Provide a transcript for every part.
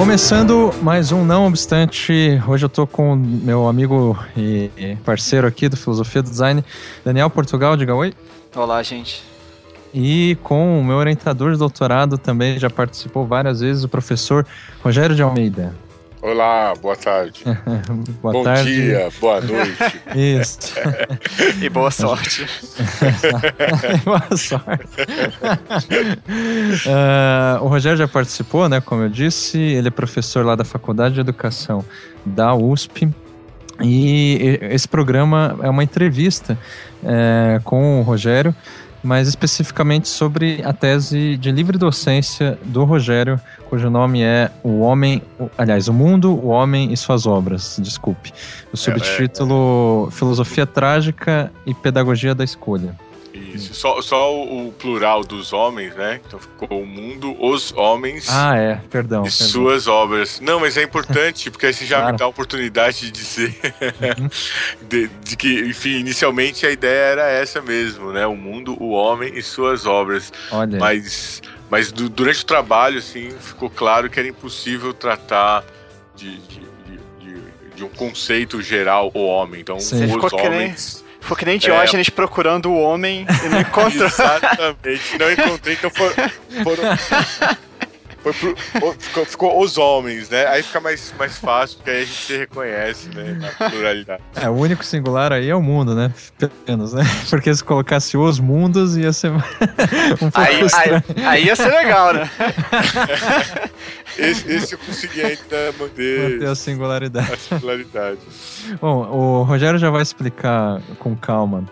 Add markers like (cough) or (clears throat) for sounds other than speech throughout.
Começando mais um Não Obstante, hoje eu tô com meu amigo e parceiro aqui do Filosofia do Design, Daniel Portugal, diga oi. Olá, gente. E com o meu orientador de doutorado também, já participou várias vezes, o professor Rogério de Almeida. Olá, boa tarde. (laughs) boa Bom tarde. dia, boa noite. (laughs) Isso. E boa sorte. (laughs) boa sorte. Uh, o Rogério já participou, né? Como eu disse, ele é professor lá da Faculdade de Educação da USP. E esse programa é uma entrevista é, com o Rogério, mas especificamente sobre a tese de livre docência do Rogério, cujo nome é O Homem, aliás, O Mundo, o Homem e Suas Obras, desculpe. O subtítulo é, é. Filosofia Trágica e Pedagogia da Escolha. Isso, só, só o plural dos homens, né? Então ficou o mundo, os homens. Ah, é, perdão. E perdão. suas obras. Não, mas é importante, porque aí você já claro. me dá a oportunidade de dizer uhum. (laughs) de, de, que, enfim, inicialmente a ideia era essa mesmo, né? O mundo, o homem e suas obras. Olha. Mas, mas do, durante o trabalho, assim, ficou claro que era impossível tratar de, de, de, de um conceito geral, o homem. Então, Sim. os homens. Foi que nem Diógenes é. procurando o homem e não encontrou. (laughs) Exatamente, não encontrei, então foram. foram (laughs) foi pro, ficou, ficou, os homens, né? Aí fica mais, mais fácil, porque aí a gente se reconhece, né? Na pluralidade. É, o único singular aí é o mundo, né? Menos, né? (laughs) Porque se colocasse os mundos ia ser (laughs) um pouco aí, estranho. Aí, aí ia ser legal, né? (laughs) esse, esse eu consegui ainda manter, manter a singularidade. A singularidade. Bom, o Rogério já vai explicar com calma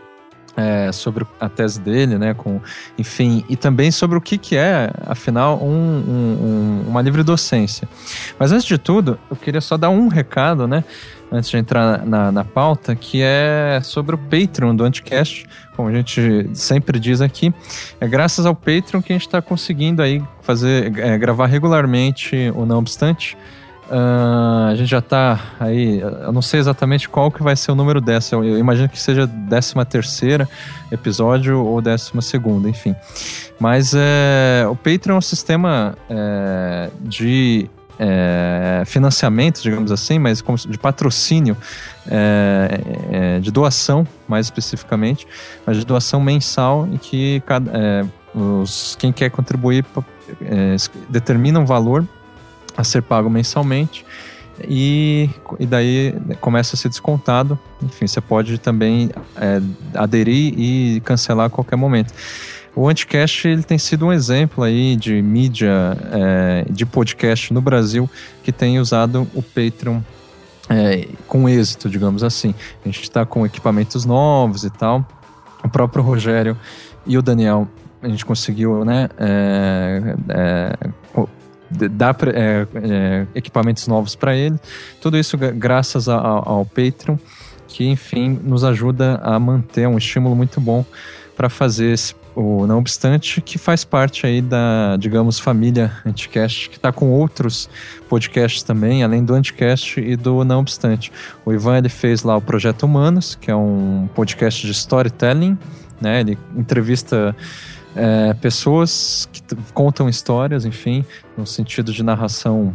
é, sobre a tese dele, né, com, enfim, e também sobre o que, que é, afinal, um, um, uma livre docência. Mas antes de tudo, eu queria só dar um recado, né, antes de entrar na, na pauta, que é sobre o Patreon do Anticast, como a gente sempre diz aqui, é graças ao Patreon que a gente está conseguindo aí fazer, é, gravar regularmente o Não Obstante, Uh, a gente já tá aí, eu não sei exatamente qual que vai ser o número dessa, eu, eu imagino que seja 13 terceira episódio ou 12 segunda, enfim. Mas é, o Patreon é um sistema é, de é, financiamento, digamos assim, mas de patrocínio, é, é, de doação, mais especificamente, mas de doação mensal em que cada, é, os, quem quer contribuir é, determina um valor a ser pago mensalmente e, e daí começa a ser descontado. Enfim, você pode também é, aderir e cancelar a qualquer momento. O Anticast ele tem sido um exemplo aí de mídia é, de podcast no Brasil que tem usado o Patreon é, com êxito, digamos assim. A gente está com equipamentos novos e tal. O próprio Rogério e o Daniel a gente conseguiu né, é, é, dar é, é, equipamentos novos para ele. Tudo isso graças ao, ao Patreon, que enfim nos ajuda a manter um estímulo muito bom para fazer esse, o Não Obstante, que faz parte aí da, digamos, família Anticast, que está com outros podcasts também, além do Anticast e do Não Obstante. O Ivan ele fez lá o Projeto Humanos, que é um podcast de storytelling, né? Ele entrevista é, pessoas que contam histórias, enfim, no sentido de narração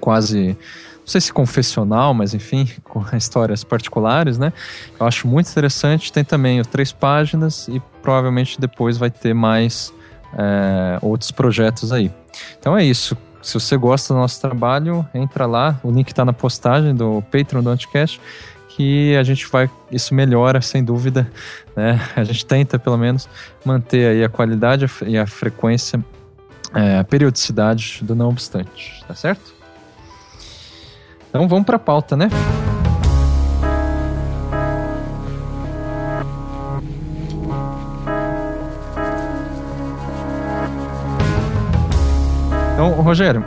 quase, não sei se confessional, mas enfim, (laughs) com histórias particulares, né? Eu acho muito interessante. Tem também o Três Páginas e provavelmente depois vai ter mais é, outros projetos aí. Então é isso. Se você gosta do nosso trabalho, entra lá. O link está na postagem do Patreon do Anticast que a gente vai, isso melhora sem dúvida, né? A gente tenta pelo menos manter aí a qualidade e a frequência, é, a periodicidade do não obstante, tá certo? Então vamos para a pauta, né? Então, Rogério,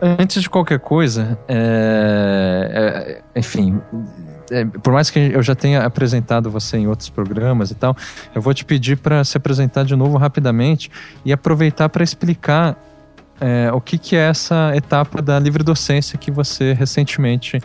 antes de qualquer coisa, é, é, enfim, é, por mais que eu já tenha apresentado você em outros programas e tal, eu vou te pedir para se apresentar de novo rapidamente e aproveitar para explicar é, o que, que é essa etapa da livre docência que você recentemente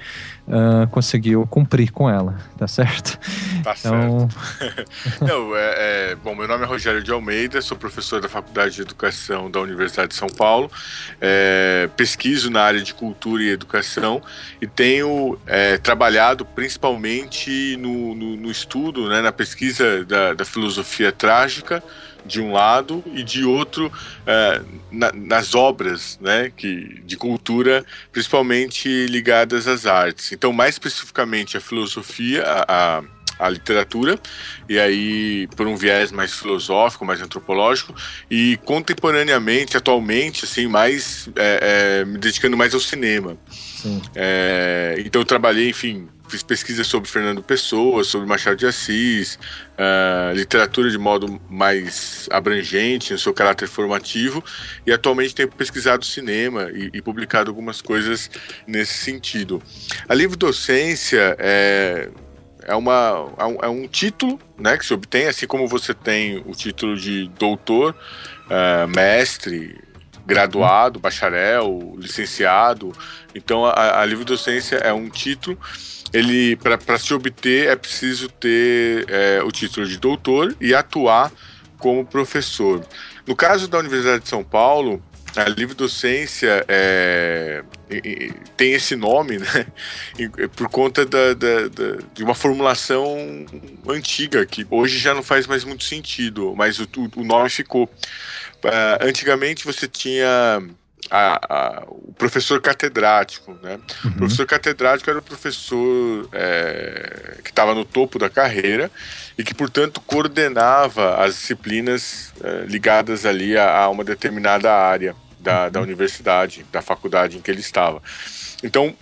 uh, conseguiu cumprir com ela, tá certo? Tá então... certo. (laughs) Não, é, é, bom, meu nome é Rogério de Almeida, sou professor da Faculdade de Educação da Universidade de São Paulo, é, pesquiso na área de cultura e educação e tenho é, trabalhado principalmente no, no, no estudo, né, na pesquisa da, da filosofia trágica, de um lado e de outro é, na, nas obras né, que, de cultura, principalmente ligadas às artes. Então, mais especificamente, a filosofia, a, a a literatura, e aí por um viés mais filosófico, mais antropológico, e contemporaneamente, atualmente, assim, mais é, é, me dedicando mais ao cinema. É, então eu trabalhei, enfim, fiz pesquisas sobre Fernando Pessoa, sobre Machado de Assis, uh, literatura de modo mais abrangente, no seu caráter formativo, e atualmente tenho pesquisado cinema e, e publicado algumas coisas nesse sentido. A livre docência é, é, uma, é, um, é um título né, que se obtém, assim como você tem o título de doutor, uh, mestre, graduado, bacharel, licenciado. Então a, a livre docência é um título ele para se obter é preciso ter é, o título de doutor e atuar como professor. No caso da Universidade de São Paulo, a livre docência é, tem esse nome né, por conta da, da, da, de uma formulação antiga que hoje já não faz mais muito sentido, mas o, o nome ficou. Uh, antigamente você tinha a, a, o professor catedrático, né? Uhum. O professor catedrático era o professor é, que estava no topo da carreira e que, portanto, coordenava as disciplinas é, ligadas ali a, a, uma determinada área da, da uhum. universidade, da faculdade em que ele estava. Então,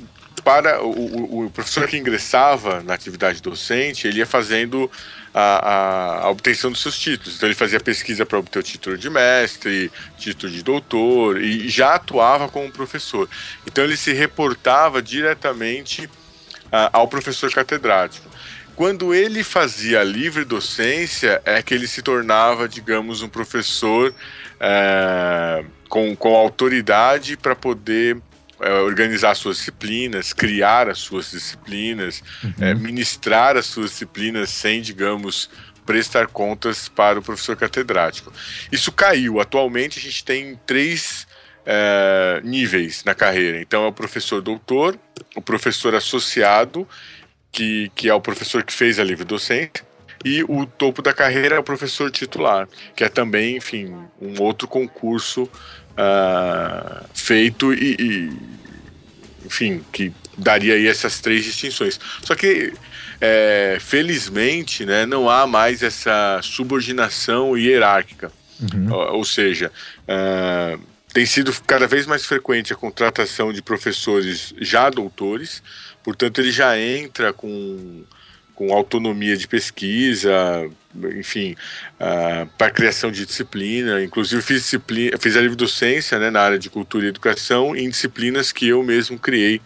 para o, o, professor que ingressava na atividade docente, ele ia fazendo a, a, obtenção dos seus títulos. Então ele fazia pesquisa para obter o título de mestre, título de doutor e já atuava como professor. Então ele se reportava diretamente ao professor catedrático. Quando ele fazia livre docência, é que ele se tornava, digamos, um professor é, com, com autoridade para poder é, organizar suas disciplinas, criar as suas disciplinas, uhum. é, ministrar as suas disciplinas sem, digamos, prestar contas para o professor catedrático. Isso caiu. Atualmente a gente tem três é, níveis na carreira. Então é o professor doutor, o professor associado, que, que é o professor que fez a livre docência, e o topo da carreira é o professor titular, que é também, enfim, um outro concurso uh, feito e, e, enfim, que daria aí essas três distinções. Só que, é, felizmente, né, não há mais essa subordinação hierárquica. Uhum. Ou, ou, seja, uh, tem sido cada vez mais frequente a contratação de professores já doutores, portanto, ele já entra com com autonomia de pesquisa, enfim, uh, para criação de disciplina. Inclusive fiz, disciplina, fiz a livre docência né, na área de cultura e educação em disciplinas que eu mesmo criei.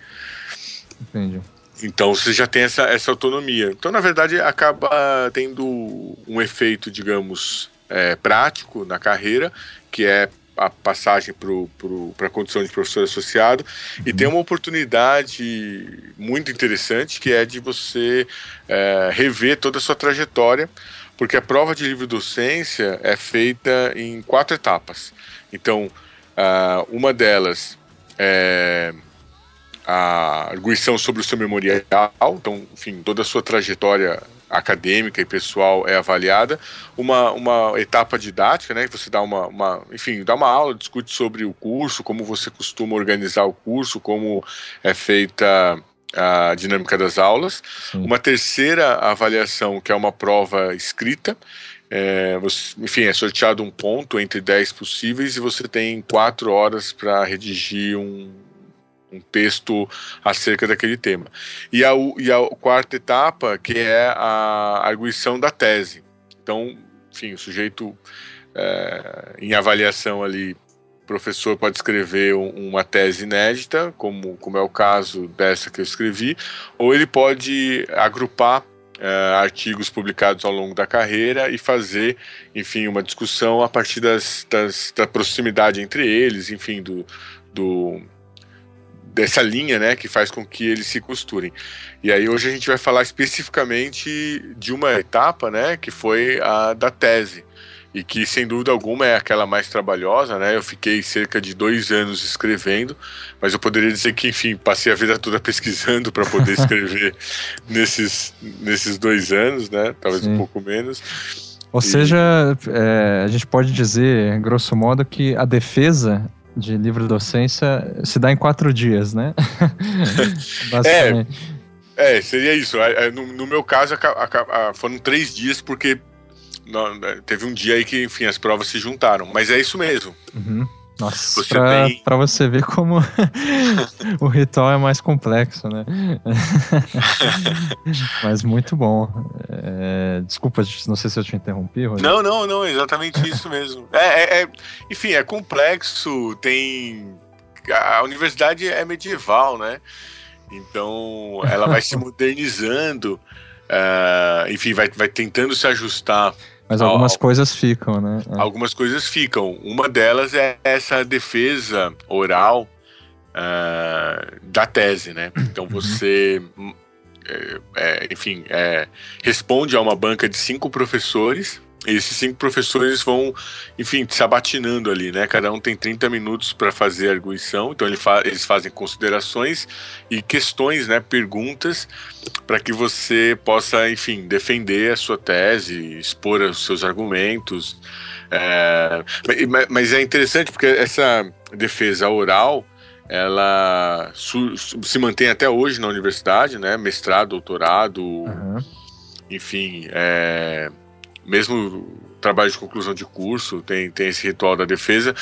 Entendi. Então você já tem essa, essa autonomia. Então, na verdade, acaba tendo um efeito, digamos, é, prático na carreira, que é a passagem para a condição de professor associado e tem uma oportunidade muito interessante que é de você é, rever toda a sua trajetória, porque a prova de livre docência é feita em quatro etapas. Então, uma delas é a arguição sobre o seu memorial, então, enfim, toda a sua trajetória acadêmica e pessoal é avaliada, uma, uma etapa didática, né, que você dá uma, uma, enfim, dá uma aula, discute sobre o curso, como você costuma organizar o curso, como é feita a dinâmica das aulas. Sim. Uma terceira avaliação, que é uma prova escrita, é, você, enfim, é sorteado um ponto entre 10 possíveis e você tem quatro horas para redigir um, um texto acerca daquele tema. E a, e a quarta etapa, que é a arguição da tese. Então, enfim, o sujeito é, em avaliação ali professor pode escrever uma tese inédita, como, como é o caso dessa que eu escrevi, ou ele pode agrupar uh, artigos publicados ao longo da carreira e fazer, enfim, uma discussão a partir das, das, da proximidade entre eles, enfim, do, do dessa linha, né, que faz com que eles se costurem. E aí hoje a gente vai falar especificamente de uma etapa, né, que foi a da tese e que sem dúvida alguma é aquela mais trabalhosa, né? Eu fiquei cerca de dois anos escrevendo, mas eu poderia dizer que, enfim, passei a vida toda (laughs) pesquisando para poder escrever (laughs) nesses, nesses dois anos, né? Talvez Sim. um pouco menos. Ou e... seja, é, a gente pode dizer, grosso modo, que a defesa de livre docência se dá em quatro dias, né? (laughs) Basicamente. É, é, seria isso. No, no meu caso, foram três dias, porque né, teve um dia aí que, enfim, as provas se juntaram. Mas é isso mesmo. Uhum. Nossa, você pra, tem... pra você ver como (laughs) o ritual é mais complexo, né? (laughs) Mas muito bom. É, desculpa, não sei se eu te interrompi, Rodrigo. Não, não, não, exatamente (laughs) isso mesmo. É, é, é, enfim, é complexo, tem... A universidade é medieval, né? Então, ela vai se modernizando, uh, enfim, vai, vai tentando se ajustar mas algumas coisas ficam, né? É. Algumas coisas ficam. Uma delas é essa defesa oral uh, da tese, né? Então uhum. você, é, é, enfim, é, responde a uma banca de cinco professores esses cinco professores vão, enfim, sabatinando ali, né? Cada um tem 30 minutos para fazer a arguição, então ele fa eles fazem considerações e questões, né? Perguntas para que você possa, enfim, defender a sua tese, expor os seus argumentos. É, mas é interessante porque essa defesa oral ela se mantém até hoje na universidade, né? Mestrado, doutorado, uhum. enfim. É, mesmo trabalho de conclusão de curso, tem, tem esse ritual da defesa,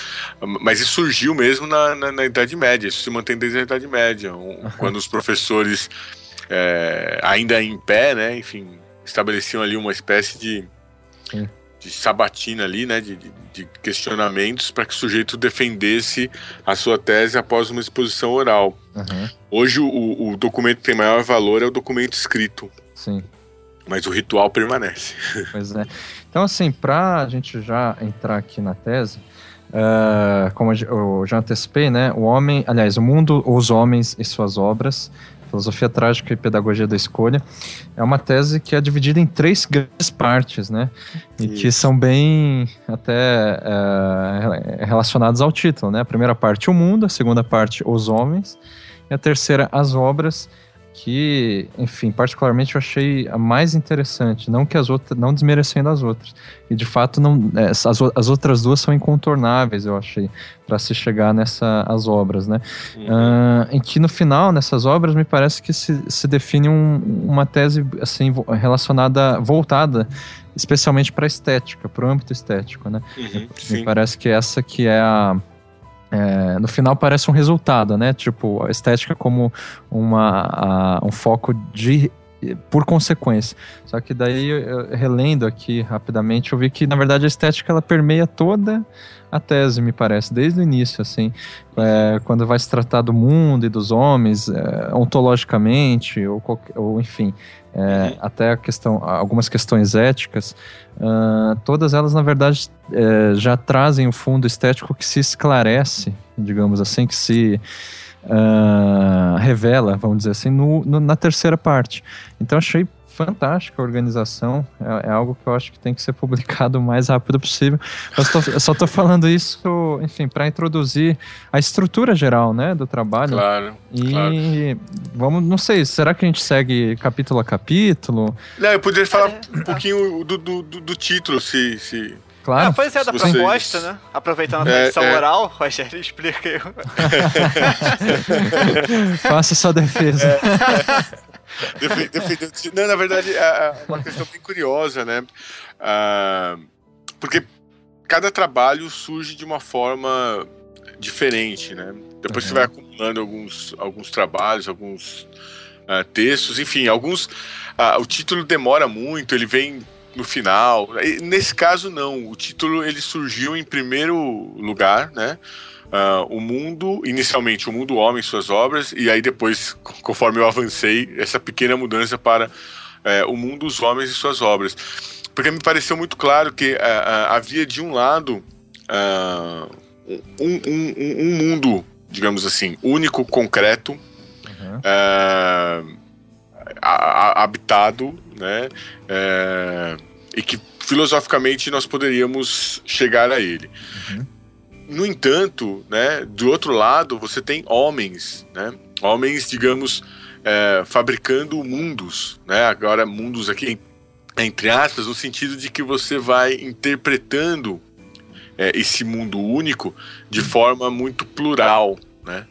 mas isso surgiu mesmo na, na, na Idade Média, isso se mantém desde a Idade Média, um, quando os professores, é, ainda em pé, né, enfim, estabeleciam ali uma espécie de, de sabatina ali, né, de, de questionamentos para que o sujeito defendesse a sua tese após uma exposição oral. Uhum. Hoje o, o documento que tem maior valor é o documento escrito. Sim. Mas o ritual permanece. (laughs) Pois é. Então, assim, para a gente já entrar aqui na tese, uh, como eu já antecipei, né? O homem, aliás, o mundo, os homens e suas obras, filosofia trágica e pedagogia da escolha, é uma tese que é dividida em três grandes partes, né? E Isso. que são bem até uh, relacionadas ao título, né? A primeira parte, o mundo, a segunda parte, os homens, e a terceira, as obras que, enfim, particularmente eu achei a mais interessante, não que as outras, não desmerecendo as outras. E de fato não, é, as, as outras duas são incontornáveis, eu achei, para se chegar nessas obras, né? Uhum. Uh, em que no final nessas obras me parece que se, se define um, uma tese assim relacionada, voltada especialmente para a estética, para o âmbito estético, né? Uhum, me parece que essa que é a é, no final parece um resultado, né? Tipo, a estética como uma, a, um foco de por consequência. Só que daí, relendo aqui rapidamente, eu vi que, na verdade, a estética ela permeia toda a tese, me parece, desde o início, assim, é, quando vai se tratar do mundo e dos homens, é, ontologicamente, ou, ou enfim, é, uhum. até a questão, algumas questões éticas, uh, todas elas, na verdade, é, já trazem o fundo estético que se esclarece, digamos assim, que se uh, revela, vamos dizer assim, no, no, na terceira parte. Então achei fantástica a organização, é, é, algo que eu acho que tem que ser (laughs) publicado o mais rápido possível. Eu, tô, eu só estou falando isso, enfim, para introduzir a estrutura geral, né, do trabalho. Claro. E claro. vamos, não sei, será que a gente segue capítulo a capítulo? Não, eu poderia falar é. um pouquinho do, do, do, do título, se, se, Claro. É, pois é, da vocês... proposta, né? Aproveitando a tradição é, é. oral, (laughs) Rogério, explica aí. (laughs) Faça sua defesa. É. Defendendo. Não, na verdade, é uma questão bem curiosa, né? Ah, porque cada trabalho surge de uma forma diferente, né? Depois uhum. você vai acumulando alguns, alguns trabalhos, alguns uh, textos, enfim, alguns. Uh, o título demora muito, ele vem no final. Nesse caso, não. O título ele surgiu em primeiro lugar, né? Uh, o mundo, inicialmente o mundo homem e suas obras, e aí depois, conforme eu avancei, essa pequena mudança para uh, o mundo, os homens e suas obras. Porque me pareceu muito claro que uh, havia de um lado um, um, um, mundo, digamos assim, único, concreto, uhum. habitado, né? e que filosoficamente nós poderíamos chegar a ele. Uhum. No entanto, né, do outro lado, você tem homens, né, homens, digamos, é, fabricando mundos, né, agora mundos aqui entre aspas, no sentido de que você vai interpretando é, esse mundo único de forma muito plural, né?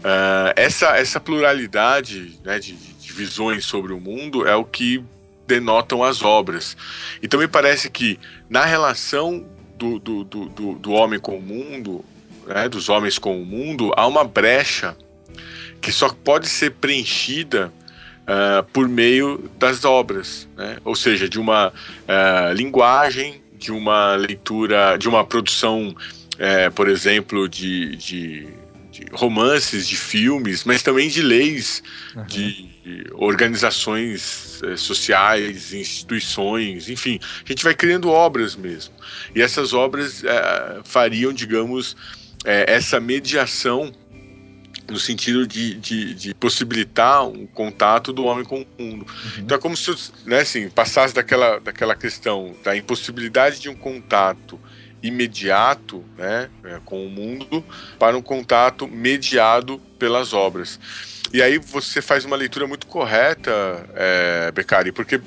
Uh, essa, essa pluralidade né, de, de visões sobre o mundo é o que denotam as obras. Então me parece que na relação do, do, do, do homem com o mundo, né, dos homens com o mundo, há uma brecha que só pode ser preenchida uh, por meio das obras, né? ou seja, de uma uh, linguagem, de uma leitura, de uma produção, uh, por exemplo, de, de de romances, de filmes, mas também de leis, uhum. de organizações eh, sociais, instituições, enfim, a gente vai criando obras mesmo. E essas obras eh, fariam, digamos, eh, essa mediação no sentido de, de, de, possibilitar um contato do homem com o mundo. Uhum. Então é como se né, assim, passasse daquela, daquela questão da impossibilidade de um contato imediato né, é, com o mundo para um contato mediado pelas obras. E aí você faz uma leitura muito correta, é, Beccari, porque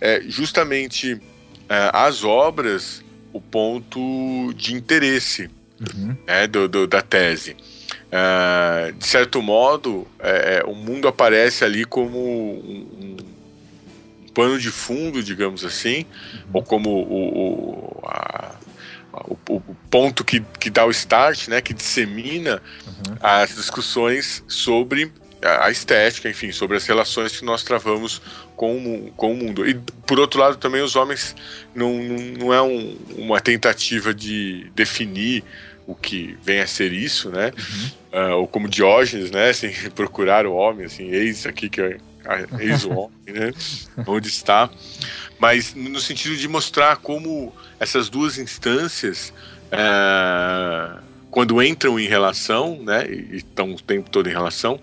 é justamente é, as obras o ponto de interesse uhum. né, do, do, da tese. É, de certo modo, é, é, o mundo aparece ali como um, um pano de fundo, digamos assim, uhum. ou como o, o a, o, o, ponto que, que dá o start, né, que dissemina uhum. as discussões sobre a estética, enfim, sobre as relações que nós travamos com o, com o mundo. E, por outro lado, também os homens não, não, é um, uma tentativa de definir o que vem a ser isso, né? Uhum. Uh, ou como Diógenes, né? Assim, (laughs) procurar o homem, assim, eis aqui que é, eis o homem, né? (laughs) Onde está mas no sentido de mostrar como essas duas instâncias, é, quando entram em relação, né, e estão o tempo todo em relação,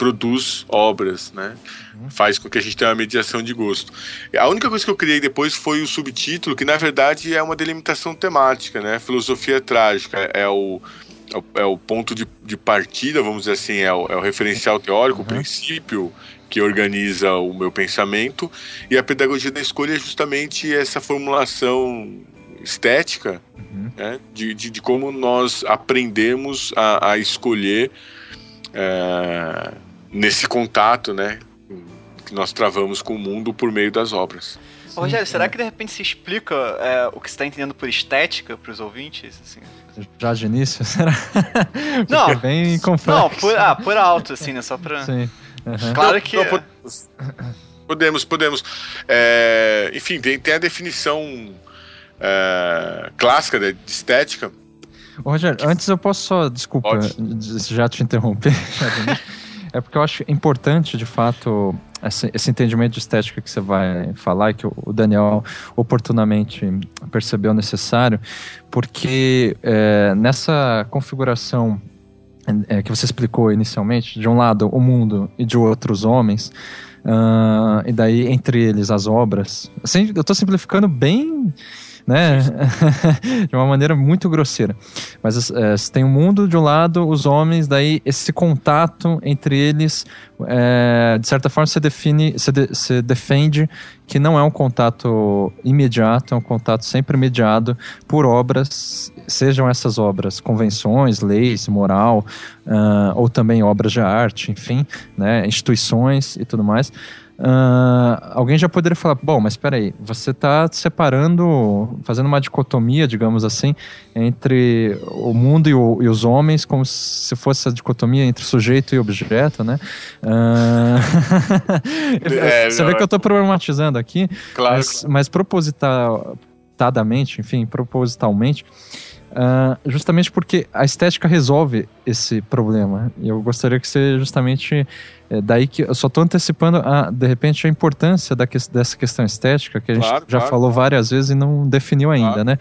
produz obras, né? Uhum. Faz com que a gente tenha uma mediação de gosto. A única coisa que eu criei depois foi o subtítulo, que na verdade é uma delimitação temática, né? Filosofia trágica é o, é o, é o ponto de, de, partida, vamos dizer assim, é o, é o referencial teórico, uhum. o princípio que organiza o meu pensamento, e a pedagogia da escolha é justamente essa formulação estética uhum. né, de, de, de, como nós aprendemos a, a escolher é, nesse contato né, que nós travamos com o mundo por meio das obras. Ô, Rogério, será que de repente se explica é, o que você está entendendo por estética para os ouvintes? Assim? Já de início, (laughs) será? não, é bem complexo. Não, por, ah, por alto, assim, né? Só para. Sim. Uhum. Claro que. Não, podemos, podemos. podemos. É, enfim, tem, tem a definição é, clássica de, de estética. Ô, Rogério, que... antes eu posso só. Desculpa, Pode. já te interromper. (laughs) é porque eu acho importante, de fato, esse, esse, entendimento de estética que você vai falar que o Daniel oportunamente percebeu necessário, porque é, nessa configuração é, que você explicou inicialmente, de um lado o mundo e de outro os homens, uh, e daí entre eles as obras. Assim, eu estou simplificando bem né? (laughs) de uma maneira muito grosseira. Mas é, você tem o mundo de um lado, os homens, daí esse contato entre eles, é, de certa forma, você define, você, de, você defende que não é um contato imediato, é um contato sempre mediado por obras, sejam essas obras convenções, leis, moral, uh, ou também obras de arte, enfim, né, instituições e tudo mais. Uh, alguém já poderia falar, bom, mas espera aí, você está separando, fazendo uma dicotomia, digamos assim, entre o mundo e, o, e, os homens, como se fosse a dicotomia entre sujeito e objeto, né? Uh... (laughs) é, você vê que eu estou problematizando aqui, claro. mas, mas propositadamente, enfim, propositalmente, Uh, justamente porque a estética resolve esse problema. E eu gostaria que você justamente é daí que eu só estou antecipando a, de repente a importância que, dessa questão estética que a gente claro, já claro, falou claro. várias vezes e não definiu ainda, né?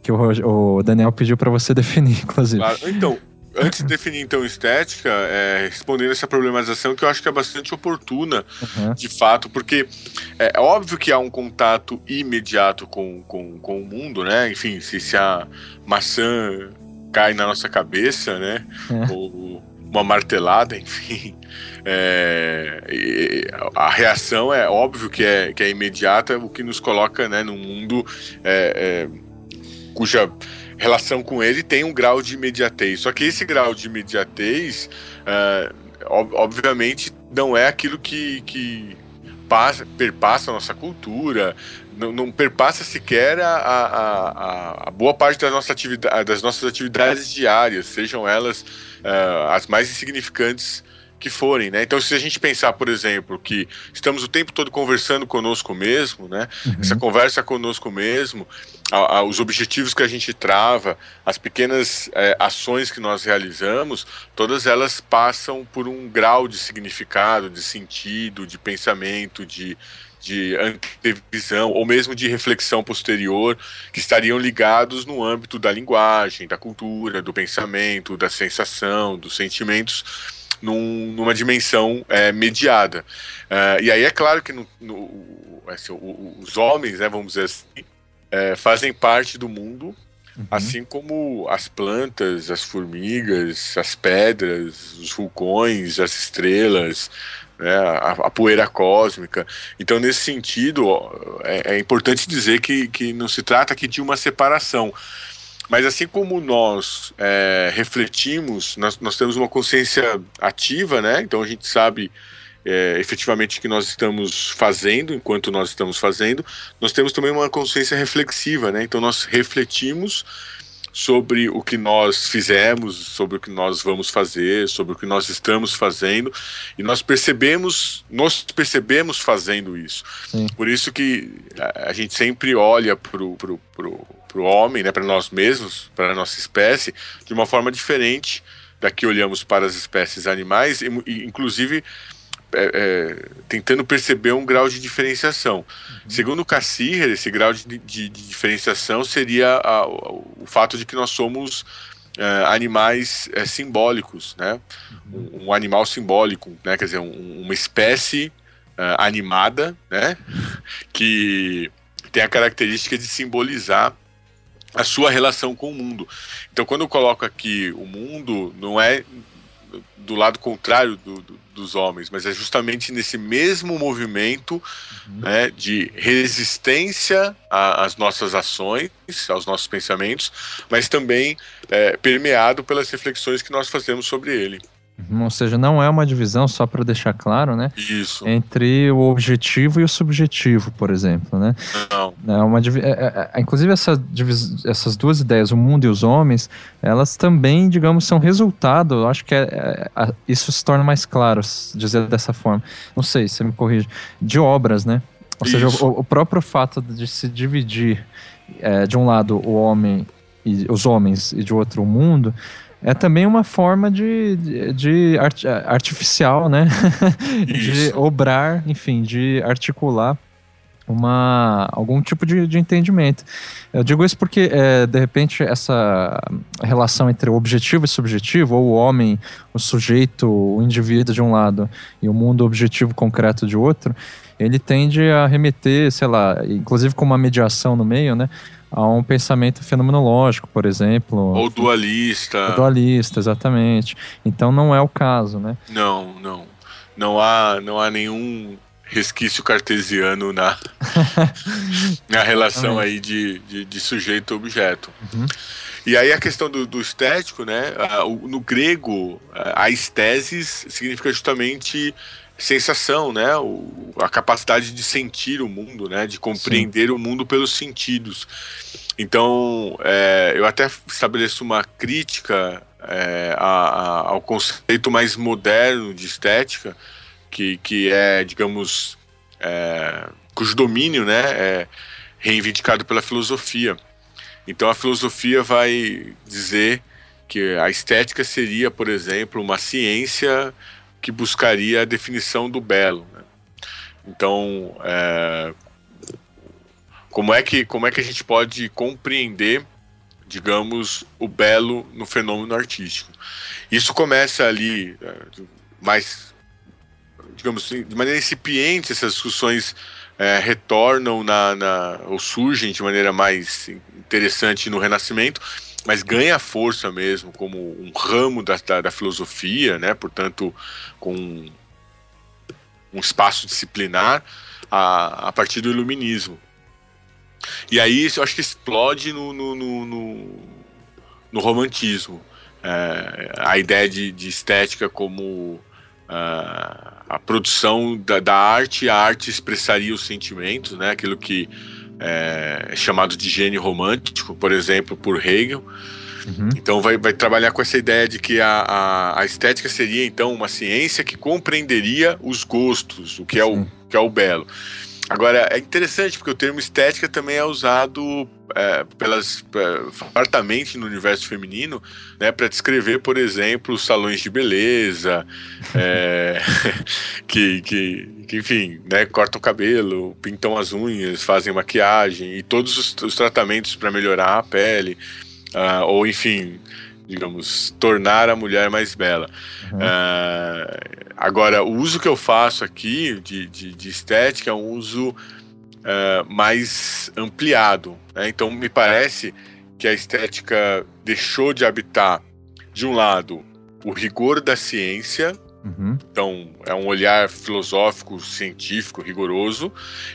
Que o, o Daniel pediu para você (laughs) definir, inclusive. Então, antes de definir então estética, é, respondendo essa problematização que eu acho que é bastante oportuna, uhum. de fato, porque é, é óbvio que há um contato imediato com, com, com o mundo, né? Enfim, se, se a maçã cai na nossa cabeça, né? É. Ou uma martelada, enfim. É, a reação é óbvio que é, que é imediata, o que nos coloca né, num mundo é, é, cuja relação com ele tem um grau de imediatez. Só que esse grau de imediatez, uh, obviamente, não é aquilo que, que passa, perpassa a nossa cultura, não, não perpassa sequer a, a, a, a, boa parte das nossas, atividade, das nossas atividades diárias, sejam elas uh, as mais insignificantes que forem, né? Então, se a gente pensar, por exemplo, que estamos o tempo todo conversando conosco mesmo, né? Uhum. Essa conversa conosco mesmo, a, a, os objetivos que a gente trava, as pequenas é, ações que nós realizamos, todas elas passam por um grau de significado, de sentido, de pensamento, de, de antevisão ou mesmo de reflexão posterior que estariam ligados no âmbito da linguagem, da cultura, do pensamento, da sensação, dos sentimentos num, numa dimensão é, mediada. Uh, e aí é claro que no, no, assim, os homens, né, vamos dizer assim, é, fazem parte do mundo, uhum. assim como as plantas, as formigas, as pedras, os vulcões, as estrelas, né, a, a, poeira cósmica. Então, nesse sentido, é, é importante dizer que, que não se trata aqui de uma separação. Mas assim como nós é, refletimos, nós, nós temos uma consciência ativa, né? Então a gente sabe é, efetivamente o que nós estamos fazendo, enquanto nós estamos fazendo, nós temos também uma consciência reflexiva, né? Então nós refletimos sobre o que nós fizemos, sobre o que nós vamos fazer, sobre o que nós estamos fazendo, e nós percebemos, nós percebemos fazendo isso. Sim. Por isso que a, a gente sempre olha pro, pro para o homem, né, para nós mesmos, para a nossa espécie, de uma forma diferente da que olhamos para as espécies animais, e, inclusive é, é, tentando perceber um grau de diferenciação. Uhum. Segundo Cassirer, esse grau de, de, de diferenciação seria a, o, o, fato de que nós somos é, animais é, simbólicos, né? Uhum. Um, um, animal simbólico, né? quer dizer, um, uma espécie é, animada, né? que tem a característica de simbolizar a sua relação com o mundo. Então, quando eu coloco aqui o mundo, não é do lado contrário do, do, dos homens, mas é justamente nesse mesmo movimento uhum. né, de resistência às nossas ações, aos nossos pensamentos, mas também é, permeado pelas reflexões que nós fazemos sobre ele. Uhum, ou seja, não é uma divisão, só para deixar claro, né? Isso. Entre o objetivo e o subjetivo, por exemplo, né? Não. É uma, é, é, é, inclusive, essa, essas duas ideias, o mundo e os homens, elas também, digamos, são resultado, eu acho que é, é isso se torna mais claro, dizer dessa forma. Não sei, você me corrige. De obras, né? Ou isso. seja, o, o, próprio fato de se dividir de um lado o homem e os homens e de outro o mundo é também uma forma de, de, de art, artificial, né? (laughs) de obrar, enfim, de articular uma, algum tipo de, de entendimento. Eu digo isso porque, é, de repente, essa relação entre o objetivo e subjetivo, ou o homem, o sujeito, o indivíduo de um lado, e o mundo objetivo concreto de outro, ele tende a remeter, sei lá, inclusive com uma mediação no meio, né? A um pensamento fenomenológico, por exemplo. Ou dualista. Ou dualista, exatamente. Então não é o caso, né? Não, não. Não há, não há nenhum resquício cartesiano na, (laughs) na relação aí de, de, de sujeito-objeto. Uhum. E aí a questão do, do estético, né? No grego, a estesis significa justamente sensação, né? O, a capacidade de sentir o mundo, né? De compreender Sim. o mundo pelos sentidos. Então, é, eu até estabeleço uma crítica é, a, a, ao conceito mais moderno de estética, que, que é, digamos, é, cujo domínio, né? É reivindicado pela filosofia. Então a filosofia vai dizer que a estética seria, por exemplo, uma ciência que buscaria a definição do belo. Né? Então, é, como é que como é que a gente pode compreender, digamos, o belo no fenômeno artístico? Isso começa ali é, mais, digamos, assim, de maneira incipiente essas discussões é, retornam na, na, ou surgem de maneira mais interessante no Renascimento, mas ganha força mesmo como um ramo da, da, da filosofia, né? Portanto, com um espaço disciplinar a, a partir do iluminismo. E aí eu acho que explode no, no, no, no, no romantismo. É, a ideia de, de estética como uh, a produção da, da, arte, a arte expressaria os sentimentos, né? aquilo que é, chamado de gênio romântico, por exemplo, por Hegel. Uhum. Então vai, vai trabalhar com essa ideia de que a, a, a, estética seria então uma ciência que compreenderia os gostos, o que é o, que é o belo. Agora, é interessante porque o termo estética também é usado é, pelas é, fartamente no universo feminino, né, para descrever, por exemplo, salões de beleza, é, (laughs) que, que, que, enfim, né, cortam o cabelo, pintam as unhas, fazem maquiagem e todos os, os tratamentos para melhorar a pele, uh, ou enfim, digamos, tornar a mulher mais bela. Uhum. Uh, agora, o uso que eu faço aqui de, de, de estética é um uso uh, mais ampliado. Né? Então, me parece que a estética deixou de habitar, de um lado, o rigor da ciência. Uhum. Então, é um olhar filosófico, científico, rigoroso,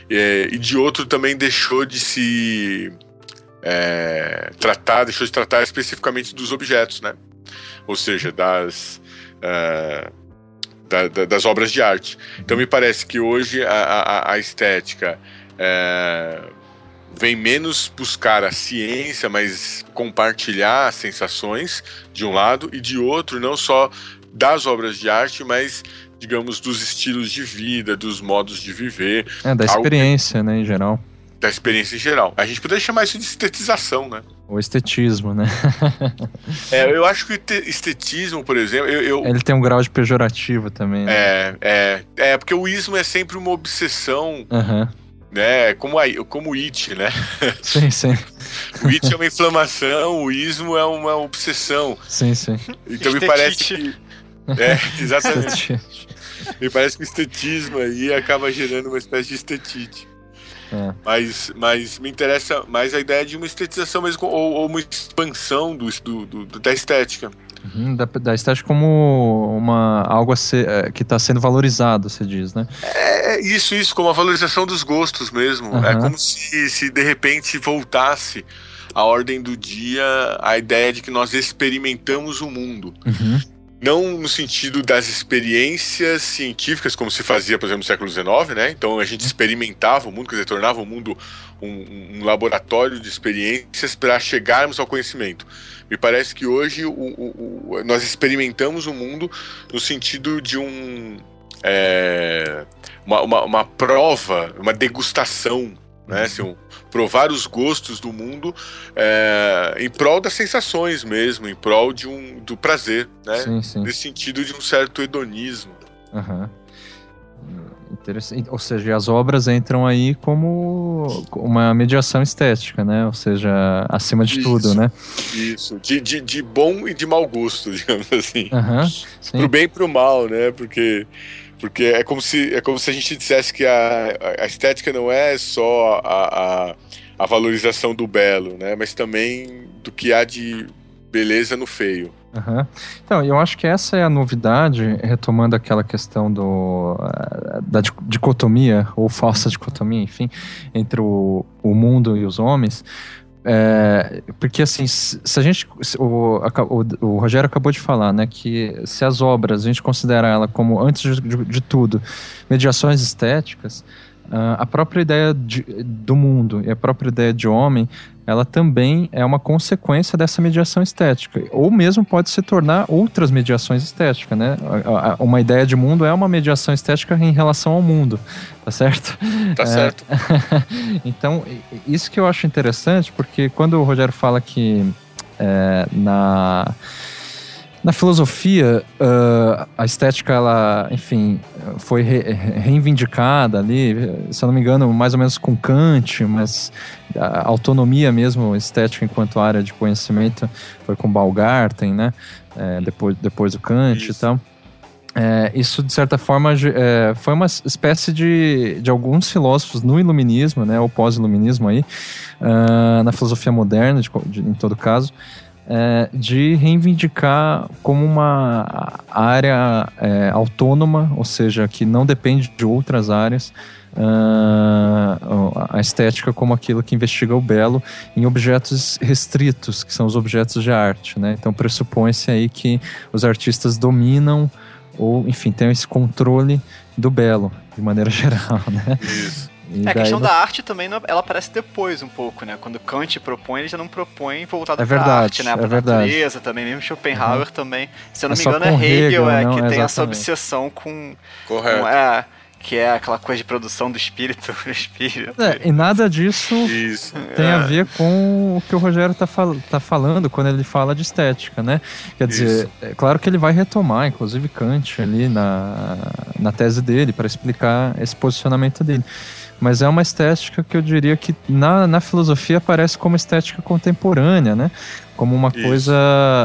e, e de outro também deixou de se é, tratar, deixou de tratar especificamente dos objetos, né? Ou seja, das, uh, da, da, das obras de arte. Então me parece que hoje a, a, a estética é, vem menos buscar a ciência, mas compartilhar as sensações de um lado e de outro, não só das obras de arte, mas digamos dos estilos de vida, dos modos de viver. É, da experiência, que... né, em geral da experiência em geral. A gente poderia chamar isso de estetização, né? Ou estetismo, né? (laughs) é, eu acho que o estetismo, por exemplo, eu, eu, Ele tem um grau de pejorativo também. Né? É, é, é, porque o ismo é sempre uma obsessão. Uhum. Né, como, a, como o it, né? (laughs) Sim, sim. o it é uma inflamação, o ismo é uma obsessão. Sim, sim. Então me parece que. É, exatamente. me parece que o estetismo aí acaba gerando uma espécie de estetite. É. Mas, mas me interessa mais a ideia de uma estetização mesmo, ou, ou uma expansão do, do, do da estética. Uhum, da, da, estética como uma, algo ser, é, que está sendo valorizado, você diz, né? É, isso, isso, como a valorização dos gostos mesmo. Uhum. É como se, se de repente voltasse a ordem do dia a ideia de que nós experimentamos o mundo. Uhum não no sentido das experiências científicas, como se fazia, por exemplo, no século XIX, né? Então a gente experimentava o mundo, quer dizer, tornava o mundo um, um laboratório de experiências para chegarmos ao conhecimento. Me parece que hoje o, o, o, nós experimentamos o mundo no sentido de um. É, uma, uma, uma prova, uma degustação né? Assim, provar os gostos do mundo é, em prol das sensações mesmo, em prol de um, do prazer, né? Sim, sim. Nesse sentido de um certo hedonismo. Uhum. Interessante. Ou seja, as obras entram aí como uma mediação estética, né? Ou seja, acima de isso, tudo, né? Isso, de, de, de, bom e de mau gosto, (laughs) digamos assim. Uhum, pro bem e pro mal, né? Porque porque é como se, é como se a gente dissesse que a, a estética não é só a, a, a, valorização do belo, né? Mas também do que há de beleza no feio. Uhum. Então, eu acho que essa é a novidade, retomando aquela questão do, da dicotomia, ou falsa dicotomia, enfim, entre o, o mundo e os homens, é, porque assim, se a gente. O, o, o, Rogério acabou de falar, né? Que se as obras a gente considera ela como, antes de, de, de tudo, mediações estéticas, uh, a própria ideia de, do mundo e a própria ideia de homem, ela também é uma consequência dessa mediação estética, ou mesmo pode se tornar outras mediações estéticas, né? Uma ideia de mundo é uma mediação estética em relação ao mundo, tá certo? Tá certo. (laughs) então, isso que eu acho interessante, porque quando o Rogério fala que é, na na filosofia, uh, a estética, ela, enfim, foi re reivindicada ali, se eu não me engano, mais ou menos com Kant, mas a autonomia mesmo estética enquanto área de conhecimento foi com Baumgarten, né? É, depois, depois do Kant Isso. e tal. É, isso, de certa forma, é, foi uma espécie de, de alguns filósofos no iluminismo, né, ou pós-iluminismo aí, uh, na filosofia moderna, de, de, em todo caso, é, de reivindicar como uma área é, autônoma, ou seja, que não depende de outras áreas, uh, a estética como aquilo que investiga o belo em objetos restritos, que são os objetos de arte. Né? Então pressupõe-se aí que os artistas dominam ou, enfim, têm esse controle do belo, de maneira (laughs) geral. Né? Isso. E é, a questão da arte também, ela aparece depois um pouco, né? Quando Kant propõe, ele já não propõe voltado é verdade, pra arte, né? Pra é verdade. natureza também, mesmo Schopenhauer uhum. também. Se eu não é me engano, é Hegel, Hegel é, não, que tem essa obsessão com... Correto. Com, é, que é aquela coisa de produção do espírito. (laughs) espírito. É, e nada disso Isso. tem é. a ver com o que o Rogério está fal tá falando quando ele fala de estética, né? Quer dizer, Isso. é claro que ele vai retomar, inclusive Kant ali na, na tese dele, para explicar esse posicionamento dele mas é uma estética que eu diria que na, na filosofia aparece como estética contemporânea, né? Como uma Isso. coisa,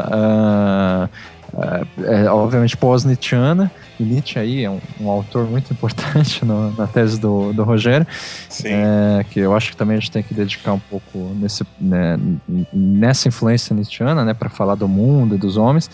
uh, uh, é, obviamente, pós-Nietzscheana, e Nietzsche aí é um, um autor muito importante no, na tese do, do Rogério, é, que eu acho que também a gente tem que dedicar um pouco nesse, né, nessa influência nietzscheana, né, para falar do mundo e dos homens,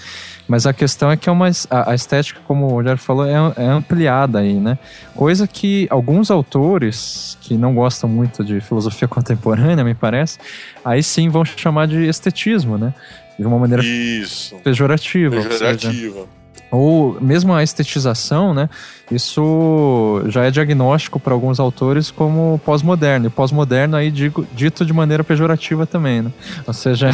mas a questão é que é uma, a, a estética, como o Rogério falou, é, é, ampliada aí, né, coisa que alguns autores que não gostam muito de filosofia (laughs) contemporânea, me parece, aí sim vão chamar de estetismo, né, de uma maneira Isso. pejorativa. Pejorativa ou mesmo a estetização, né? Isso já é diagnóstico para alguns autores como pós-moderno. E pós-moderno aí digo, dito de maneira pejorativa também, né? Ou seja,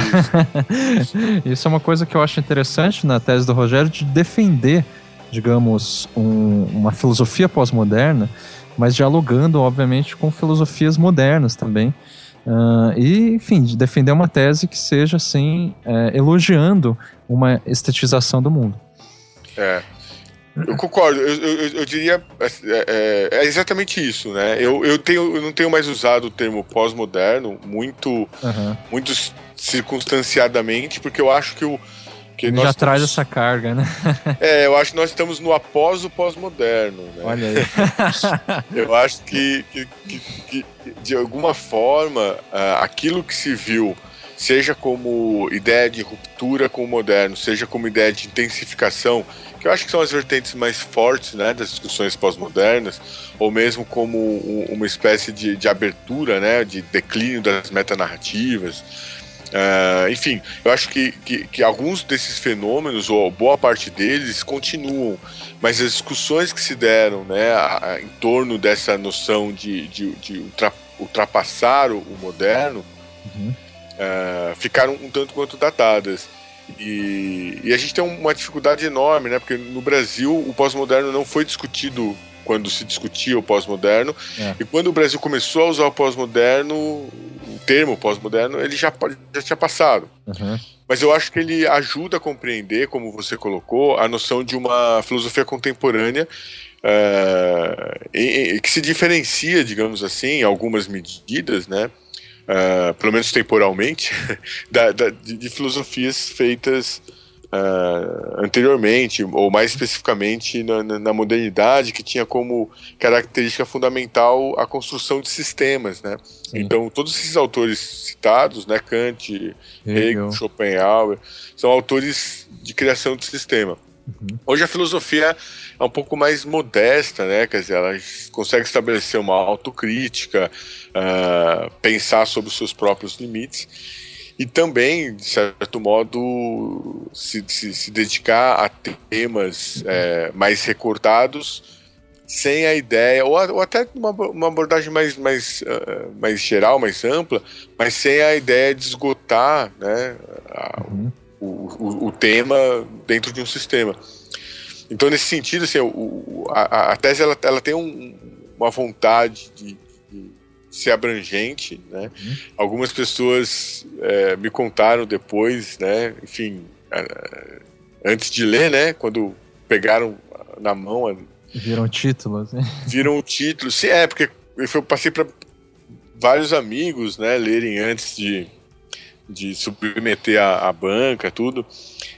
(laughs) isso é uma coisa que eu acho interessante na tese do Rogério de defender, digamos, um, uma filosofia pós-moderna, mas dialogando, obviamente, com filosofias modernas também. Uh, e, enfim, de defender uma tese que seja, assim, é, elogiando uma estetização do mundo. É. Eu concordo, eu, eu, eu diria. É, é, é, exatamente isso, né? Eu, eu, tenho, eu não tenho mais usado o termo pós-moderno muito, uhum. muito circunstanciadamente, porque eu acho que o. Que Ele já estamos, traz essa carga, né? (laughs) É, eu acho que nós estamos no após o pós-moderno. Né? Olha aí. (laughs) eu acho que, que, que, que de alguma forma, uh, aquilo que se viu seja como ideia de ruptura com o moderno, seja como ideia de intensificação, que eu acho que são as vertentes mais fortes né, das discussões pós-modernas, ou mesmo como uma espécie de, de abertura, né, de declínio das metanarrativas. Uh, enfim, eu acho que, que, que, alguns desses fenômenos, ou boa parte deles, continuam, mas as discussões que se deram né, a, a, em torno dessa noção de, de, de ultrapassar o, o moderno. Uhum uh, ficaram um tanto quanto datadas. E, e, a gente tem uma dificuldade enorme, né? Porque no Brasil o pós-moderno não foi discutido quando se discutia o pós-moderno. É. E quando o Brasil começou a usar o pós-moderno, o termo pós-moderno, ele já, já tinha passado. Uhum. Mas eu acho que ele ajuda a compreender, como você colocou, a noção de uma filosofia contemporânea uh, em, em, que se diferencia, digamos assim, em algumas medidas, né? Uh, pelo menos temporalmente, (laughs) da, da, de, de, filosofias feitas uh, anteriormente, ou mais especificamente na, na, modernidade, que tinha como característica fundamental a construção de sistemas, né? Então, todos esses autores citados, né, Kant, Hegel, Schopenhauer, são autores de criação de sistema. Uhum. Hoje a filosofia é um pouco mais modesta, né? Quer dizer, ela consegue estabelecer uma autocrítica, uh, pensar sobre os seus próprios limites e também, de certo modo, se, se, se dedicar a temas é, mais recortados sem a ideia, ou, ou até uma, uma, abordagem mais, mais, uh, mais geral, mais ampla, mas sem a ideia de esgotar né, a, uhum. O, o, o, tema dentro de um sistema. Então, nesse sentido, assim, o, a, a, tese ela, ela tem um, uma vontade de, de, ser abrangente. Né? Uhum. Algumas pessoas é, me contaram depois, né, enfim, antes de ler, né, quando pegaram na mão Viram títulos, né? Viram o título. Sim, é, porque eu passei para vários amigos, né, lerem antes de, de submeter a, a, banca, tudo.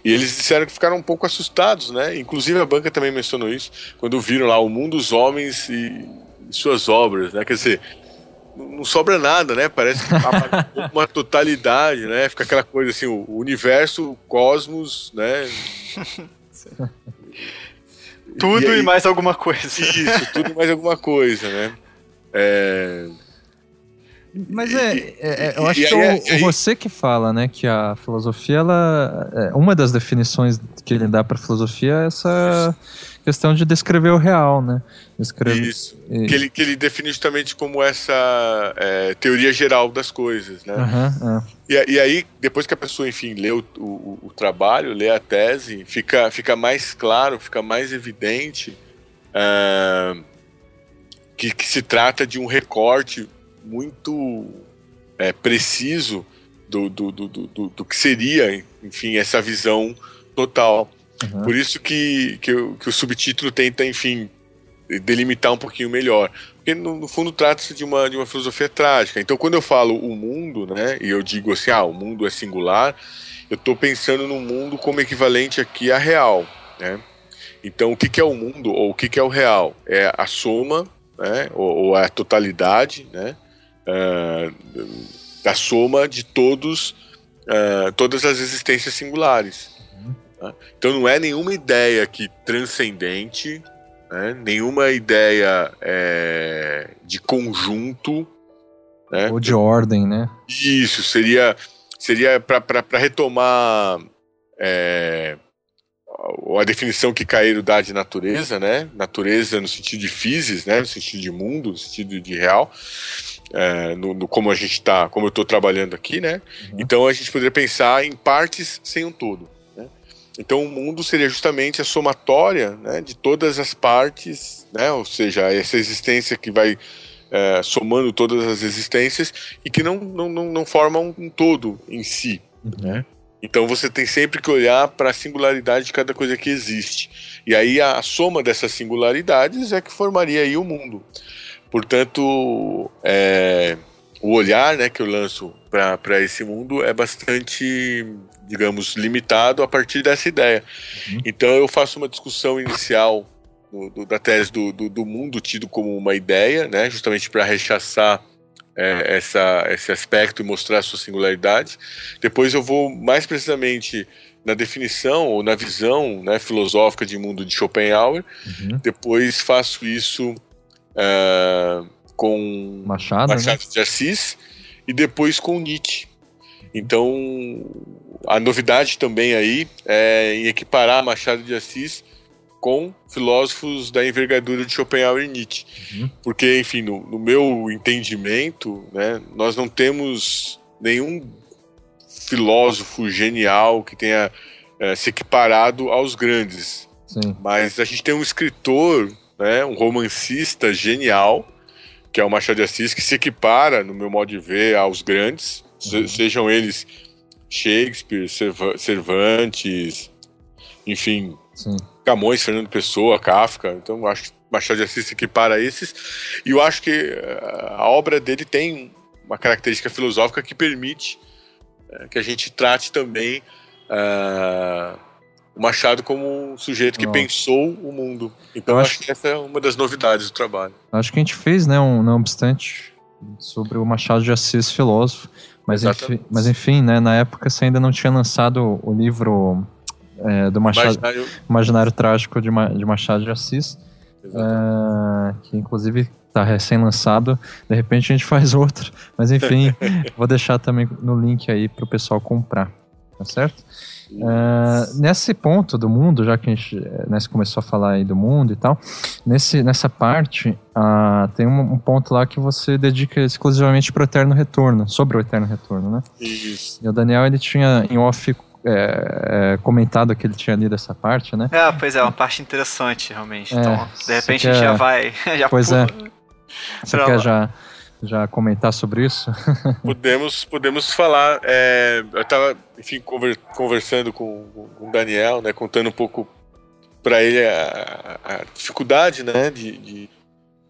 E eles disseram que ficaram um pouco assustados, né? Inclusive a banca também mencionou isso, quando viram lá o mundo dos homens e, suas obras, né? Quer dizer, não sobra nada, né? Parece (laughs) uma totalidade, né? Fica aquela coisa assim, o universo, o cosmos, né? Tudo e, aí, e, mais alguma coisa. Isso, tudo e mais alguma coisa, né? É... Mas é, é, é eu acho que é, você que fala, né, que a filosofia, ela, é, uma das definições que ele dá para filosofia é essa questão de descrever o real, né? Descrever, Isso. E... Que, ele, que ele define justamente como essa é, teoria geral das coisas, né? Uhum, e, e, aí, depois que a pessoa, enfim, lê o, o, o, trabalho, lê a tese, fica, fica mais claro, fica mais evidente uh, que, que se trata de um recorte muito é, preciso do, do, do, do, do que seria, enfim, essa visão total. Uhum. Por isso que, que, que, o subtítulo tenta, enfim, delimitar um pouquinho melhor. Porque, no, no fundo, trata-se de uma, de uma filosofia trágica. Então, quando eu falo o mundo, né, e eu digo assim, ah, o mundo é singular, eu estou pensando no mundo como equivalente aqui a real, né? Então, o que, que é o mundo ou o que, que é o real? É a soma, né, ou, ou a totalidade, né, uh, da soma de todos, uh, todas as existências singulares. Né? Então não é nenhuma ideia que transcendente, né? nenhuma ideia é, de conjunto. Né? Ou de ordem, né? Isso, seria, seria para retomar é, a definição que Cairo dá de natureza, né? Natureza no sentido de physis, né? No sentido de mundo, no sentido de real. É, no, no, como a gente está, como eu estou trabalhando aqui, né? Uhum. Então a gente poderia pensar em partes sem um todo. Então o mundo seria justamente a somatória né, de todas as partes, né, ou seja, essa existência que vai é, somando todas as existências e que não, não, não, não forma um, um todo em si. Uhum. Né? Então você tem sempre que olhar para a singularidade de cada coisa que existe. E aí a, a soma dessas singularidades é que formaria aí o mundo. Portanto, é, o olhar né, que eu lanço para esse mundo é bastante digamos, limitado a partir dessa ideia. Uhum. Então eu faço uma discussão inicial do, do, da tese do, do, mundo tido como uma ideia, né, justamente para rechaçar é, essa, esse aspecto e mostrar a sua singularidade. Depois eu vou mais precisamente na definição ou na visão né, filosófica de mundo de Schopenhauer. Uhum. Depois faço isso uh, com Machado, Machado né? de Assis e depois com Nietzsche. Então, a novidade também aí é em equiparar Machado de Assis com filósofos da envergadura de Schopenhauer e Nietzsche. Uhum. Porque, enfim, no, no, meu entendimento, né, nós não temos nenhum filósofo genial que tenha é, se equiparado aos grandes. Sim. Mas a gente tem um escritor, né, um romancista genial, que é o Machado de Assis, que se equipara, no meu modo de ver, aos grandes uhum. sejam eles Shakespeare, Cervantes, enfim, Sim. Camões, Fernando Pessoa, Kafka. Então, acho que Machado de Assis se equipara a esses. E eu acho que eh, a obra dele tem uma característica filosófica que permite é, que a gente trate também uh, o Machado como um sujeito que pensou o mundo. Então, acho, acho que essa é uma das novidades do trabalho. Acho que a gente fez, né, um, não obstante, sobre o Machado de Assis, filósofo. Mas enfim, mas enfim, né, na época você ainda não tinha lançado o livro é, do Machado, Imaginário... Imaginário Trágico de, de Machado de Assis, é, que inclusive está recém-lançado. De repente a gente (laughs) faz outro, mas enfim, (laughs) vou deixar também no link aí para o pessoal comprar. tá certo? Uh, nesse ponto do mundo, já que a gente né, começou a falar aí do mundo e tal, nesse, nessa parte uh, tem um, um, ponto lá que você dedica exclusivamente para o Eterno Retorno, sobre o Eterno Retorno, né? Isso. E o Daniel, ele tinha em off é, é, comentado que ele tinha lido essa parte, né? Ah, pois é, uma parte interessante, realmente. É, então, de repente a gente já vai. (laughs) Já pois é. Você quer já já comentar sobre isso? (laughs) podemos, podemos falar. É, eu estava, enfim, conver, conversando com, com o Daniel, né, contando um pouco para ele a, a, dificuldade, né, de, de,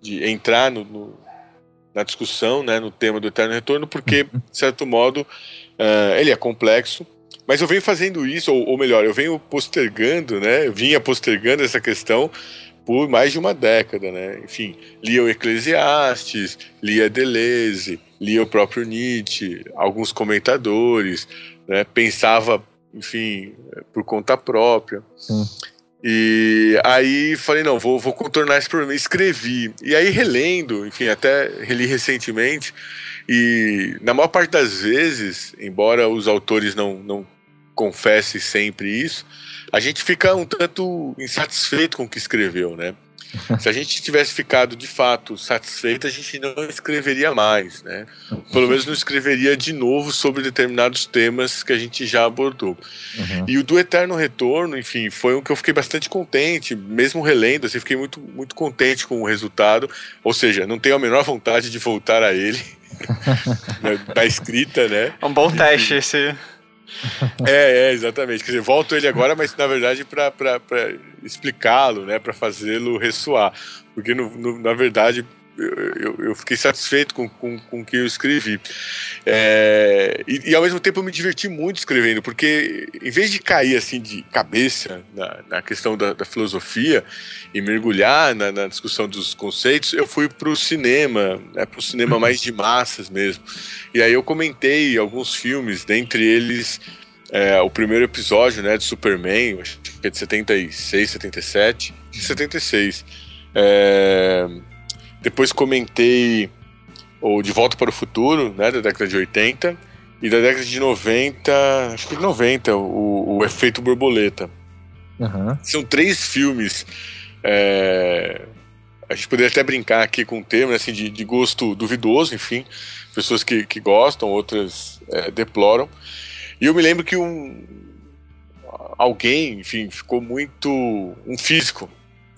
de entrar no, no, na discussão, né, no tema do eterno retorno, porque, uhum. de certo modo, uh, ele é complexo. Mas eu venho fazendo isso, ou, ou melhor, eu venho postergando, né? Eu vinha postergando essa questão por mais de uma década, né? Enfim, lia o Eclesiastes, lia Deleuze, lia o próprio Nietzsche, alguns comentadores, né? Pensava, enfim, por conta própria. Sim. E aí falei, não, vou, vou contornar esse problema. Escrevi. E aí relendo, enfim, até reli recentemente. E na maior parte das vezes, embora os autores não, não confessem sempre isso, a gente fica um tanto insatisfeito com o que escreveu, né? Se a gente tivesse ficado de fato satisfeito, a gente não escreveria mais, né? Pelo menos não escreveria de novo sobre determinados temas que a gente já abordou. Uhum. E o do Eterno Retorno, enfim, foi um que eu fiquei bastante contente, mesmo relendo, assim, fiquei muito, muito contente com o resultado. Ou seja, não tenho a menor vontade de voltar a ele. (laughs) da escrita, né? Um bom teste esse. (laughs) É, é, exatamente. Quer dizer, volto ele agora, mas na verdade para explicá-lo, né, para fazê-lo ressoar. Porque, no, no, na verdade, eu, eu, fiquei satisfeito com, com, com o que eu escrevi. É, e, e, ao mesmo tempo eu me diverti muito escrevendo, porque em vez de cair assim de cabeça na, na questão da, da, filosofia e mergulhar na, na, discussão dos conceitos, eu fui para o cinema, né, para o cinema mais de massas mesmo. E aí eu comentei alguns filmes, dentre eles é, o primeiro episódio né, de Superman, acho que é de 76, 77, 76. É, depois comentei o De Volta para o Futuro, né, da década de 80, e da década de 90, acho que de 90, o, o Efeito Borboleta. Uhum. São três filmes. É, a gente poderia até brincar aqui com o termo assim, de, de gosto duvidoso, enfim. Pessoas que, que gostam, outras é, deploram. E eu me lembro que um alguém, enfim, ficou muito um físico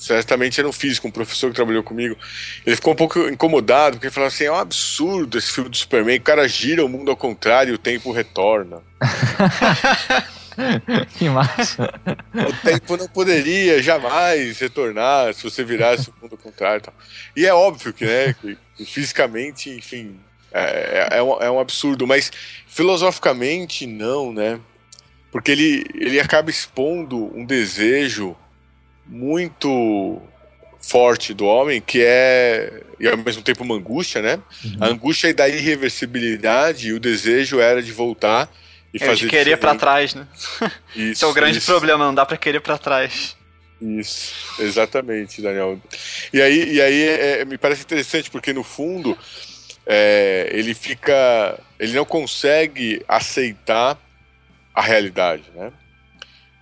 certamente era um físico, um professor que trabalhou comigo. Ele ficou um pouco incomodado, porque ele falou assim: é um absurdo esse filme do Superman, o cara gira o mundo ao contrário e o tempo retorna. (laughs) que massa. O tempo não poderia jamais retornar se você virasse o mundo ao contrário. E é óbvio que, né, que, fisicamente, enfim, é, é, é, um, é um absurdo, mas filosoficamente não, né? Porque ele, ele acaba expondo um desejo muito forte do homem, que é, e ao mesmo tempo uma angústia, né? Uhum. A angústia é da irreversibilidade e o desejo era de voltar e é fazer. De querer para trás, né? (laughs) Isso, Esse é o grande isso. problema, não dá para querer para trás. Isso, exatamente, Daniel. E aí, e aí é, é, me parece interessante, porque no fundo é, ele fica. Ele não consegue aceitar a realidade, né?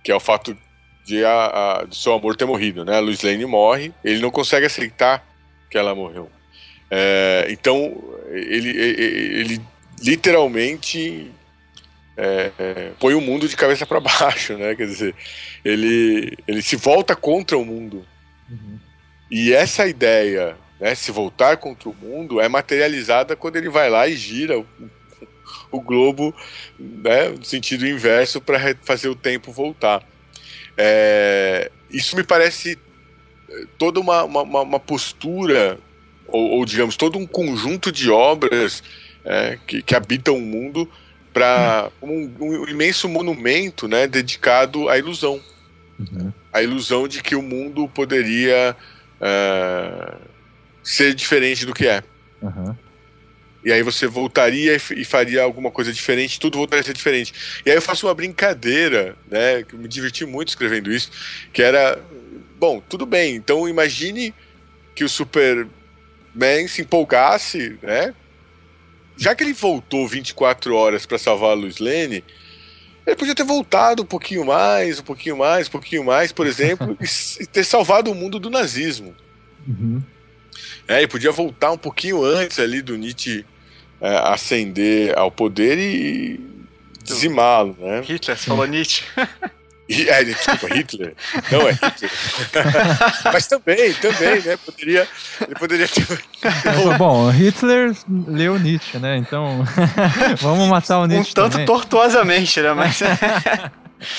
Que é o fato de, a, a, de seu amor ter morrido, né? A Lois Lane morre, ele não consegue aceitar que ela morreu. É, então, ele, ele, ele literalmente é, é, põe o mundo de cabeça para (laughs) baixo, né? Quer dizer, ele, ele se volta contra o mundo. Uhum. E essa ideia, né, se voltar contra o mundo, é materializada quando ele vai lá e gira o, o globo né, no sentido inverso para fazer o tempo voltar. É, isso me parece eh, toda uma, uma, uma postura, ou, ou, digamos, todo um conjunto de obras é, que, que habitam o mundo para um, um, imenso monumento né, dedicado à ilusão. Uhum. A ilusão de que o mundo poderia uh, ser diferente do que é. Uhum. E aí você voltaria e faria alguma coisa diferente, tudo voltaria a ser diferente. E aí eu faço uma brincadeira, né? Que me diverti muito escrevendo isso, que era. Bom, tudo bem, então imagine que o Superman se empolgasse, né? Já que ele voltou 24 horas para salvar a Lois Lane, Ele podia ter voltado um pouquinho mais, um pouquinho mais, um pouquinho mais, por exemplo, (laughs) e, ter salvado o mundo do nazismo. Uhum. É, e podia voltar um pouquinho antes ali do Nietzsche é, ascender ao poder e dizimá-lo, né? Hitler, você falou Nietzsche. É, desculpa, Hitler. Não é Hitler. (laughs) Mas também, também, né? Poderia, ele poderia ter. (laughs) Bom, Hitler leu Nietzsche, né? Então, (laughs) vamos matar o Nietzsche. Um tanto também. tortuosamente, né? Mas.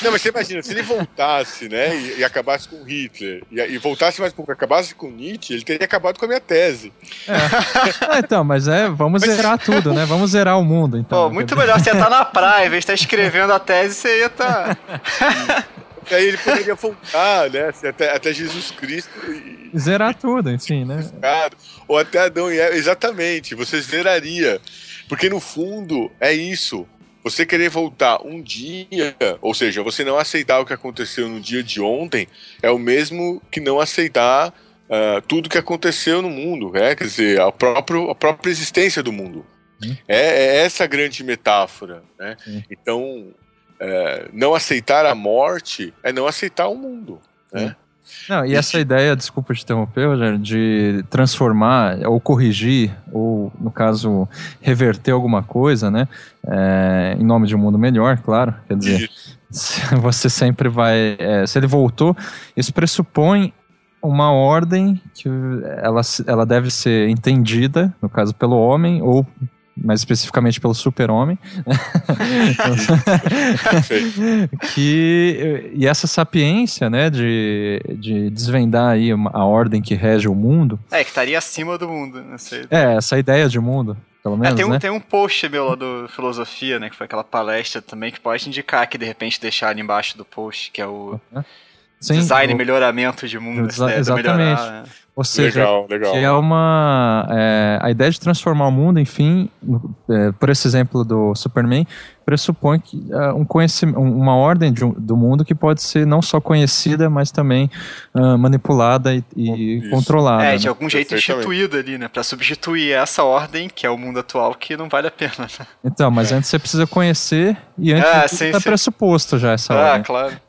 Não, mas você imagina, se ele voltasse, né, e, e acabasse com Hitler, e, e, voltasse mais um pouco, acabasse com Nietzsche, ele teria acabado com a minha tese. É. é então, mas é, vamos mas... zerar tudo, né? Vamos zerar o mundo, então. Pô, muito melhor você estar na praia, em vez de estar escrevendo a tese, você ia estar... Tá... E aí ele poderia voltar, né? Assim, até, até Jesus Cristo. E, Zerar tudo, enfim, né? Ou até Adão e Eva. Exatamente, você zeraria. Porque no fundo é isso. Você querer voltar um dia, ou seja, você não aceitar o que aconteceu no dia de ontem, é o mesmo que não aceitar uh, tudo que aconteceu no mundo, né? Quer dizer, a, próprio, a própria existência do mundo. Hum. É, é, essa grande metáfora, né? Então, é, não aceitar a morte é não aceitar o mundo, né? Não, e essa ideia, desculpa te interromper, Rogério, de transformar ou corrigir, ou no caso, reverter alguma coisa, né? É, em nome de um mundo melhor, claro. Quer dizer, (laughs) você sempre vai. É, se ele voltou, isso pressupõe uma ordem que ela, ela deve ser entendida, no caso, pelo homem ou mais especificamente pelo super-homem. (laughs) que, e essa sapiência, né, de, de desvendar aí a ordem que rege o mundo. É, que estaria acima do mundo. Né? É, essa ideia de mundo. Pelo menos, é, tem, um, né? tem um post meu lá do Filosofia, né? Que foi aquela palestra também, que pode indicar que de repente deixar ali embaixo do post, que é o Sim, design e melhoramento de mundo. Exa exatamente. Melhorar, né? Ou seja, legal, legal. que é uma. É, a ideia de transformar o mundo, enfim, é, por esse exemplo do Superman, pressupõe que, é, um conhecimento, uma ordem de, do mundo que pode ser não só conhecida, mas também uh, manipulada e, e controlada. É, de né? algum jeito instituída ali, né? Para substituir essa ordem, que é o mundo atual, que não vale a pena. Né? Então, mas é. antes você precisa conhecer e antes ah, está pressuposto já essa ah, ordem. Ah, claro.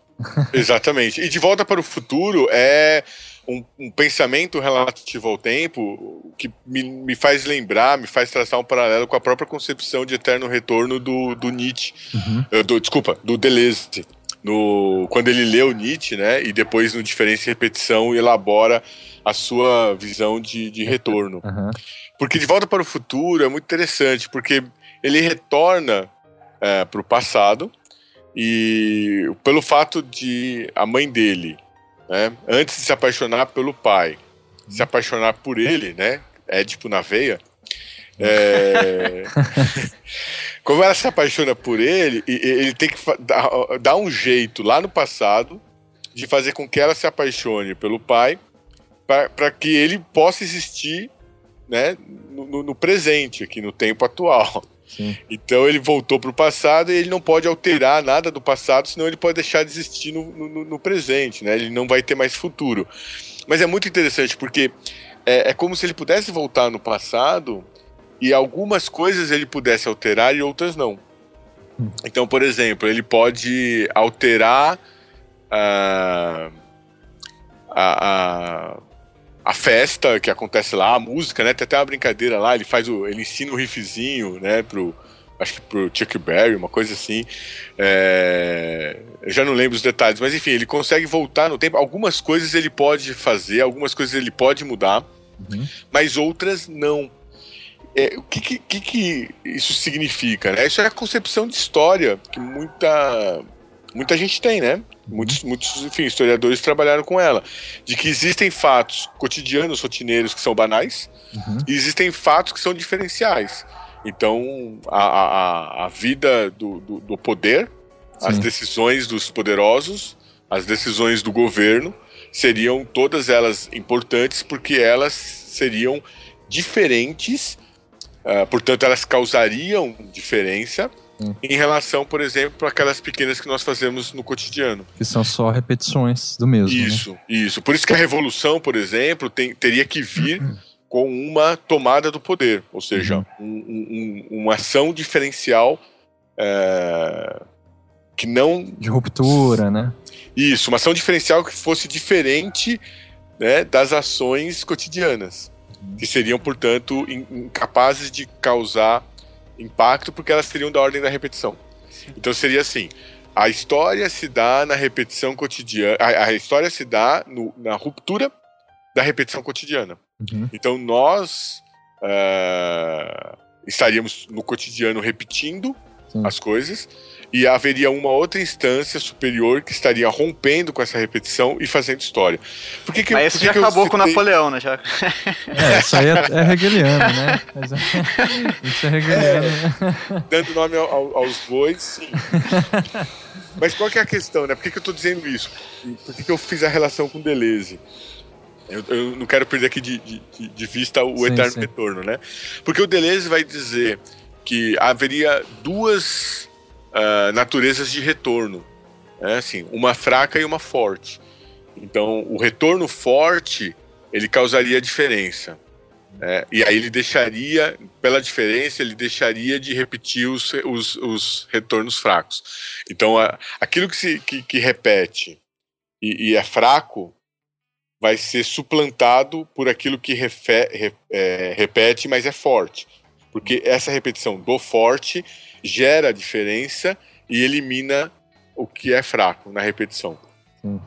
Exatamente. E de volta para o futuro é um, um, pensamento relativo ao tempo que me, me, faz lembrar, me faz traçar um paralelo com a própria concepção de eterno retorno do, do Nietzsche. Uhum. Uh, do, desculpa, do Deleuze. No, quando ele leu Nietzsche, né, e depois no Diferença e Repetição elabora a sua visão de, de retorno. Uhum. Porque De Volta para o Futuro é muito interessante, porque ele retorna é, para o passado, e pelo fato de a mãe dele né? Antes de se apaixonar pelo pai, se apaixonar por ele, né? Édipo na veia. É... (laughs) Como ela se apaixona por ele, ele tem que dar um jeito lá no passado de fazer com que ela se apaixone pelo pai, para que ele possa existir né, no, no presente, aqui no tempo atual. Sim. Então ele voltou para o passado e ele não pode alterar nada do passado, senão ele pode deixar de existir no, no, no presente, né? Ele não vai ter mais futuro. Mas é muito interessante porque é, é, como se ele pudesse voltar no passado e algumas coisas ele pudesse alterar e outras não. Hum. Então, por exemplo, ele pode alterar uh, a, a a festa que acontece lá, a música, né? Tem até uma brincadeira lá, ele faz o. ele ensina o riffzinho, né, pro. Acho que pro Chuck Berry, uma coisa assim. É, eu já não lembro os detalhes, mas enfim, ele consegue voltar no tempo. Algumas coisas ele pode fazer, algumas coisas ele pode mudar, uhum. mas outras não. É, o que, que, que, isso significa? Né? Isso é a concepção de história que muita, muita gente tem, né? Muitos, muitos enfim, historiadores trabalharam com ela. De que existem fatos cotidianos, rotineiros, que são banais, uhum. e existem fatos que são diferenciais. Então, a, a, a vida do, do, do poder, Sim. as decisões dos poderosos, as decisões do governo, seriam todas elas importantes porque elas seriam diferentes, uh, portanto, elas causariam diferença Hum. Em relação, por exemplo, para aquelas pequenas que nós fazemos no cotidiano. Que são só repetições do mesmo. Né? Isso, né? isso. Por isso que a revolução, por exemplo, tem, teria que vir (clears throat) com uma tomada do poder, ou seja, uhum. um, um, uma ação diferencial é, que não. De ruptura, né? Isso, uma ação diferencial que fosse diferente né, das ações cotidianas, uhum. que seriam, portanto, incapazes de causar impacto porque elas seriam da ordem da repetição. Então seria assim: a história se dá na repetição cotidiana, a, a história se dá no, na ruptura da repetição cotidiana. Uhum. Então nós uh, estaríamos no cotidiano repetindo Sim. as coisas e haveria uma outra instância superior que estaria rompendo com essa repetição e fazendo história. Por que que, Mas isso já acabou com Napoleão, né? Já... É, isso aí é, é hegeliano, né? É, (laughs) isso é hegeliano. É, dando nome ao, aos bois, sim. Mas qual que é a questão, né? Por que, que eu estou dizendo isso? Por que, que eu fiz a relação com Deleuze? Eu, eu não quero perder aqui de, de, de vista o sim, eterno sim. retorno, né? Porque o Deleuze vai dizer que haveria duas uh, naturezas de retorno, né? assim, uma fraca e uma forte. Então, o retorno forte ele causaria diferença. Né? E aí ele deixaria, pela diferença, ele deixaria de repetir os, os, os retornos fracos. Então, a, aquilo que, se, que, que repete e, e, é fraco vai ser suplantado por aquilo que refe, re, é, repete, mas é forte. Porque essa repetição do forte gera diferença e elimina o que é fraco na repetição. Hum.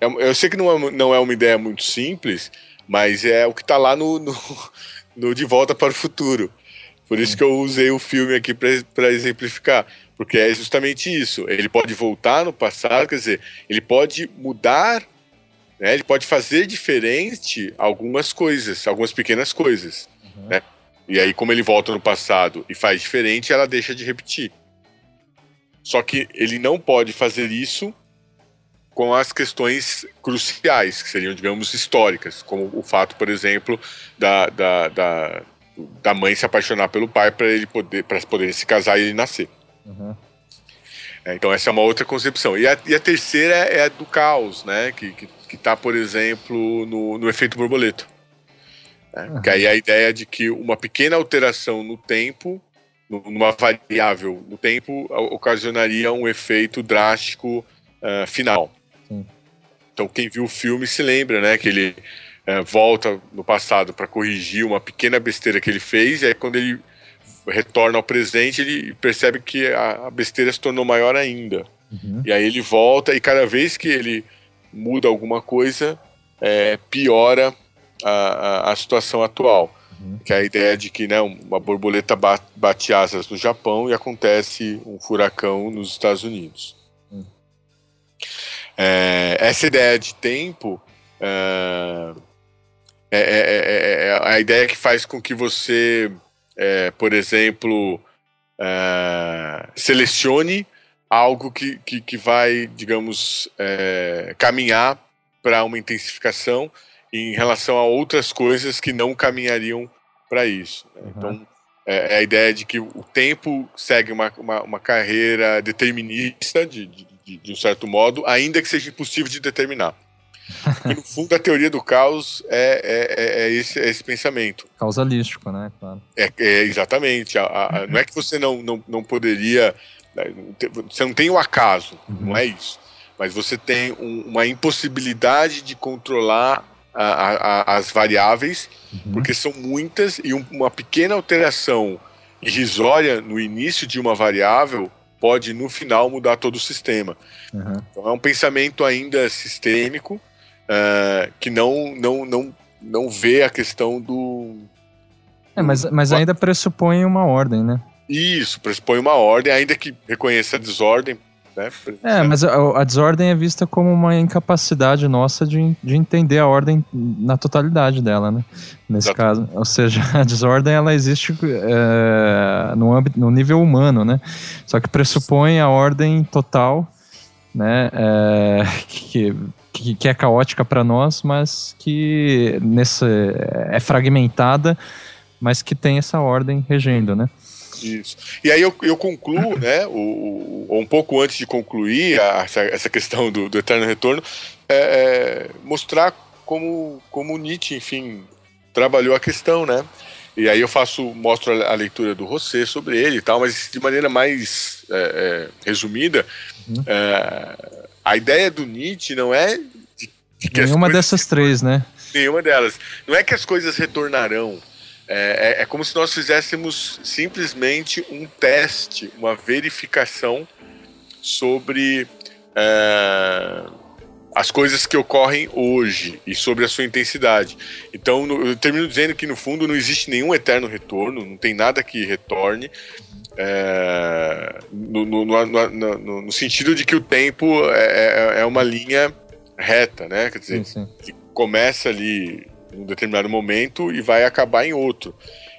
Eu sei que não é, não é uma ideia muito simples, mas é o que está lá no, no, no, De Volta para o Futuro. Por isso que eu usei o filme aqui para exemplificar. Porque é justamente isso. Ele pode voltar no passado, quer dizer, ele pode mudar, né? ele pode fazer diferente algumas coisas, algumas pequenas coisas. Uhum. Né? E aí, como ele volta no passado e faz diferente, ela deixa de repetir. Só que ele não pode fazer isso com as questões cruciais, que seriam, digamos, históricas, como o fato, por exemplo, da, da, da, da mãe se apaixonar pelo pai para ele poder para poderem se casar e ele nascer. Uhum. É, então essa é uma outra concepção. E a, e a terceira é a do caos, né? Que, que, que tá, por exemplo, no, no efeito borboleta. Né? Uhum. Que aí a ideia de que uma pequena alteração no tempo, numa variável no tempo, ocasionaria um efeito drástico uh, final. Sim. Então quem viu o filme se lembra, né, que ele uh, volta no passado para corrigir uma pequena besteira que ele fez, e aí quando ele retorna ao presente, ele percebe que a, a besteira se tornou maior ainda. Uhum. E aí ele volta, e cada vez que ele muda alguma coisa, é, piora a, a, situação atual. Uhum. Que é a ideia de que né, uma borboleta bate asas no Japão e acontece um furacão nos Estados Unidos. Uhum. É, essa ideia de tempo é, é, é, é, a ideia que faz com que você, por exemplo, selecione algo que, que, que vai, digamos, caminhar para uma intensificação em relação a outras coisas que não caminhariam para isso. Né? Uhum. Então, é, é, a ideia de que o tempo segue uma, uma, uma carreira determinista, de, de, de, um certo modo, ainda que seja impossível de determinar. (laughs) No fundo, a teoria do caos é, é, é, é esse, é esse pensamento. Causalístico, né? Claro. É, é exatamente. A, a, não é que você não, não, não poderia. Né, você não tem o acaso, uhum. não é isso. Mas você tem um, uma impossibilidade de controlar a, a, as variáveis, uhum. porque são muitas e um, uma pequena alteração irrisória no início de uma variável pode no final mudar todo o sistema. Uhum. Então é um pensamento ainda sistêmico uh, que não, não, não, não vê a questão do. É, mas, mas ainda pressupõe uma ordem, né? Isso, pressupõe uma ordem, ainda que reconheça a desordem, né? É, mas a, a, desordem é vista como uma incapacidade nossa de, de entender a ordem na totalidade dela, né? Nesse caso. Ou seja, (laughs) a desordem ela existe é, no, âmbito, no nível humano, né? Só que pressupõe a ordem total, né? É, que, que, que é caótica para nós, mas que nesse, é fragmentada, mas que tem essa ordem regendo, né? Isso. E aí eu, eu concluo, (laughs) né, o, o, um pouco antes de concluir a, essa, essa questão do, do eterno retorno, é, é, mostrar como, como Nietzsche, enfim, trabalhou a questão, né? e aí eu faço, mostro a, a, leitura do Rosset sobre ele e tal, mas de maneira mais é, é, resumida, uhum. É, a ideia do Nietzsche não é de, de nenhuma dessas três, né? Nenhuma delas. Não é que as coisas retornarão. É, é, é, como se nós fizéssemos simplesmente um teste, uma verificação sobre é, as coisas que ocorrem hoje e sobre a sua intensidade. Então, no, eu termino dizendo que, no fundo, não existe nenhum eterno retorno, não tem nada que retorne. É, no, no, no, sentido de que o tempo é, é, é uma linha reta, né? Quer dizer, sim, sim. que começa ali em um determinado momento e vai acabar em outro.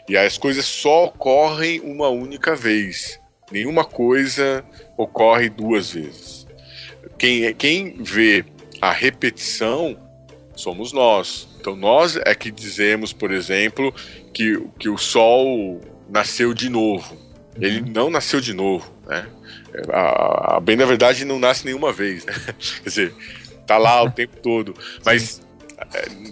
E as coisas só ocorrem uma única vez. Nenhuma coisa ocorre duas vezes. Quem, quem vê a repetição somos nós. Então nós é que dizemos, por exemplo, que, que o Sol nasceu de novo. Ele uhum. não nasceu de novo, né? A, a, bem na verdade não nasce nenhuma vez, né? (laughs) Quer dizer, tá lá o tempo todo, mas é,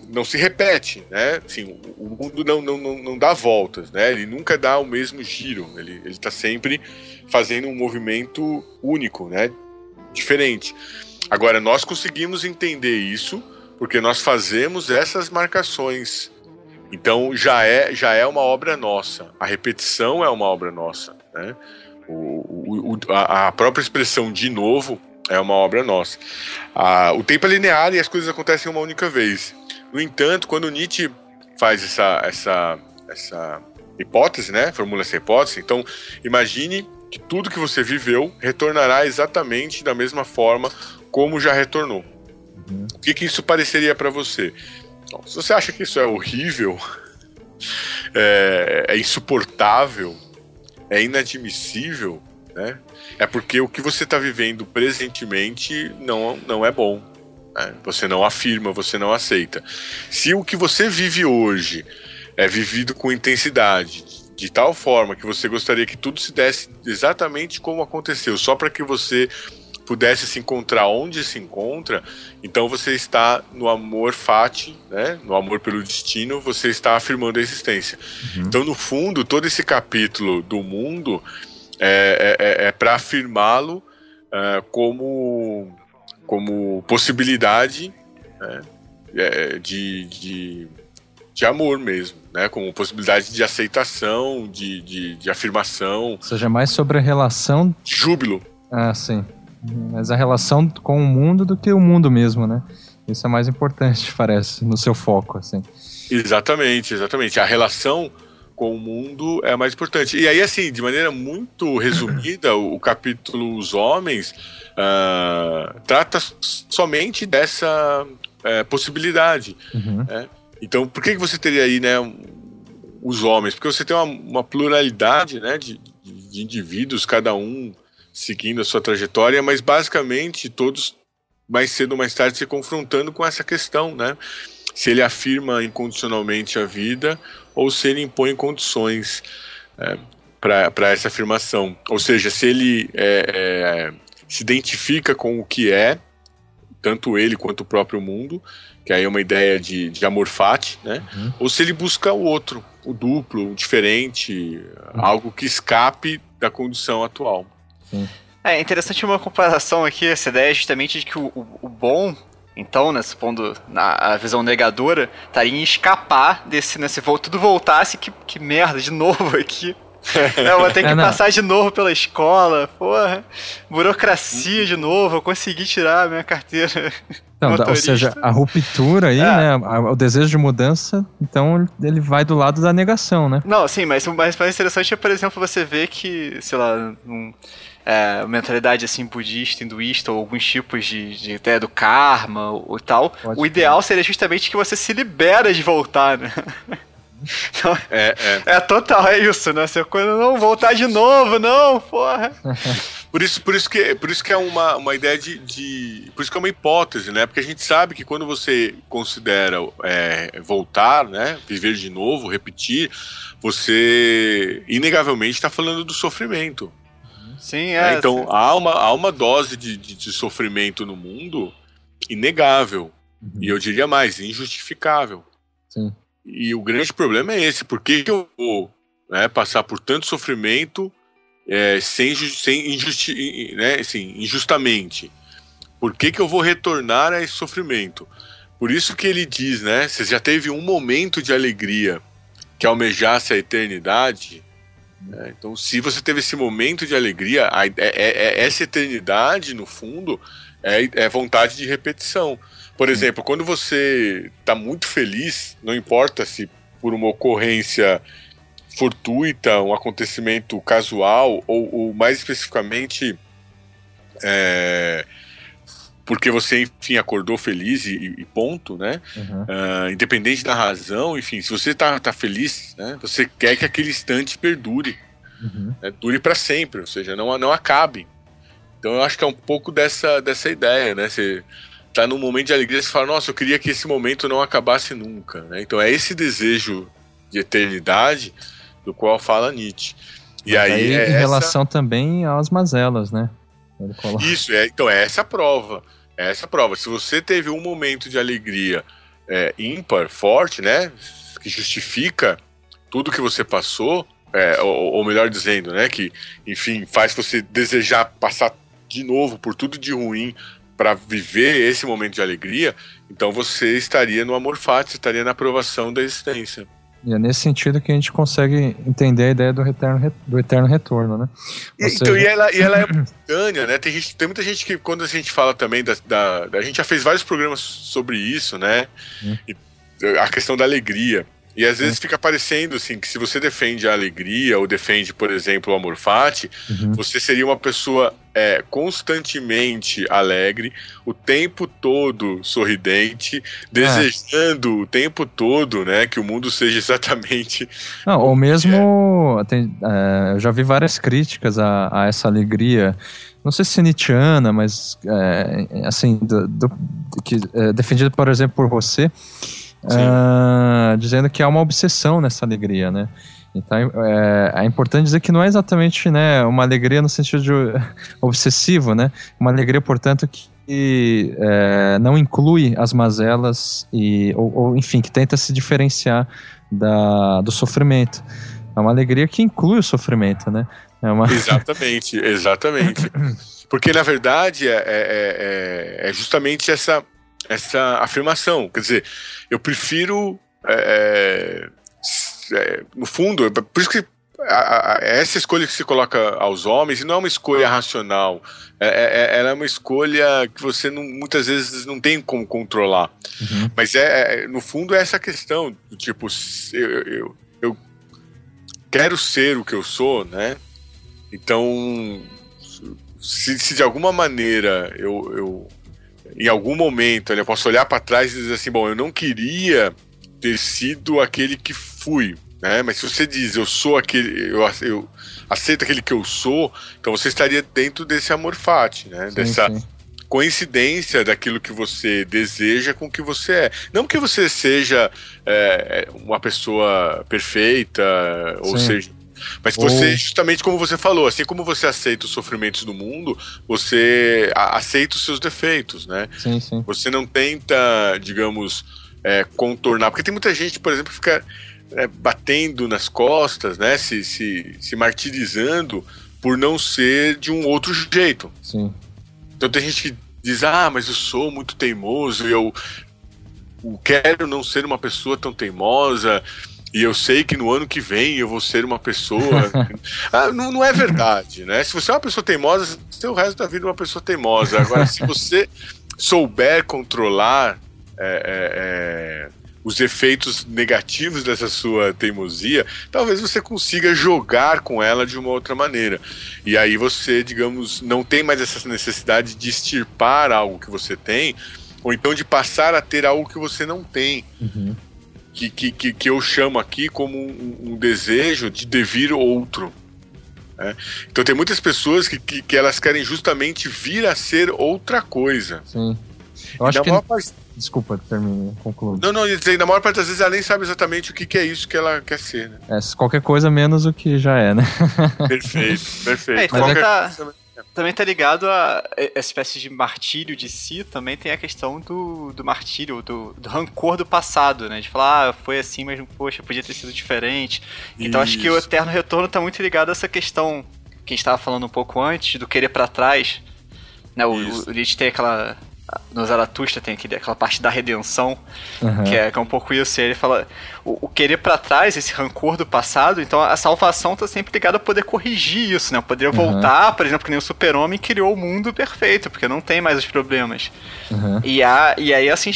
não se repete, né? Assim, o mundo não, não, não, não dá voltas, né? Ele nunca dá o mesmo giro, ele está sempre fazendo um movimento único, né? Diferente. Agora, nós conseguimos entender isso porque nós fazemos essas marcações. Então, já é, já é uma obra nossa. A repetição é uma obra nossa. Né? O, o, a, própria expressão de novo é uma obra nossa. o tempo é linear e as coisas acontecem uma única vez. No entanto, quando Nietzsche faz essa, essa, essa hipótese, né? formula essa hipótese, então imagine que tudo que você viveu retornará exatamente da mesma forma como já retornou. Uhum. O que, que isso pareceria para você? Então, se você acha que isso é horrível, (laughs) é, é insuportável, é inadmissível, né? É porque o que você está vivendo presentemente não, não é bom. Né? Você não afirma, você não aceita. Se o que você vive hoje é vivido com intensidade, de tal forma que você gostaria que tudo se desse exatamente como aconteceu, só para que você pudesse se encontrar onde se encontra, então você está no amor fati, né? No amor pelo destino, você está afirmando a existência. Uhum. Então, no fundo, todo esse capítulo do mundo é, é, é, é para afirmá-lo é, como, como possibilidade né? É, de, de, de amor mesmo, né? Como possibilidade de aceitação, de, de, de afirmação. Ou seja, mais sobre a relação. Júbilo. Ah, sim mas a relação com o mundo do que o mundo mesmo, né? Isso é mais importante, (laughs) parece, no seu foco, assim. Exatamente, exatamente. A relação com o mundo é mais importante. E aí, assim, de maneira muito (clears throat) resumida, o, capítulo Os Homens uh, trata somente dessa uh, possibilidade. Uhum. Né? Então, por que, que você teria aí, né, os homens? Porque você tem uma, uma pluralidade, né, de, de indivíduos, cada um seguindo a sua trajetória, mas basicamente todos mais cedo ou mais tarde se confrontando com essa questão, né? Se ele afirma incondicionalmente a vida ou se ele impõe condições é, para essa afirmação. Ou seja, se ele é, é, se identifica com o que é, tanto ele quanto o próprio mundo, que aí é uma ideia de, de amor fati, né? Uhum. Ou se ele busca o outro, o duplo, o diferente, uhum. algo que escape da condição atual. Sim. É interessante uma comparação aqui, essa ideia justamente de que o, o, o bom, então, né, supondo na a visão negadora, estaria em escapar desse, nesse né, tudo voltasse, que, que merda, de novo aqui. (laughs) eu vou ter que é, passar de novo pela escola, porra. Burocracia de novo, eu consegui tirar a minha carteira. Não, ou seja, a ruptura aí, é. né? O desejo de mudança, então ele vai do lado da negação, né? Não, sim, mas o mais interessante é, por exemplo, você ver que, sei lá, um, é, mentalidade assim budista, hinduísta ou alguns tipos de, de ideia do karma ou, tal, Pode o ideal ser. seria justamente que você se libera de voltar, né? (laughs) Então, é, é. é total, é isso, né? Você quando não voltar de novo, não, porra. (laughs) Por isso, por isso que, por isso que é uma, uma ideia de, de. Por isso que é uma hipótese, né? Porque a gente sabe que quando você considera é, voltar, né? Viver de novo, repetir, você inegavelmente está falando do sofrimento. Sim, é. Né? Então há uma, há uma dose de, de, de sofrimento no mundo inegável. Uhum. E eu diria mais, injustificável. Sim. e o grande problema é esse: por que, que eu vou né, passar por tanto sofrimento é, sem, sem injusti né, assim, injustamente? Por que, que eu vou retornar a esse sofrimento? Por isso que ele diz, né? Você já teve um momento de alegria que almejasse a eternidade. Né? Então, se você teve esse momento de alegria, a, é, é, é, essa eternidade, no fundo, é, é vontade de repetição. Por exemplo, quando você está muito feliz, não importa se por uma ocorrência fortuita, um acontecimento casual, ou, ou mais especificamente é, porque você, enfim, acordou feliz e, e ponto, né? Uhum. Uh, independente da razão, enfim, se você tá, tá feliz, né? Você quer que aquele instante perdure, uhum. né? dure para sempre, ou seja, não, não acabe. Então eu acho que é um pouco dessa, dessa ideia, né? Você tá num momento de alegria, você fala, nossa, eu queria que esse momento não acabasse nunca, né? Então é esse desejo de eternidade do qual fala Nietzsche. E aí, aí é em essa... relação também às mazelas, né? Isso, é, então é essa a prova. Essa prova. Se você teve um momento de alegria é, ímpar, forte, né? Que justifica tudo que você passou, é, ou, ou, melhor dizendo, né? Que, enfim, faz você desejar passar de novo por tudo de ruim para viver esse momento de alegria, então você estaria no amor fati, estaria na aprovação da existência. E é nesse sentido que a gente consegue entender a ideia do, retorno, do eterno retorno, né? E, seja... Então, e ela, e ela é (clears throat) momentânea, né? Tem, gente, tem muita gente que, quando a gente fala também da, da, A gente já fez vários programas sobre isso, né? Hum. E, a questão da alegria. E às vezes uhum. fica parecendo assim que se você defende a alegria ou defende, por exemplo, o amor fati, uhum. você seria uma pessoa é, constantemente alegre, o tempo todo sorridente, desejando é. o tempo todo, né, que o mundo seja exatamente. Não, ou mesmo é. tem, é, eu já vi várias críticas a, a essa alegria não sei se é Nietzscheana, mas é, assim, do, do, que, é, defendido, por exemplo, por você, uh, dizendo que há uma obsessão nessa alegria, né? Então é, é, importante dizer que não é exatamente né, uma alegria no sentido de (laughs) obsessivo, né? Uma alegria, portanto, que é, não inclui as mazelas e, ou, ou, enfim, que tenta se diferenciar da, do sofrimento. É uma alegria que inclui o sofrimento, né? É uma... (laughs) Exatamente, exatamente. Porque na verdade é, é, é, é justamente essa essa afirmação. Quer dizer, eu prefiro. É, é, é no fundo, é por isso que a, a, essa escolha que se coloca aos homens não é uma escolha racional. É, é, ela é uma escolha que você não, muitas vezes não tem como controlar. Uhum. Mas é, no fundo é essa questão tipo eu, eu, eu quero ser o que eu sou, né? Então se, se de alguma maneira eu, eu em algum momento, eu posso olhar para trás e dizer assim, bom, eu não queria ter sido aquele que fui, né? Mas se você diz, eu sou aquele, eu, eu aceito aquele que eu sou, então você estaria dentro desse amor fati, né? Sim, Dessa sim. coincidência daquilo que você deseja com o que você é. Não que você seja é, uma pessoa perfeita, ou sim. seja mas você, justamente como você falou, assim como você aceita os sofrimentos do mundo, você aceita os seus defeitos, né? Sim, sim. Você não tenta, digamos, é, contornar. Porque tem muita gente, por exemplo, que fica é, batendo nas costas, né? Se, se, se martirizando por não ser de um outro jeito. Sim. Então tem gente que diz, ah, mas eu sou muito teimoso, eu quero não ser uma pessoa tão teimosa, e eu sei que no ano que vem eu vou ser uma pessoa. (laughs) ah, não, não é verdade, né? Se você é uma pessoa teimosa, você tem o resto da vida uma pessoa teimosa. Agora, se você souber controlar é, é, é, os efeitos negativos dessa sua teimosia, talvez você consiga jogar com ela de uma outra maneira. E aí você, digamos, não tem mais essa necessidade de extirpar algo que você tem, ou então de passar a ter algo que você não tem. Uhum que, que, que eu chamo aqui como um, um desejo de devir outro. Né? Então tem muitas pessoas que, que, que, elas querem justamente vir a ser outra coisa. Sim. Eu acho que. Parte... Desculpa, termine, concluo. Não, não, dizer, na maior parte das vezes ela nem sabe exatamente o que, que é isso que ela quer ser. Né? É, qualquer coisa menos o que já é, né? Perfeito, (laughs) perfeito. É, então tá, também tá ligado a essa espécie de martírio de si, também tem a questão do, do martírio, do, do rancor do passado, né? De falar, ah, foi assim, mas poxa, podia ter sido diferente. Então acho que o Eterno Retorno tá muito ligado a essa questão que a gente tava falando um pouco antes, do querer para trás. Né? O, o Nietzsche tem aquela no Zaratustra tem aquele, aquela parte da redenção, uhum. que, é, que, é, um pouco isso. E ele fala: o, o querer para trás, esse rancor do passado, então a salvação tá sempre ligada a poder corrigir isso, né? Poder uhum. voltar, por exemplo, que nem o Super-Homem criou o mundo perfeito, porque não tem mais os problemas. Uhum. E, a, e aí, assim,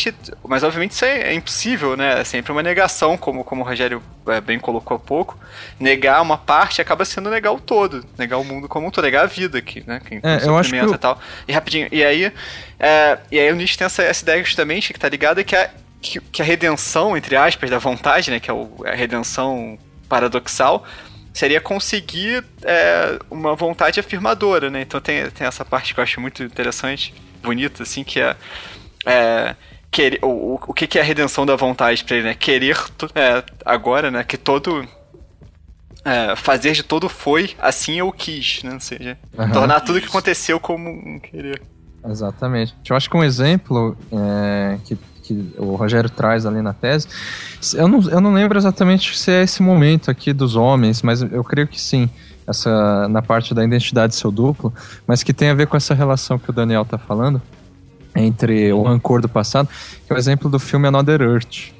mas obviamente isso é, é, impossível, né? É sempre uma negação, como, como o Rogério é, bem colocou há pouco. Negar uma parte acaba sendo negar o todo, negar o mundo como um todo, negar a vida aqui, né? Quem é, eu acho que eu... e tal. E rapidinho, e aí. É, e aí o Nietzsche tem essa, essa ideia justamente que tá ligada que a, que, que, a redenção, entre aspas, da vontade, né? Que é o, a redenção paradoxal, seria conseguir é, uma vontade afirmadora, né? Então tem, tem essa parte que eu acho muito interessante, bonita, assim, que é. é querer, o, o que, que é a redenção da vontade para ele, né? Querer é, agora, né? Que todo. É, fazer de todo foi assim eu quis, né? Ou seja, uhum. tornar tudo que aconteceu como um querer. Exatamente. Eu acho que um exemplo é, que, que o Rogério traz ali na tese, eu não, eu não lembro exatamente se é esse momento aqui dos homens, mas eu creio que sim, essa na parte da identidade seu duplo, mas que tem a ver com essa relação que o Daniel está falando entre o rancor do passado, que é o exemplo do filme Another Earth.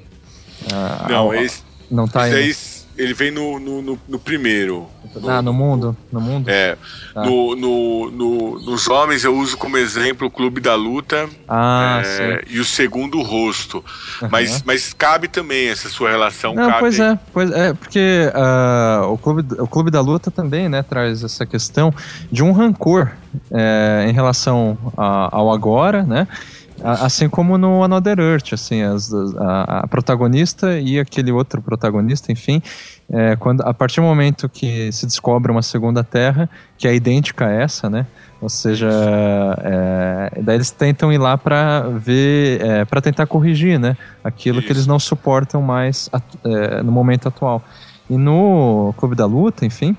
Ah, não, esse, não tá esse aí ele vem no, no, no, no primeiro. Ah, no, mundo? No mundo? É. Ah. No, no, no, nos homens eu uso como exemplo o Clube da Luta ah, é, e o segundo o rosto. Uhum. Mas, mas cabe também essa sua relação. Não, cabe... pois é, pois é, porque uh, o, clube, o Clube da Luta também né, traz essa questão de um rancor é, em relação a, ao agora, né? Assim como no Another Earth, assim, as, a, a, protagonista e aquele outro protagonista, enfim, é, quando, a partir do momento que se descobre uma segunda Terra, que é idêntica a essa, né? Ou seja, é, daí eles tentam ir lá para ver, é, para tentar corrigir, né? Aquilo Isso. que eles não suportam mais é, no momento atual. E no Clube da Luta, enfim,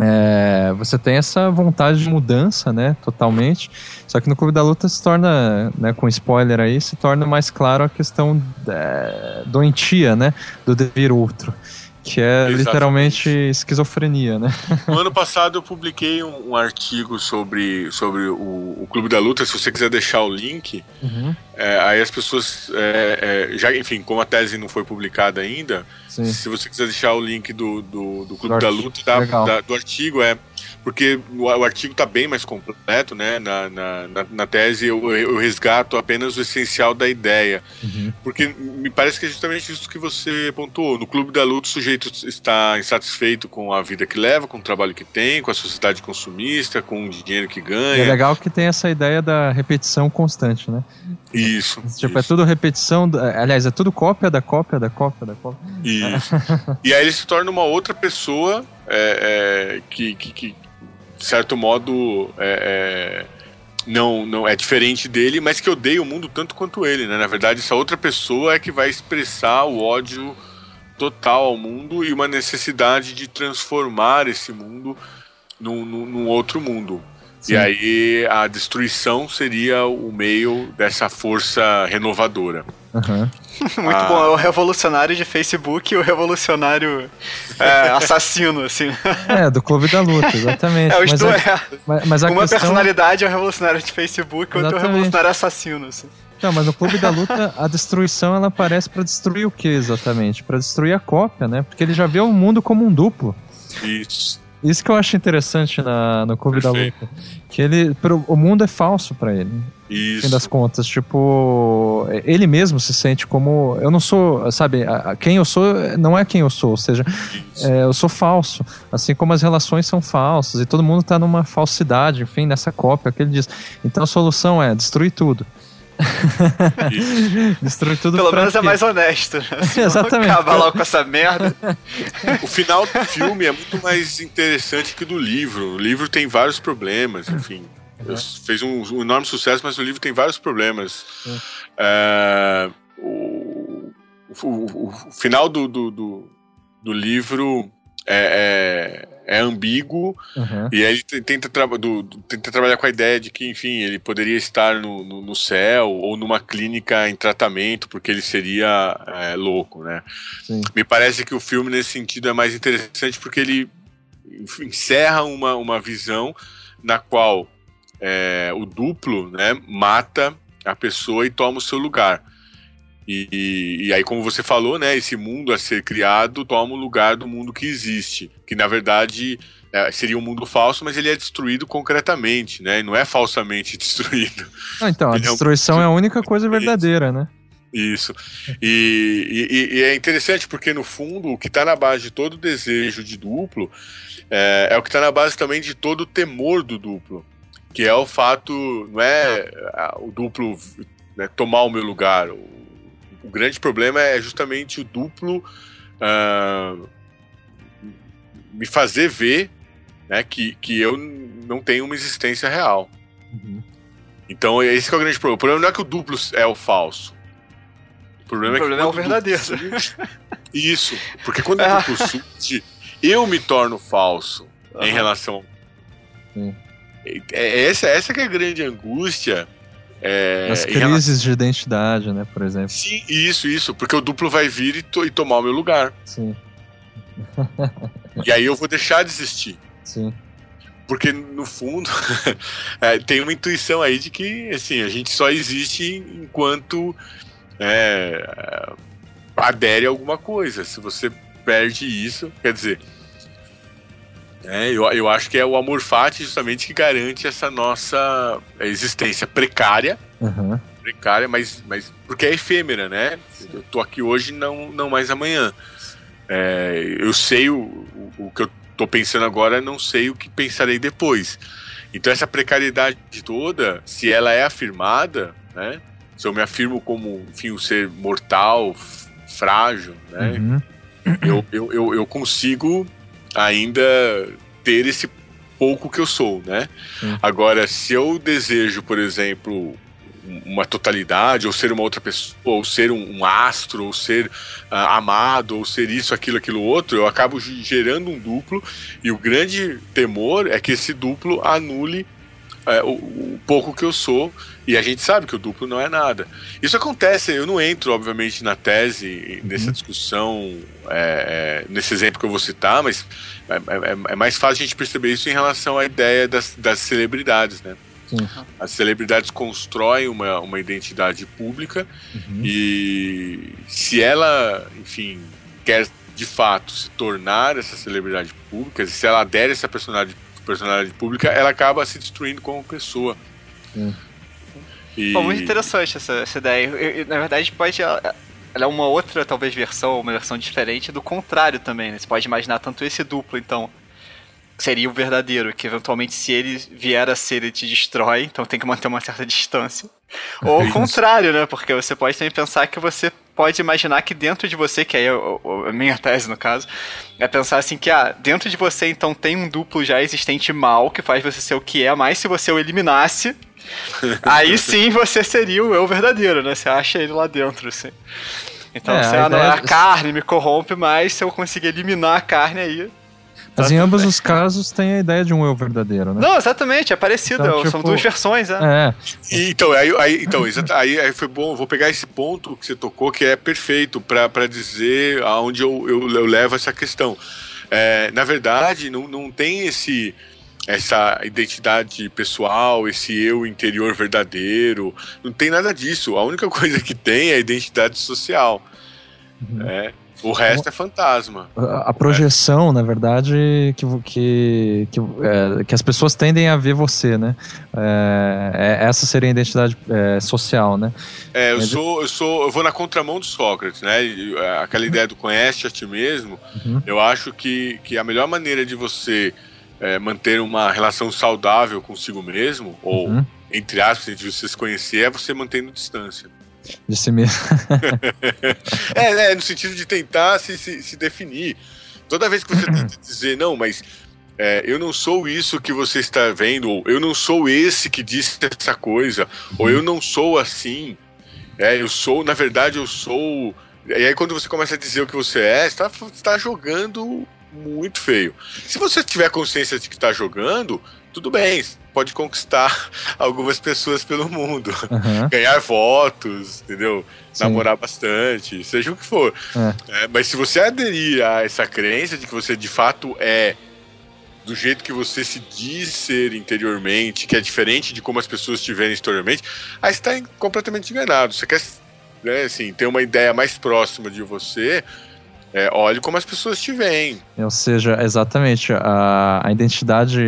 é, você tem essa vontade de mudança, né, totalmente. Só que no Clube da Luta se torna, né, com spoiler aí, se torna mais claro a questão é, doentia, né, do devir outro que é Exatamente. literalmente esquizofrenia, né? No ano passado eu publiquei um, um artigo sobre, sobre o, o, Clube da Luta. Se você quiser deixar o link, uhum. é, aí as pessoas, é, é, já, enfim, como a tese não foi publicada ainda, Sim. se você quiser deixar o link do, do, do Clube do da Luta, da, da, do artigo, é porque o, artigo está bem mais completo, né? Na, na, na, na tese eu, eu, resgato apenas o essencial da ideia. Uhum. Porque me parece que é justamente isso que você pontuou. No Clube da Luta, o sujeito está insatisfeito com a vida que leva, com o trabalho que tem, com a sociedade consumista, com o dinheiro que ganha. é legal que tem essa ideia da repetição constante, né? Isso. Tipo, é isso. é tudo repetição, aliás, é tudo cópia da cópia da cópia da cópia. Isso. e aí ele se torna uma outra pessoa é, é, que, que, que de certo modo, é, é, não, não é diferente dele, mas que odeia o mundo tanto quanto ele, né? Na verdade, essa outra pessoa é que vai expressar o ódio total ao mundo e uma necessidade de transformar esse mundo num, num, num outro mundo. Sim. E aí a destruição seria o meio dessa força renovadora. Uhum. (laughs) Muito ah. bom, é o revolucionário de Facebook e o revolucionário é, (laughs) assassino, assim. É, do Clube da Luta, exatamente. (laughs) É, os mas, dois, é, mas, mas Uma questão... personalidade é o revolucionário de Facebook, outro é o revolucionário assassino, assim. Não, mas no Clube da Luta, a destruição ela aparece para destruir o que exatamente? Para destruir a cópia, né? Porque ele já vê o mundo como um duplo. Isso. Isso que eu acho interessante na, no Clube Perfeito. da Luta. Que ele. Pro, o mundo é falso para ele. Isso. No fim das contas. Tipo, ele mesmo se sente como. Eu não sou. Sabe, quem eu sou não é quem eu sou. Ou seja, é, eu sou falso. Assim como as relações são falsas. E todo mundo tá numa falsidade, enfim, nessa cópia que ele diz. Então a solução é destruir tudo. (laughs) Destruir tudo Pelo menos é mais honesto. Né? (laughs) Exatamente. Acaba logo com essa merda. O final do filme é muito mais interessante que do livro. O livro tem vários problemas, enfim. É. Fez um, um, enorme sucesso, mas o livro tem vários problemas. É. É, o, o, o, o, final do, do, do, do livro é, é é ambíguo uhum. e aí ele tenta, tra do, tenta trabalhar com a ideia de que, enfim, ele poderia estar no, no, no céu ou numa clínica em tratamento porque ele seria é, louco, né? Sim. Me parece que o filme nesse sentido é mais interessante porque ele encerra uma, uma visão na qual é, o duplo né, mata a pessoa e toma o seu lugar. E, e, e, aí, como você falou, né, esse mundo a ser criado toma o lugar do mundo que existe, que na verdade é, seria um mundo falso, mas ele é destruído concretamente, né? Não é falsamente (laughs) destruído. Ah, então, a destruição é, um... é, a única coisa verdadeira, né? Isso. E, e, é interessante porque, no fundo, o que está na base de todo desejo de duplo é, é o que está na base também de todo o temor do duplo. Que é o fato, não é o duplo né, tomar o meu lugar. O, o, grande problema é justamente o duplo uh, me fazer ver né, que, que eu não tenho uma existência real. Uhum. Então, esse é o grande problema. O problema não é que o duplo é o falso. O problema, o é, problema é, que é o verdadeiro. Surge, isso, porque quando o (laughs) duplo surge, eu me torno falso uhum. em relação. É, essa, essa que é a grande angústia. É, As crises de identidade, né, por exemplo. Sim, isso, isso, porque o duplo vai vir e, to, e tomar o meu lugar. Sim. (laughs) e aí eu vou deixar de existir. Sim. Porque, no fundo, (laughs) é, tem uma intuição aí de que, assim, a gente só existe enquanto é, adere a alguma coisa. Se você perde isso, quer dizer, é, eu, eu acho que é o amor fati justamente que garante essa nossa existência precária. Uhum. Precária, mas, mas porque é efêmera, né? Eu tô aqui hoje, não, não mais amanhã. É, eu sei o, o, o, que eu tô pensando agora, não sei o que pensarei depois. Então essa precariedade toda, se ela é afirmada, né? Se eu me afirmo como, enfim, um ser mortal, frágil, né? Uhum. Eu, eu, eu, eu consigo ainda ter esse pouco que eu sou, né? Hum. Agora, se eu desejo, por exemplo, uma totalidade, ou ser uma outra pessoa, ou ser um, um astro, ou ser uh, amado, ou ser isso, aquilo, aquilo outro, eu acabo gerando um duplo, e o grande temor é que esse duplo anule uh, o, o pouco que eu sou e a gente sabe que o duplo não é nada. Isso acontece, eu não entro, obviamente, na tese, nessa uhum. discussão, é, é, nesse exemplo que eu vou citar, mas é, é, é, mais fácil a gente perceber isso em relação à ideia das, das celebridades, né? Sim. As celebridades constroem uma, uma identidade pública uhum. e se ela, enfim, quer de fato se tornar essa celebridade pública, se ela adere a essa personalidade, personalidade pública, ela acaba se destruindo como pessoa. Sim. E... Pô, muito interessante essa, essa ideia. Eu, eu, na verdade, pode. Ela é uma outra, talvez, versão, uma versão diferente do contrário também, né? Você pode imaginar tanto esse duplo, então, seria o verdadeiro, que eventualmente se ele vier a ser, ele te destrói, então tem que manter uma certa distância. Ou o contrário, né? Porque você pode também pensar que você pode imaginar que dentro de você, que aí é a minha tese no caso, é pensar assim que ah, dentro de você então tem um duplo já existente mal que faz você ser o que é, mas se você o eliminasse, (laughs) Aí sim você seria o eu verdadeiro, né? Você acha ele lá dentro, assim. Então, é, você, a, não, é a carne me corrompe, mas se eu conseguir eliminar a carne aí. Tá mas em ambos os casos tem a ideia de um eu verdadeiro, né? Não, exatamente, é parecido. Então, tipo, são duas versões, né? É. E, então, aí, aí, então aí, aí, foi bom, vou pegar esse ponto que você tocou, que é perfeito para dizer aonde eu, eu, eu, levo essa questão. É, na verdade, não, não tem esse essa identidade pessoal, esse eu interior verdadeiro. Não tem nada disso. A única (laughs) coisa que tem é a identidade social. Uhum. É. O resto é fantasma. A projeção, é. na verdade, que, que, que, é, que, as pessoas tendem a ver você, né? É, é essa seria a identidade é, social, né? É, eu sou, eu sou, eu vou na contramão do Sócrates, né? Aquela ideia do conhece a ti mesmo. Uhum. Eu acho que, que a melhor maneira de você é, manter uma relação saudável consigo mesmo, ou, uhum. entre aspas, de você se conhecer, é você mantendo distância. De si mesmo. (laughs) é, é, no sentido de tentar se, se, se definir. Toda vez que você tenta dizer, não, mas é, eu não sou isso que você está vendo, ou eu não sou esse que disse essa coisa, uhum. ou eu não sou assim, é, eu sou, na verdade, eu sou. E aí, quando você começa a dizer o que você é, você está tá jogando muito feio. Se você tiver consciência de que está jogando, tudo bem, pode conquistar (laughs) algumas pessoas pelo mundo, uhum. (laughs) ganhar votos, entendeu? Sim. Namorar bastante, seja o que for. É. É, mas se você aderir a essa crença de que você de fato é do jeito que você se diz ser interiormente, que é diferente de como as pessoas te veem exteriormente, aí você está completamente enganado. Você quer né, assim, ter uma ideia mais próxima de você, é, olhe como as pessoas te veem. Ou seja, exatamente, a, a identidade,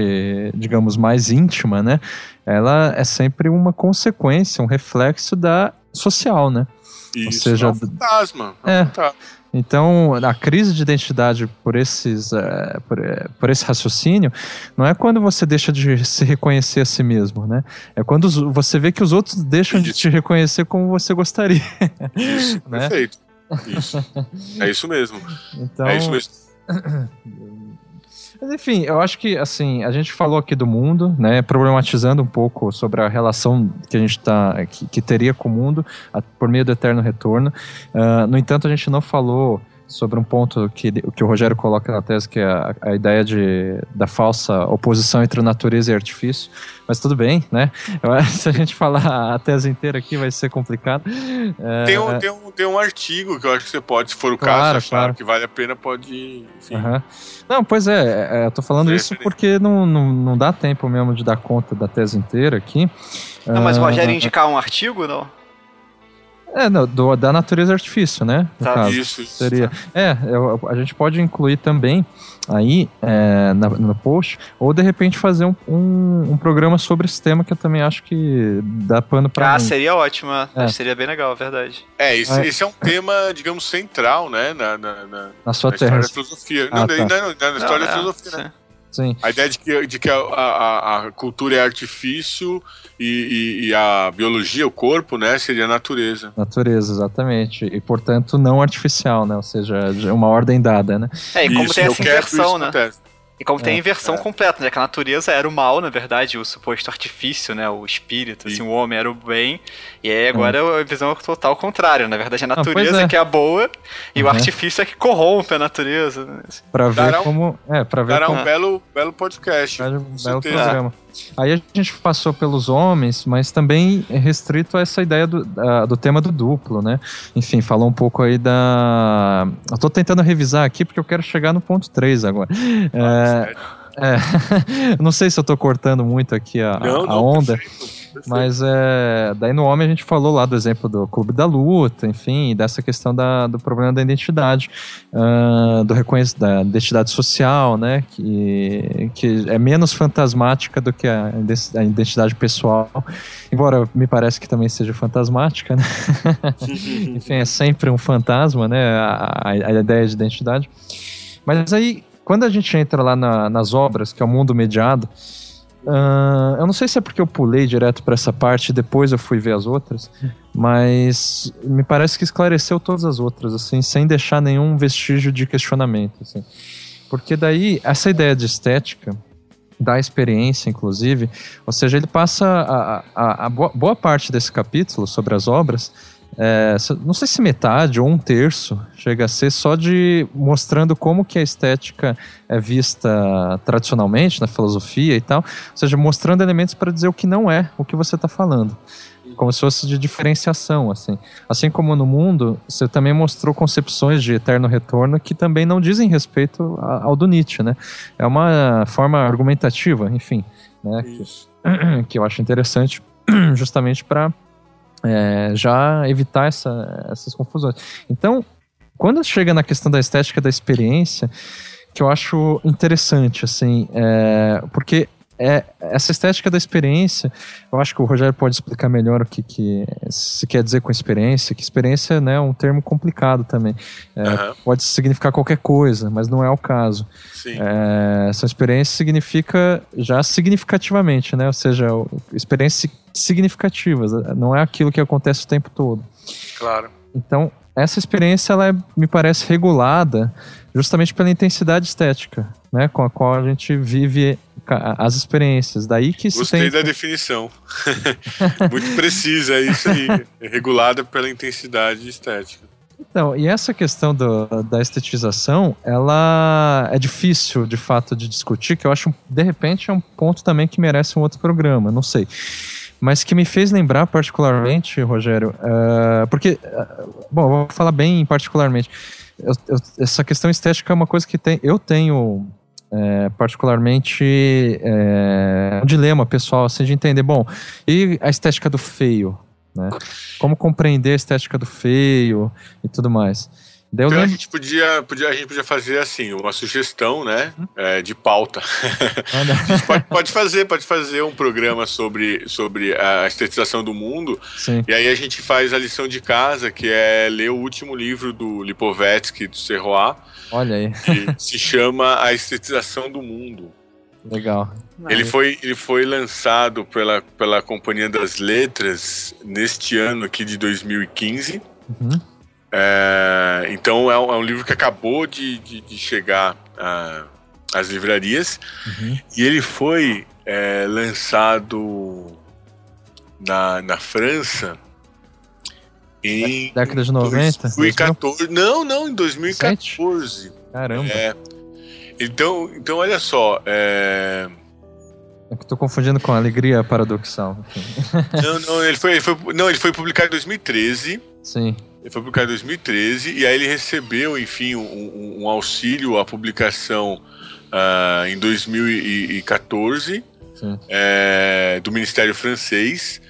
digamos, mais íntima, né? Ela é sempre uma consequência, um reflexo da social, né? Isso, Ou seja, é um fantasma. É, é um fantasma. Então, a crise de identidade por, esses, uh, por, uh, por, esse raciocínio não é quando você deixa de se reconhecer a si mesmo, né? É quando você vê que os outros deixam isso. de te reconhecer como você gostaria. Isso, (laughs) né? perfeito. Isso. É isso mesmo. Então, é isso mesmo. Mas enfim, eu acho que assim, a gente falou aqui do mundo, né? Problematizando um pouco sobre a relação que a gente tá. que, que teria com o mundo a, por meio do eterno retorno. Uh, no entanto, a gente não falou sobre um ponto que, que o Rogério coloca na tese, que é a, a, ideia de, da falsa oposição entre natureza e artifício. Mas tudo bem, né? Se a gente falar a tese inteira aqui, vai ser complicado. É... Tem, um, tem, um, tem um artigo que eu acho que você pode, se for o claro, caso, claro. que vale a pena, pode. Enfim. Uhum. Não, pois é, é, eu tô falando isso porque não, não, não dá tempo mesmo de dar conta da tese inteira aqui. Não, mas o Rogério uh, indicar um artigo, não? É, não, do, da natureza artifício, né? Tá, caso, isso, seria. Tá. É, eu, a gente pode incluir também aí é, na, no post, ou de repente fazer um, um, um, programa sobre esse tema que eu também acho que dá pano pra. Ah, mim. seria ótimo, é. seria bem legal, verdade. É esse, é, esse é um tema, digamos, central, né? Na, na, na, na sua na terra. da filosofia. Ah, não, tá. não, na, história da é, filosofia, né? Sim. A ideia de que, de que a, a, a cultura é artifício e, e, e, a biologia, o corpo, né, seria a natureza. Natureza, exatamente. E, portanto, não artificial, né? Ou seja, uma ordem dada, né? É, e como isso, tem essa inversão, né? Acontece. E como é, tem a inversão é. completa, né? Que a natureza era o mal, na verdade, o suposto artifício, né? O espírito, assim, o homem era o bem. E aí agora é a visão total contrária. Na verdade, a natureza é. que é a boa e uhum. o artifício é que corrompe a natureza. Né? Pra ver dará como. É, pra ver dará como... um belo, belo podcast. Um belo programa. Aí a gente passou pelos homens, mas também é restrito a essa ideia do, do tema do duplo, né? Enfim, falou um pouco aí da. Eu tô tentando revisar aqui porque eu quero chegar no ponto 3 agora. é, é, (laughs) não sei se eu tô cortando muito aqui a, não, a não, onda. Perfeito. Mas é, daí no homem a gente falou lá do exemplo do clube da luta, enfim, dessa questão da, do problema da identidade, uh, do reconhecimento da identidade social, né, que, que é menos fantasmática do que a, a identidade pessoal, embora me parece que também seja fantasmática, né? (laughs) enfim, é sempre um fantasma, né, a, a, a ideia de identidade. Mas aí, quando a gente entra lá na, nas obras, que é o mundo mediado, Uh, eu não sei se é porque eu pulei direto para essa parte depois eu fui ver as outras, mas me parece que esclareceu todas as outras, assim, sem deixar nenhum vestígio de questionamento, assim. Porque daí, essa ideia de estética, da experiência, inclusive, ou seja, ele passa a, a, a boa parte desse capítulo sobre as obras é, não sei se metade ou um terço chega a ser só de mostrando como que a estética é vista tradicionalmente na filosofia e tal, ou seja, mostrando elementos para dizer o que não é o que você está falando como se fosse de diferenciação, assim. Assim como no mundo, você também mostrou concepções de eterno retorno que também não dizem respeito ao do Nietzsche, né? É uma forma argumentativa, enfim, né? Que, (clears throat) que eu acho interessante (clears throat) justamente para é, já evitar essa, essas confusões. Então, quando chega na questão da estética da experiência, que eu acho interessante, assim, é, porque é, essa estética da experiência, eu acho que o Rogério pode explicar melhor o que, que se quer dizer com experiência, que experiência né, é um termo complicado também. É, uhum. Pode significar qualquer coisa, mas não é o caso. É, essa experiência significa já significativamente, né? Ou seja, experiências significativas, não é aquilo que acontece o tempo todo. Claro. Então, essa experiência, ela é, me parece regulada justamente pela intensidade estética, né? Com a qual a gente vive as experiências. Daí que Gostei tem... da definição. (laughs) Muito precisa, é isso aí. É regulada pela intensidade estética. Então, e essa questão do, da estetização, ela é difícil, de fato, de discutir, que eu acho, de repente, é um ponto também que merece um outro programa, não sei. Mas que me fez lembrar particularmente, Rogério, uh, porque, uh, bom, vou falar bem particularmente, eu, eu, essa questão estética é uma coisa que tem, eu tenho é, particularmente é, um dilema pessoal, assim, de entender, bom, e a estética do feio? Né? Como compreender a estética do feio e tudo mais. Daí então lembro... a gente podia, podia, a gente podia fazer assim, uma sugestão, né, hum? é, de pauta. (laughs) a gente pode, pode, fazer, pode fazer um programa sobre, sobre a estetização do mundo. Sim. E aí a gente faz a lição de casa, que é ler o último livro do Lipovetsky, do Serrois. Olha aí. Que se chama A Estetização do Mundo. Legal. Ele foi, ele foi lançado pela, pela Companhia das Letras neste ano aqui de 2015. Uhum. É, então é um, é um, livro que acabou de, de, de chegar às livrarias uhum. e ele foi é, lançado na, na França em década de 90? 2014. Não, não, em 2014. Caramba. É, então, então olha só, é, é que tô confundindo com Alegria Paradoxal. não, não ele, foi, ele foi, não, ele foi publicado em 2013. Sim. Ele foi publicado em 2013 e aí ele recebeu, enfim, um, um auxílio à publicação uh, em 2014 é, do Ministério Francês.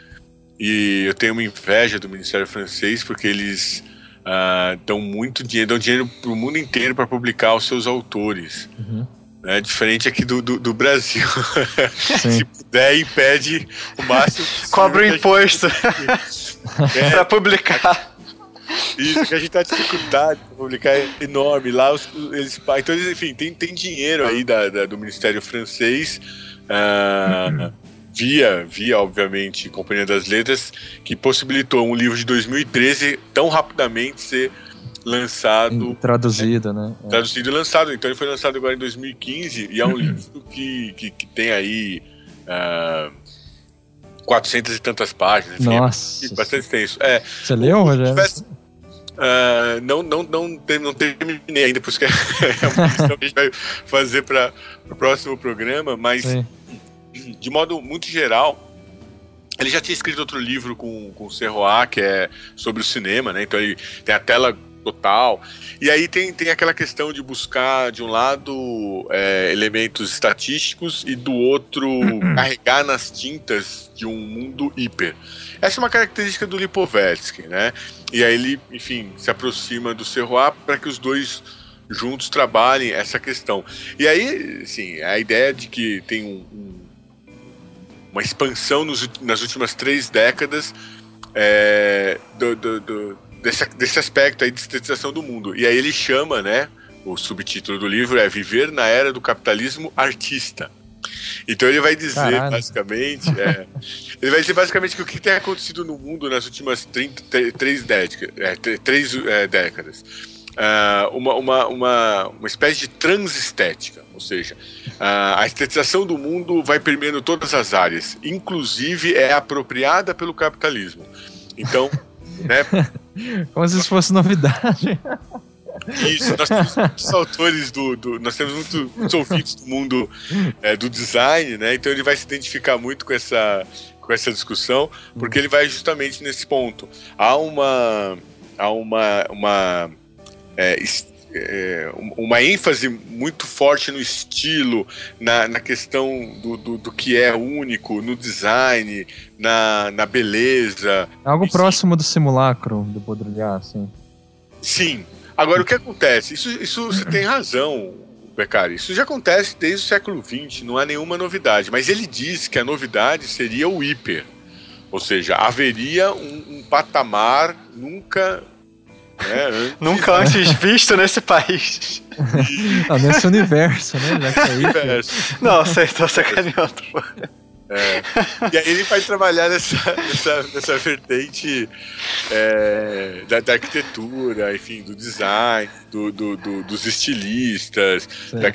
E eu tenho uma inveja do Ministério Francês porque eles uh, dão muito dinheiro, dão dinheiro para o mundo inteiro para publicar os seus autores. Uhum. É diferente aqui do, do, do Brasil. (laughs) Se puder, impede o máximo. Cobra o imposto para publicar. (laughs) Isso, que a gente tá dificuldade para publicar é enorme. Lá os, eles. Então, enfim, tem, tem dinheiro aí da, da do Ministério Francês. Uh, via, via, obviamente, Companhia das Letras, que possibilitou um livro de 2013 tão rapidamente ser lançado. Traduzido, né? É. Traduzido e lançado. Então ele foi lançado agora em 2015 e é um livro que, que, que tem aí. Uh, 400 e tantas páginas. Enfim, Nossa. É bastante extenso. É, Você leu, Rogério? Uh, não, não, não, não terminei ainda, por isso que (laughs) é, uma questão que a gente vai fazer para o próximo programa, mas Sim. de modo muito geral, ele já tinha escrito outro livro com, com o Serroá, que é sobre o cinema, né? Então ele tem a tela total. E aí tem, tem aquela questão de buscar, de um lado, é, elementos estatísticos e do outro, (clears throat) carregar nas tintas de um mundo hiper. Essa é uma característica do Lipovetsky, né? E aí ele, enfim, se aproxima do Serrois para que os dois juntos trabalhem essa questão. E aí, assim, a ideia de que tem um, um, uma expansão nos, nas últimas três décadas é, do, do, do desse, desse aspecto aí de estetização do mundo. E aí ele chama, né? O subtítulo do livro é Viver na Era do Capitalismo Artista. Então ele vai dizer Caralho. basicamente, é, ele vai dizer basicamente que o que tem acontecido no mundo nas últimas 30, três, décadas, é, três é, décadas. Uh, uma, uma, uma, uma espécie de transestética, ou seja, uh, a estetização do mundo vai permeando todas as áreas, inclusive é apropriada pelo capitalismo. Então, né? (laughs) Como se isso fosse novidade. (laughs) Isso, nós temos muitos autores do, do, Nós temos muitos, muitos ouvintes do mundo é, do design, né? Então ele vai se identificar muito com essa, com essa discussão, porque ele vai justamente nesse ponto. Há uma. Há uma. uma é, é, uma ênfase muito forte no estilo, na, na questão do, do, do, que é único, no design, na, na beleza. Algo próximo do simulacro do Baudrillard, assim. Sim. Agora, o que acontece? Isso, isso você tem razão, Becari. Isso já acontece desde o século XX, não há nenhuma novidade. Mas ele diz que a novidade seria o hiper. Ou seja, haveria um, um patamar nunca (laughs) é, Nunca antes visto nesse país. ah, nesse universo, né? Universo. Não, você tá sacaneando. (laughs) É. E aí ele vai trabalhar nessa, nessa, nessa vertente é, da, da, arquitetura, enfim, do design, do, do, do dos estilistas. Da,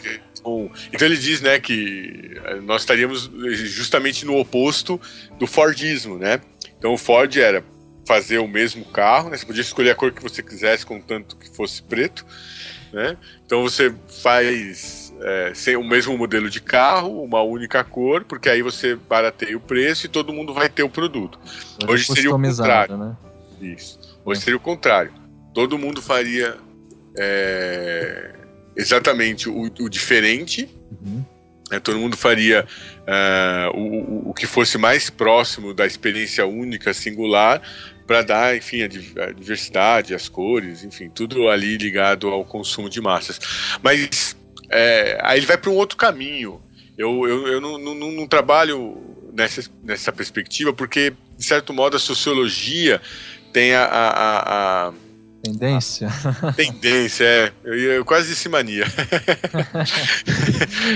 então ele diz, né, que nós estaríamos justamente no oposto do Fordismo, né? Então o Ford era fazer o mesmo carro, né? Você podia escolher a cor que você quisesse, contanto que fosse preto, né? Então você faz é, sem o mesmo modelo de carro, uma única cor, porque aí você barateia o preço e todo mundo vai ter o produto. Hoje seria o contrário. Né? Isso. Hoje é. seria o contrário. Todo mundo faria é, exatamente o, o diferente. Uhum. É, todo mundo faria uh, o, o, que fosse mais próximo da experiência única, singular, para dar, enfim, a, a, diversidade, as cores, enfim, tudo ali ligado ao consumo de massas. Mas é, aí ele vai para um outro caminho. Eu, eu, eu não, não, não, trabalho nessa, nessa perspectiva, porque, de certo modo, a sociologia tem a, a, a Tendência. (laughs) Tendência, é. Eu, eu quase disse mania.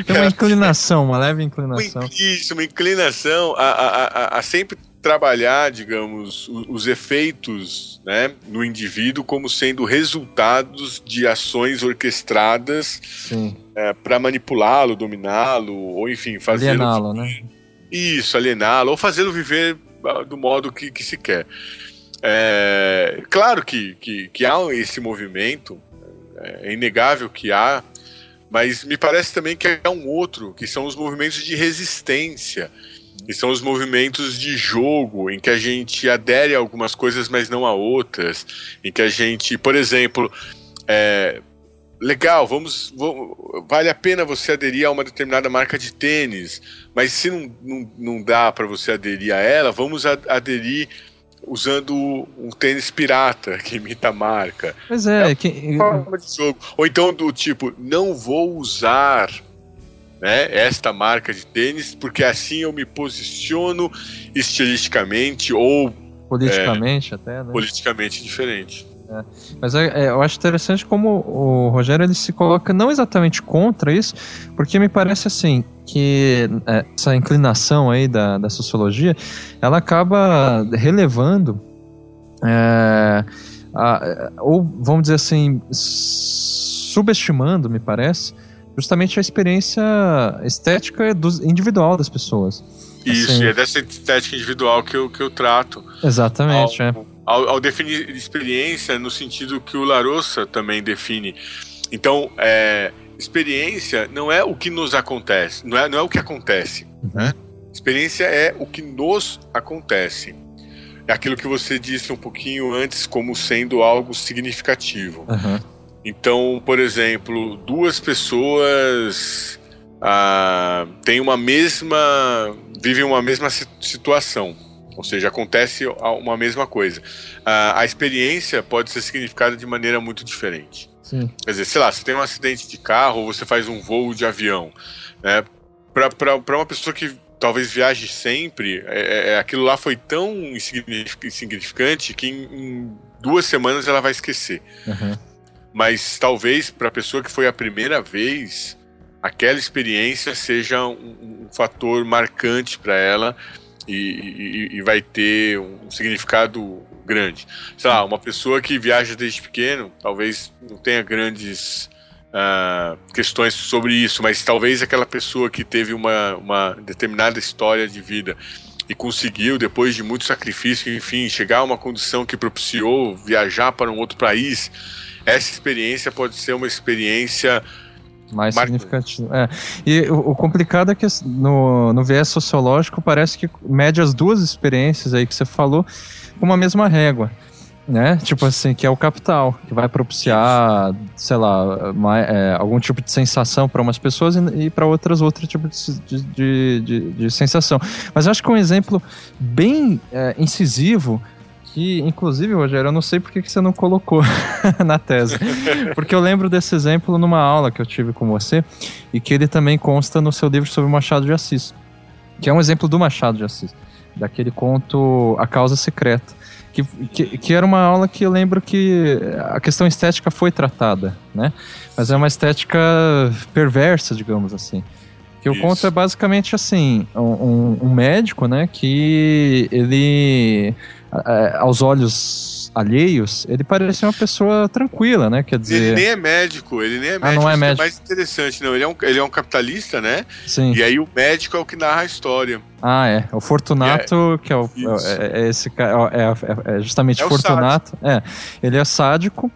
Tem uma inclinação, uma leve inclinação. Isso, uma inclinação a, a, a, a sempre trabalhar, digamos, os, os efeitos né, no indivíduo como sendo resultados de ações orquestradas é, para manipulá-lo, dominá-lo, ou enfim, fazê-lo. Aliená-lo, né? Isso, aliená-lo, ou fazê-lo viver ah, do modo que, que se quer. É, claro que, que, que há esse movimento, é inegável que há, mas me parece também que há um outro, que são os movimentos de resistência, que são os movimentos de jogo, em que a gente adere a algumas coisas, mas não a outras, em que a gente, por exemplo, é, legal, vamos, vamos, vale a pena você aderir a uma determinada marca de tênis, mas se não, não, não dá para você aderir a ela, vamos aderir usando um tênis pirata que imita a marca. Pois é, é que... forma de jogo. Ou então do tipo, não vou usar né, esta marca de tênis porque assim eu me posiciono estilisticamente ou politicamente é, até, né? Politicamente diferente. É. Mas é, é, eu acho interessante como o Rogério ele se coloca não exatamente contra isso, porque me parece assim que é, essa inclinação aí da, da sociologia, ela acaba relevando é, a, ou vamos dizer assim subestimando, me parece, justamente a experiência estética do, individual das pessoas. Isso, assim, e é dessa estética individual que eu, que eu trato. Exatamente, ao, é ao, ao, definir experiência no sentido que o Larossa também define. Então, é, experiência não é o que nos acontece, não é, não é o que acontece. Né? Experiência é o que nos acontece. É aquilo que você disse um pouquinho antes como sendo algo significativo. Uhum. Então, por exemplo, duas pessoas ah, têm uma mesma. vivem uma mesma situação ou seja, acontece uma mesma coisa. A, a experiência pode ser significada de maneira muito diferente. Sim. Quer dizer, sei lá, você tem um acidente de carro ou você faz um voo de avião. Né? Para uma pessoa que talvez viaje sempre, é, é, é, aquilo lá foi tão insignificante que em, em duas semanas ela vai esquecer. Uhum. Mas talvez para a pessoa que foi a primeira vez, aquela experiência seja um, um fator marcante para ela e, e, e vai ter um significado grande. Sei lá, uma pessoa que viaja desde pequeno, talvez não tenha grandes uh, questões sobre isso, mas talvez aquela pessoa que teve uma, uma determinada história de vida e conseguiu, depois de muito sacrifício, enfim, chegar a uma condição que propiciou viajar para um outro país, essa experiência pode ser uma experiência mais Mar... significativo. É. E o, o, complicado é que no, no viés sociológico parece que mede as duas experiências aí que você falou com uma mesma régua. Né? Tipo assim, que é o capital, que vai propiciar, sei lá, uma, é, algum tipo de sensação para umas pessoas e, e para outras outro tipo de, de, de, de, sensação. Mas eu acho que um exemplo bem é, incisivo que, inclusive, Rogério, eu não sei por que você não colocou (laughs) na tese. Porque eu lembro desse exemplo numa aula que eu tive com você e que ele também consta no seu livro sobre Machado de Assis. Que é um exemplo do Machado de Assis, daquele conto A Causa Secreta. Que, que, que, era uma aula que eu lembro que a questão estética foi tratada, né? Mas é uma estética perversa, digamos assim. Que Isso. o conto é basicamente assim, um, um, médico, né, que ele é, aos olhos alheios, ele parecia uma pessoa tranquila, né? Quer dizer. Ele nem é médico, ele nem é médico. Ah, não é médico. É mais interessante, não. Ele é, um, ele é um capitalista, né? Sim. E aí o médico é o que narra a história. Ah, é. O Fortunato, é, que é, o, é, é, esse cara. É, é justamente Fortunato. É. Ele é sádico.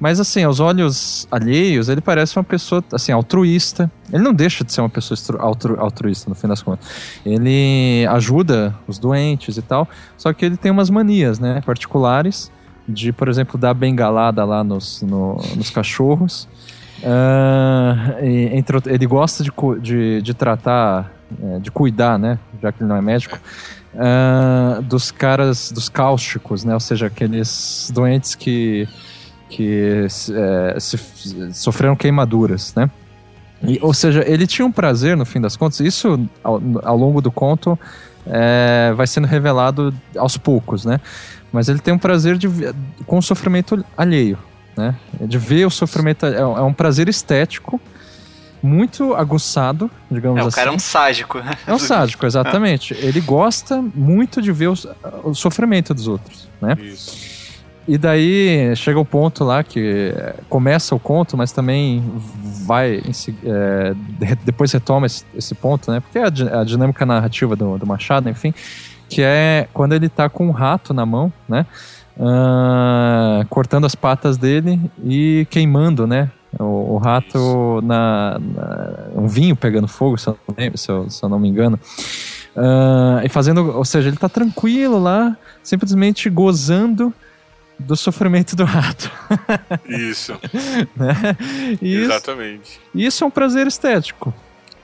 Mas assim, aos olhos alheios, ele parece uma pessoa assim altruísta. Ele não deixa de ser uma pessoa altru, altruísta no fim das contas. Ele ajuda os doentes e tal, só que ele tem umas manias, né, particulares de, por exemplo, dar bengalada lá nos, no, nos cachorros. Uh, entre, ele gosta de, de, de tratar, é, de cuidar, né, já que ele não é médico, uh, dos caras, dos cáusticos, né, ou seja, aqueles doentes que que é, se, sofreram queimaduras, né? E, ou seja, ele tinha um prazer, no fim das contas, isso ao, ao longo do conto é, vai sendo revelado aos poucos, né? Mas ele tem um prazer de, com o sofrimento alheio, né? De ver o sofrimento, é, é um prazer estético, muito aguçado, digamos é, assim. O cara é um sádico, né? É um sádico, (laughs) exatamente. Ele gosta muito de ver o, o sofrimento dos outros, né? Isso. E daí chega o ponto lá que começa o conto, mas também vai é, depois retoma esse, esse, ponto, né? Porque é a, a dinâmica narrativa do, do, Machado, enfim, que é quando ele tá com um rato na mão, né? Uh, cortando as patas dele e queimando, né? O, o rato na, na, um vinho pegando fogo, se eu, se eu, se eu não me engano. Uh, e fazendo, ou seja, ele tá tranquilo lá, simplesmente gozando do sofrimento do rato. Isso. (laughs) né? Isso, Exatamente. Isso é um prazer estético.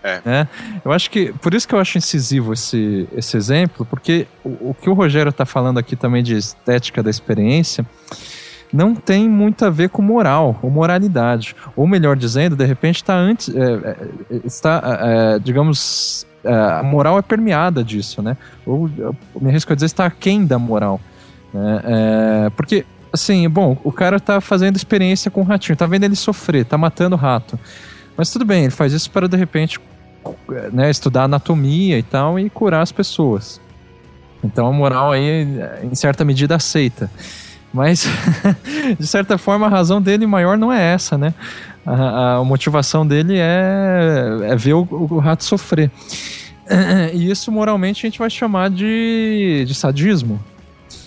É. Né? Eu acho que, por isso que eu acho incisivo esse, esse exemplo, porque o, o que o Rogério está falando aqui também de estética da experiência não tem muito a ver com moral ou moralidade. Ou melhor dizendo, de repente está antes. É, é, está, é, digamos, é, a moral é permeada disso, né? Ou me arrisco a dizer, está aquém da moral. Né? É, porque, assim, bom, o cara tá fazendo experiência com o ratinho, tá vendo ele sofrer, tá matando o rato. Mas tudo bem, ele faz isso para de repente né, estudar anatomia e tal e curar as pessoas. Então a moral aí, em certa medida, aceita. Mas, (laughs) de certa forma, a razão dele maior não é essa, né? A, a motivação dele é, é ver o, o, rato sofrer. (clears throat) E isso, moralmente, a gente vai chamar de, de sadismo.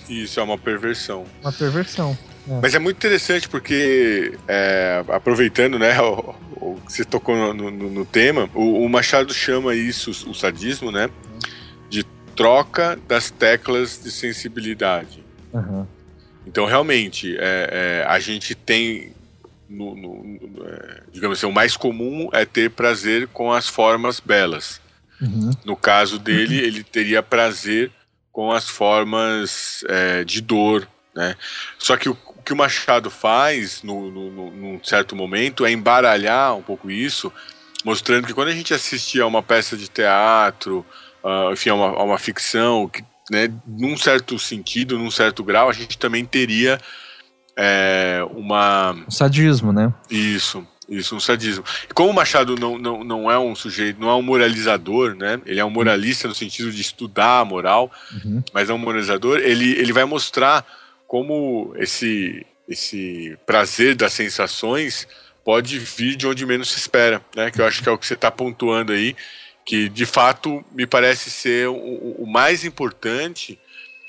Isso é uma perversão. Uma perversão. É. Mas é muito interessante porque, é, aproveitando, né, (laughs) o, o, você tocou no, no, no tema, o, o, Machado chama isso, o sadismo, né, de troca das teclas de sensibilidade. Uhum. Então, realmente, é, é, a gente tem, no, no, é, digamos assim, o mais comum é ter prazer com as formas belas. Uhum. No caso dele, uhum. (clears throat) ele teria prazer com as formas é, de dor, né? Só que o, o, que o Machado faz no, no, no, num certo momento é embaralhar um pouco isso, mostrando que quando a gente assistia a uma peça de teatro, uh, enfim, a uma, a uma ficção, que, né, num certo sentido, num certo grau, a gente também teria é, uma... O sadismo, né? Isso. Isso, um sadismo. E como o Machado não, não, não é um sujeito, não é um moralizador, né? Ele é um moralista no sentido de estudar a moral, uhum. mas é um moralizador. Ele, ele vai mostrar como esse, esse prazer das sensações pode vir de onde menos se espera, né? Que eu acho que é o que você está pontuando aí, que de fato me parece ser o, o mais importante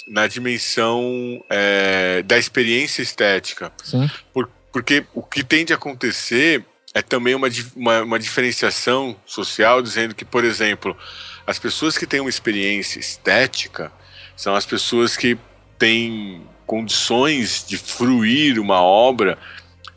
na dimensão é, da experiência estética. Sim. Por, porque o que tende a acontecer é também uma, uma, uma, diferenciação social, dizendo que, por exemplo, as pessoas que têm uma experiência estética são as pessoas que têm condições de fruir uma obra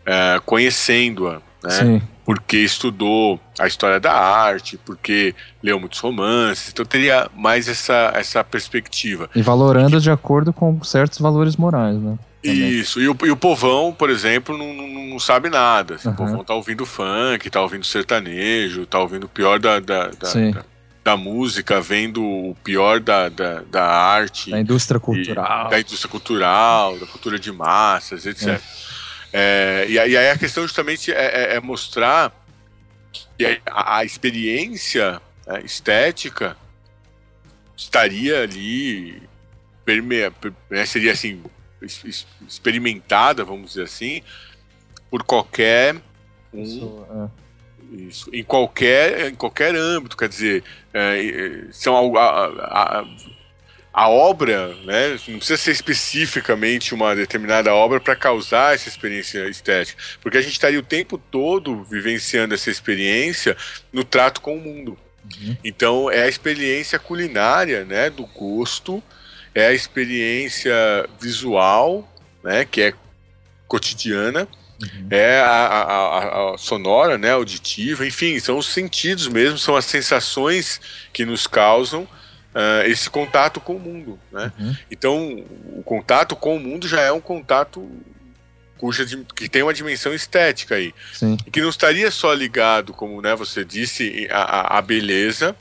é, conhecendo-a, né? porque estudou a história da arte, porque leu muitos romances, então teria mais essa, essa perspectiva. E valorando de acordo com certos valores morais, né? Isso, e o, e o povão, por exemplo, não, não, não sabe nada. Assim, uhum. O povão tá ouvindo funk, tá ouvindo sertanejo, tá ouvindo o pior da, da, da, da, da música, vendo o pior da, da, da arte. Da indústria cultural. E, da indústria cultural, da cultura de massas, etc. É. É, e, aí a questão justamente é, é, é mostrar que a, a experiência né, estética estaria ali permeia, né, seria assim experimentada, vamos dizer assim, por qualquer um, isso, é. isso, em qualquer em qualquer âmbito, quer dizer, é, são a, a, a, a, obra, né, não precisa ser especificamente uma determinada obra para causar essa experiência estética, porque a gente estaria o tempo todo vivenciando essa experiência no trato com o mundo. Uhum. Então é a experiência culinária, né, do gosto, é a experiência visual, né, que é cotidiana, uhum. é a, a, a, sonora, né, auditiva, enfim, são os sentidos mesmo, são as sensações que nos causam uh, esse contato com o mundo, né? Uhum. Então, o contato com o mundo já é um contato cuja que tem uma dimensão estética aí. Sim. E que não estaria só ligado, como né, você disse, à beleza,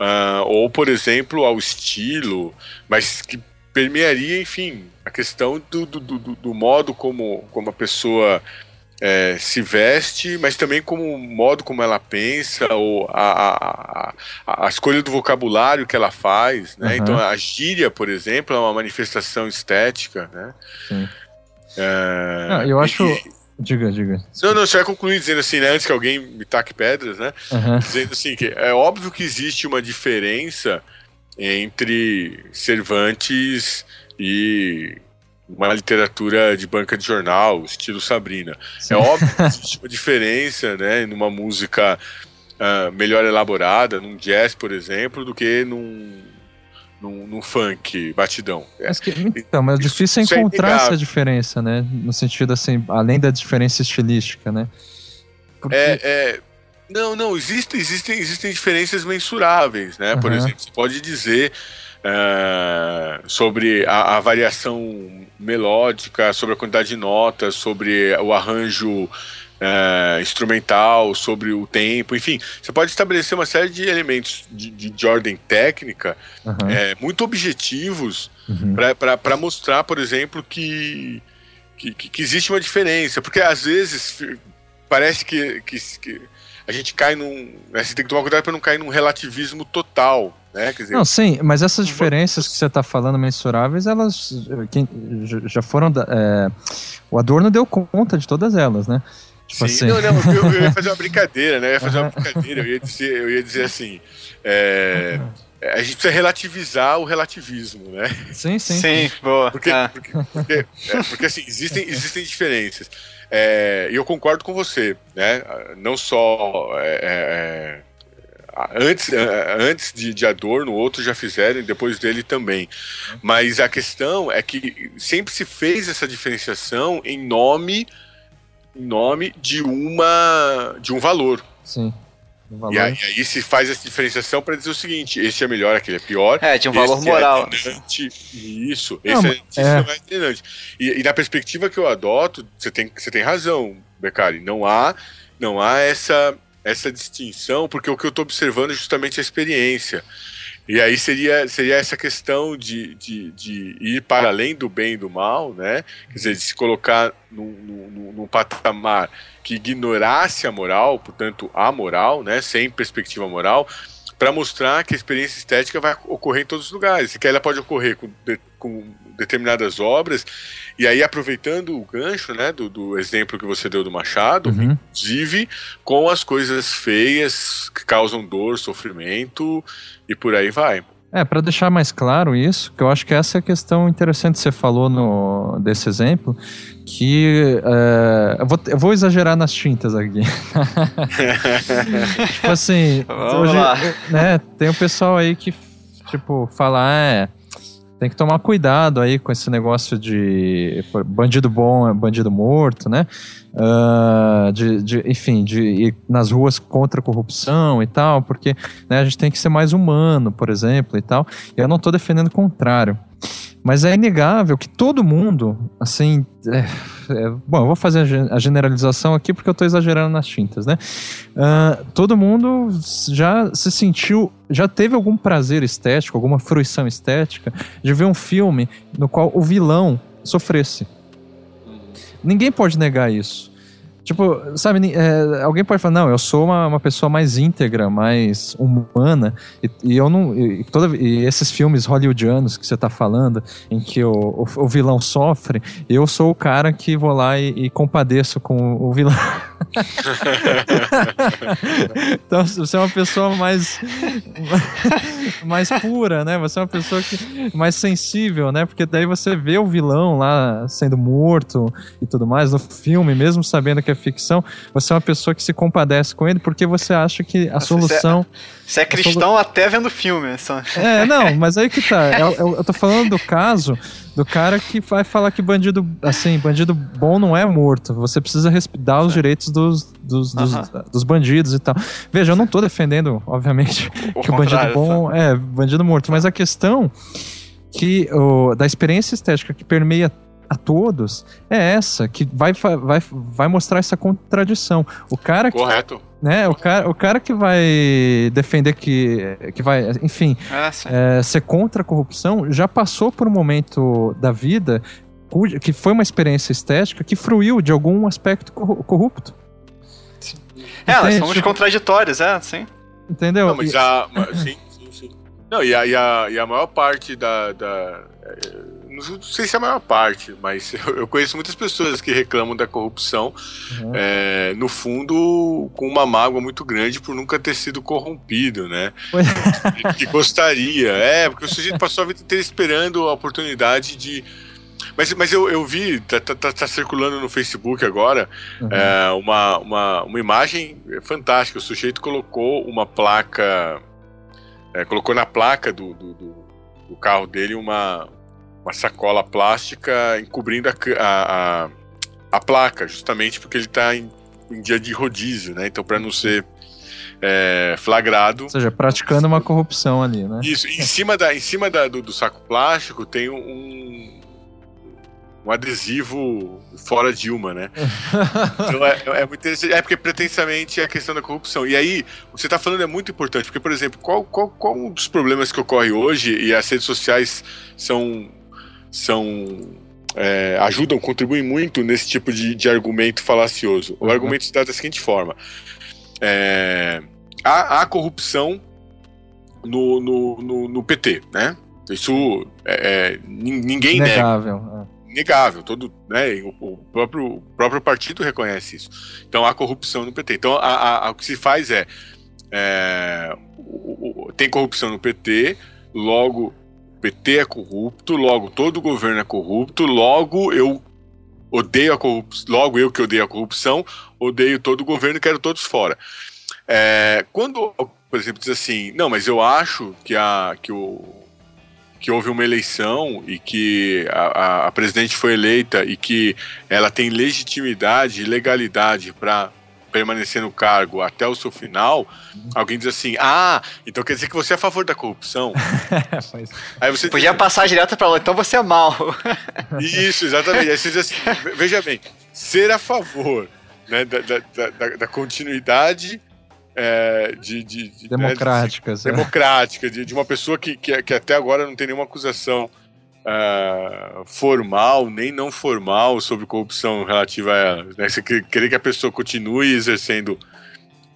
uh, ou, por exemplo, ao estilo, mas que permearia, enfim, a questão do, do, do, do modo como, como a pessoa é, se veste, mas também como o modo como ela pensa, ou a, a, a escolha do vocabulário que ela faz. Né? Uhum. Então, a gíria, por exemplo, é uma manifestação estética. Né? Sim. É, Não, eu acho. E, diga, diga. Não, não, você vai concluir dizendo assim, né, antes que alguém me taque pedras, né? Uhum. Dizendo assim, que é óbvio que existe uma diferença entre Cervantes e uma literatura de banca de jornal, estilo Sabrina. Sim. É óbvio que (laughs) existe uma diferença, né, numa música uh, melhor elaborada, num jazz, por exemplo, do que num num, num funk batidão. Mas que, então, mas é difícil é encontrar é essa diferença, né? No sentido assim, além da diferença estilística, né? Porque... É, é, não, não, existem, existem, existem diferenças mensuráveis, né? Por uhum. exemplo, você pode dizer uh, sobre a, a, variação melódica, sobre a quantidade de notas, sobre o arranjo uh, instrumental, sobre o tempo, enfim, você pode estabelecer uma série de elementos de, de, de ordem técnica uhum. é, muito objetivos uhum. para mostrar, por exemplo, que, que, que, existe uma diferença, porque às vezes parece que, que, que a gente cai num. Né, você tem que tomar cuidado para não cair num relativismo total. Né? Dizer, não, sim, mas essas diferenças que você está falando mensuráveis, elas quem, já foram. É, o Adorno deu conta de todas elas, né? Tipo Sim, assim. não, não, eu, eu, ia fazer uma (laughs) brincadeira, né? Eu ia fazer uma brincadeira, eu ia dizer, eu ia dizer assim. É, a gente precisa relativizar o relativismo, né? Sim, sim. Sim, boa. Porque, ah. porque, porque, é, porque, assim, existem, existem diferenças. É, e eu concordo com você, né? Não só. É, é antes, antes de, de Adorno, outros já fizeram e depois dele também. Mas a questão é que sempre se fez essa diferenciação em nome nome de uma de um valor. Sim. Um valor. E, aí, e, aí, se faz essa diferenciação para dizer o seguinte: esse é melhor, aquele é pior. É, de um valor é moral. É isso, esse não, é, é. E, e, na perspectiva que eu adoto, você tem, você tem razão, Becari. Não há, não há essa, essa distinção, porque o que eu estou observando é justamente a experiência. E aí seria, seria essa questão de, de, de ir para além do bem e do mal, né? Quer dizer, de se colocar num, num, num patamar que ignorasse a moral, portanto, a moral, né? Sem perspectiva moral, para mostrar que a experiência estética vai ocorrer em todos os lugares, que ela pode ocorrer com, com determinadas obras, e aí aproveitando o gancho, né, do, do exemplo que você deu do Machado, uhum. inclusive com as coisas feias que causam dor, sofrimento, e por aí vai. É, para deixar mais claro isso, que eu acho que essa é a questão interessante que você falou no, desse exemplo, que é, eu, vou, eu, vou, exagerar nas tintas aqui. (laughs) tipo assim, hoje, né, tem um pessoal aí que tipo fala, ah, é, tem que tomar cuidado aí com esse negócio de bandido bom é bandido morto, né? Uh, de, de, enfim, de ir nas ruas contra a corrupção e tal, porque né, a gente tem que ser mais humano, por exemplo, e tal. E eu não estou defendendo o contrário. Mas é inegável que todo mundo, assim. É, é, bom, eu vou fazer a generalização aqui porque eu estou exagerando nas tintas, né? Uh, todo mundo já se sentiu. Já teve algum prazer estético, alguma fruição estética de ver um filme no qual o vilão sofresse. Ninguém pode negar isso. Tipo, sabe, é, alguém pode falar, não, eu sou uma, uma pessoa mais íntegra, mais humana, e, e eu não. E, toda, e esses filmes hollywoodianos que você tá falando, em que o, o, o, vilão sofre, eu sou o cara que vou lá e, e compadeço com o vilão. (laughs) (laughs) então você é uma pessoa mais (laughs) mais pura, né? Você é uma pessoa que, mais sensível, né? Porque daí você vê o vilão lá sendo morto e tudo mais no filme, mesmo sabendo que é ficção, você é uma pessoa que se compadece com ele porque você acha que a Nossa, solução. Você é, é cristão solu... até vendo filme. Só. É, não, mas aí que tá. Eu, eu, eu tô falando do caso do cara que vai falar que bandido, assim, bandido bom não é morto. Você precisa dar os direitos dos, dos, dos, dos, bandidos e tal. Veja, eu não tô defendendo, obviamente, o que o bandido bom tá. é bandido morto, mas a questão que da experiência estética que permeia a todos é essa, que vai, vai, vai mostrar essa contradição. O cara que, Correto. Né, o, cara, o cara que vai defender que, que vai, enfim, ah, é, ser contra a corrupção já passou por um momento da vida que foi uma experiência estética que fruiu de algum aspecto corrupto. Sim. É, elas são contraditórias, é, sim. Entendeu? Não, mas a, sim, sim, sim. Não, e a, e a, e a maior parte da, da não sei se é a maior parte, mas (laughs) eu conheço muitas pessoas que reclamam da corrupção, uhum. é, no fundo, com uma mágoa muito grande por nunca ter sido corrompido, né? que gostaria. É, porque o sujeito passou a vida inteira esperando a oportunidade de. Mas, mas eu, eu vi, tá, tá, tá circulando no Facebook agora, uhum. é, uma, uma, uma imagem fantástica. O sujeito colocou uma placa. É, colocou na placa do, do, do, do carro dele uma, uma sacola plástica encobrindo a, a, a, a placa, justamente porque ele está em, em, dia de rodízio, né? Então, para não ser é, flagrado. Ou seja, praticando uma corrupção ali, né? Isso. Em cima, da, em cima da, do, do saco plástico tem um, um adesivo fora Dilma, né? (laughs) então é, é, muito interessante. É porque pretensamente é a questão da corrupção. E aí, o que você está falando é muito importante, porque, por exemplo, qual, qual, qual um dos problemas que ocorre hoje, e as redes sociais são são é, ajudam, contribuem muito nesse tipo de, de argumento falacioso. O uhum. argumento está da seguinte forma: é, há, há, corrupção no, no, no, no, PT, né? Isso é, é ninguém Negável, nega. É. Negável, todo, né, o, o, próprio, o próprio partido reconhece isso. Então há corrupção no PT. Então a, a, a o que se faz é, é o, tem corrupção no PT, logo PT é corrupto, logo todo governo é corrupto, logo eu odeio a corrupção, logo eu que odeio a corrupção, odeio todo o governo e quero todos fora. É, quando, por exemplo, diz assim, não, mas eu acho que, a, que, o, que houve uma eleição e que a, a, a presidente foi eleita e que ela tem legitimidade e legalidade para permanecer no cargo até o seu final, alguém diz assim: Ah, então quer dizer que você é a favor da corrupção. (laughs) Aí você Podia diz, passar direto para lá, então você é mal. (laughs) Isso, exatamente. Aí você diz assim: veja bem, ser a favor né, da, da, da, da continuidade é, de, de, de, democrática, né, de, democrática de, de, uma pessoa que, que, que, até agora não tem nenhuma acusação uh, formal nem não formal sobre corrupção relativa a ela. Né? Você querer que a pessoa continue exercendo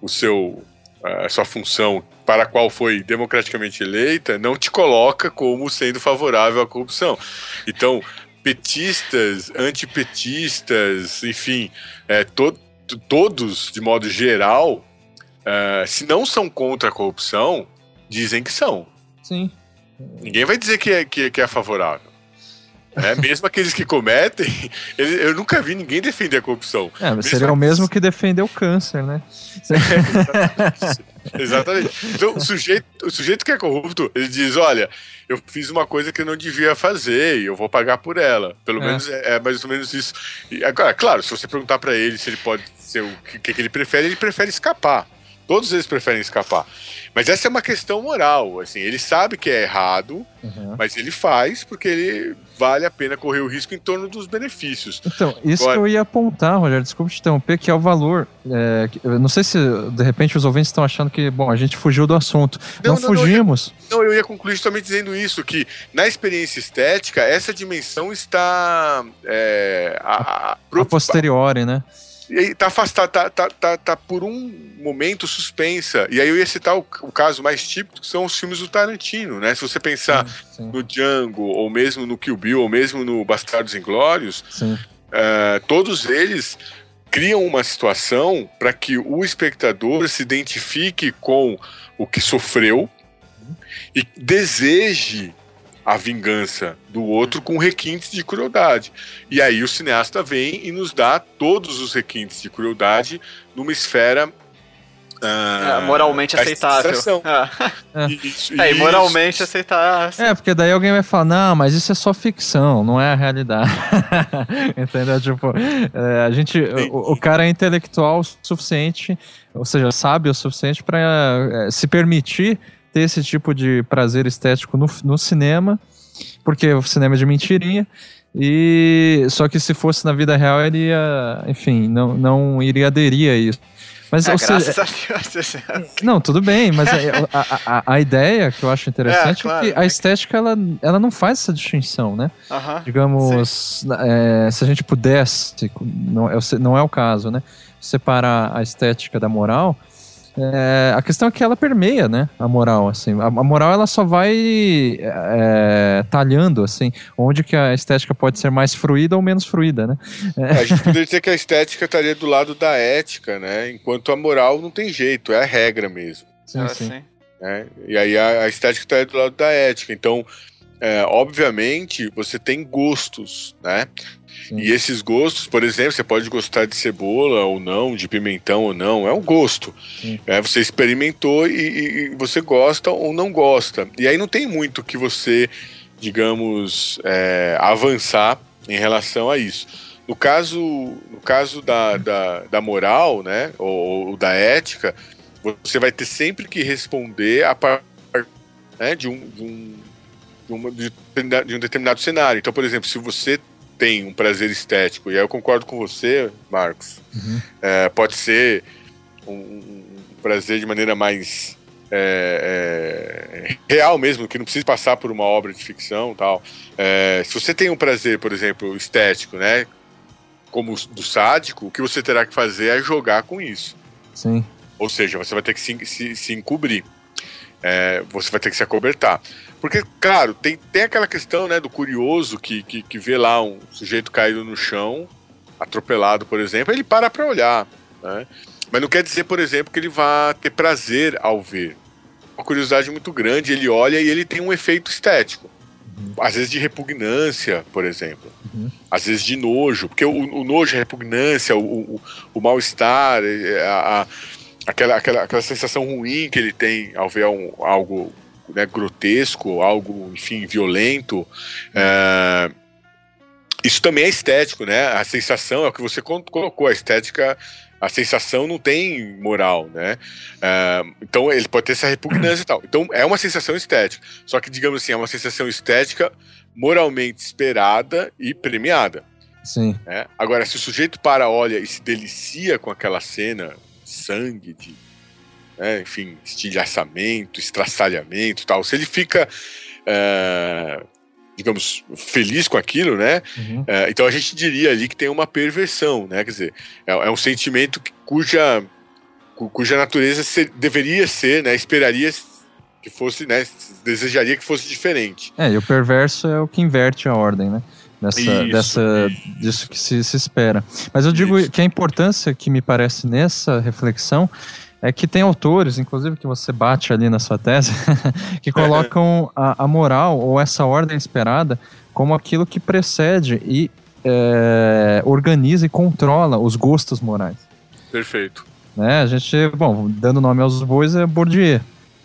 o seu a sua função para a qual foi democraticamente eleita não te coloca como sendo favorável à corrupção. Então, petistas, antipetistas, enfim, é, to todos, de modo geral, uh, se não são contra a corrupção, dizem que são. Sim. Ninguém vai dizer que é, que, que é favorável. É, (laughs) mesmo aqueles que cometem, eu nunca vi ninguém defender a corrupção. É, seria o mesmo que defender o câncer, né? É, (laughs) exatamente. exatamente. Então, o sujeito, o sujeito que é corrupto, ele diz: olha, eu fiz uma coisa que eu não devia fazer e eu vou pagar por ela. Pelo é. menos é, é, mais ou menos isso. E agora, claro, se você perguntar para ele se ele pode ser o que, que ele prefere, ele prefere escapar. Todos eles preferem escapar. Mas essa é uma questão moral. Assim, ele sabe que é errado, uhum. mas ele faz porque ele vale a pena correr o risco em torno dos benefícios. Então, isso Agora... que eu ia apontar, Rogério, desculpa te interromper, que é o valor. É, não sei se de repente os ouvintes estão achando que, bom, a gente fugiu do assunto. Não, não, não fugimos. Não, eu ia, não, eu ia concluir justamente dizendo isso, que na experiência estética, essa dimensão está. É, a, a, a posteriori, né? E tá afastada, tá, tá, tá, tá, por um momento suspensa. E aí eu ia citar o, o, caso mais típico, que são os filmes do Tarantino, né? Se você pensar sim, sim. no Django, ou mesmo no Kill Bill, ou mesmo no Bastardos Inglórios, uh, todos eles criam uma situação para que o espectador se identifique com o que sofreu e deseje a vingança do outro com requintes de crueldade. E aí o cineasta vem e nos dá todos os requintes de crueldade numa esfera Uh, é, moralmente aceitável. É. (laughs) Isso, é, moralmente aceitável. É, porque daí alguém vai falar, não, mas isso é só ficção, não é a realidade. (laughs) Entendeu? Tipo, é, a gente. O, o, cara é intelectual o suficiente, ou seja, sabe o suficiente para é, se permitir ter esse tipo de prazer estético no, no cinema, porque o cinema é de mentirinha. E só que se fosse na vida real, ele ia, enfim, não, não iria aderir a isso. Mas, é, graças seja, a Deus. (laughs) Não, tudo bem, mas a, a, a, ideia que eu acho interessante é, claro, é que a estética ela, ela não faz essa distinção, né? Uh -huh, Digamos, é, se a gente pudesse, não é, não é o caso, né? Separar a estética da moral, é, a questão é que ela permeia, né? A moral, assim. A, a moral ela só vai é, talhando, assim, onde que a estética pode ser mais fruída ou menos fruída, né? É. A gente poderia dizer que a estética estaria do lado da ética, né? Enquanto a moral não tem jeito, é a regra mesmo. Sim, ah, sim. É, e aí a, a estética estaria do lado da ética. Então, é, obviamente, você tem gostos, né? Sim. E esses gostos, por exemplo, você pode gostar de cebola ou não, de pimentão ou não, é um gosto. É, você experimentou e, e, você gosta ou não gosta. E aí não tem muito que você, digamos, é, avançar em relação a isso. No caso, no caso da, da, da moral, né, ou, ou, da ética, você vai ter sempre que responder a partir né, de, um, de, um, uma, de um determinado cenário. Então, por exemplo, se você tem um prazer estético, e aí eu concordo com você, Marcos, uhum. é, pode ser um, um, prazer de maneira mais é, é, real mesmo, que não precisa passar por uma obra de ficção tal. É, se você tem um prazer, por exemplo, estético, né, como do sádico, o que você terá que fazer é jogar com isso. Sim. Ou seja, você vai ter que se, se, se encobrir. É, você vai ter que se acobertar. Porque, claro, tem, tem aquela questão né, do curioso que, que, que vê lá um sujeito caído no chão, atropelado, por exemplo, ele para para olhar. Né? Mas não quer dizer, por exemplo, que ele vá ter prazer ao ver. Uma curiosidade muito grande, ele olha e ele tem um efeito estético. Uhum. Às vezes de repugnância, por exemplo. Uhum. Às vezes de nojo, porque o, o nojo, a repugnância, o, o, o mal-estar, é, a, a, aquela, aquela, aquela sensação ruim que ele tem ao ver um, algo né, grotesco, algo, enfim, violento. É, isso também é estético, né? A sensação é o que você colocou, a estética, a sensação não tem moral, né? É, então ele pode ter essa repugnância e tal. Então é uma sensação estética. Só que, digamos assim, é uma sensação estética moralmente esperada e premiada. Sim. Né? Agora, se o sujeito para, olha e se delicia com aquela cena, sangue, de né, enfim, estilhaçamento, estraçalhamento tal, se ele fica, é, digamos, feliz com aquilo, né? Uhum. É, então a gente diria ali que tem uma perversão, né? Quer dizer, é, é um sentimento cuja, cuja natureza ser, deveria ser, né? Esperaria que fosse, né? Desejaria que fosse diferente. É, e o perverso é o que inverte a ordem, né? Dessa, isso, dessa, isso. disso que se, se espera. Mas eu digo isso. que a importância que me parece nessa reflexão é que tem autores, inclusive que você bate ali na sua tese, (laughs) que colocam a, a, moral ou essa ordem esperada como aquilo que precede e é, organiza e controla os gostos morais. Perfeito. Né? A gente, bom, dando nome aos bois é Bourdieu.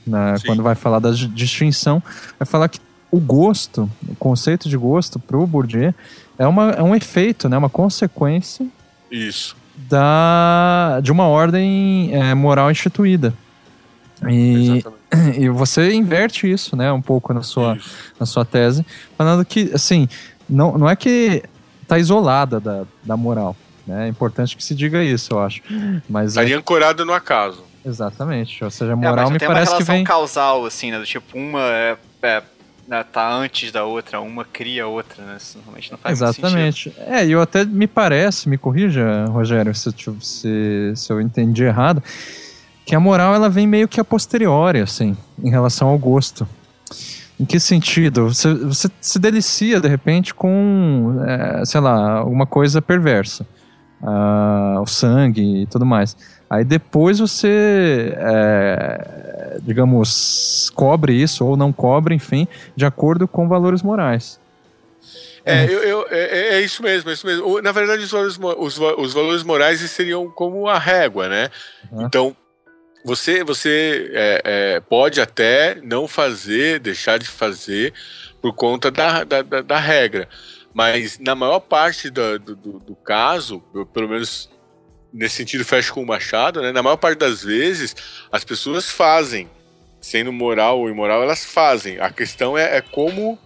Né? Quando vai falar da distinção, vai falar que o gosto, o conceito de gosto para o Bourdieu é, uma, é um efeito, né? uma consequência Isso da, de uma ordem é, moral instituída. E, (clears throat) e você inverte isso, né, um pouco na sua, na sua tese, falando que, assim, não, não é que tá isolada da, da moral, né, é importante que se diga isso, eu acho. Mas Estaria é... ancorada no acaso. Exatamente, ou seja, a é, moral é, me parece que vem... causal, assim, né, do tipo, uma é, é tá antes da outra, uma cria a outra, né? Isso normalmente não faz Exatamente. É, e eu até me parece, me corrija, Rogério, se, se, se eu entendi errado, que a moral ela vem meio que a posteriori, assim, em relação ao gosto. Em que sentido? Você, você se delicia, de repente, com, é, sei lá, alguma coisa perversa. Uh, o sangue e tudo mais. Aí depois você, é, digamos, cobre isso ou não cobre, enfim, de acordo com valores morais. É, eu, eu, é, é, isso mesmo, é isso mesmo. Na verdade, os valores, os, os valores morais seriam como a régua, né? Uhum. Então, você, você é, é, pode até não fazer, deixar de fazer por conta da, da, da, da regra. Mas na maior parte do, do, do, caso, eu, pelo menos nesse sentido fecho com o Machado, né? Na maior parte das vezes, as pessoas fazem. Sendo moral ou imoral, elas fazem. A questão é, é como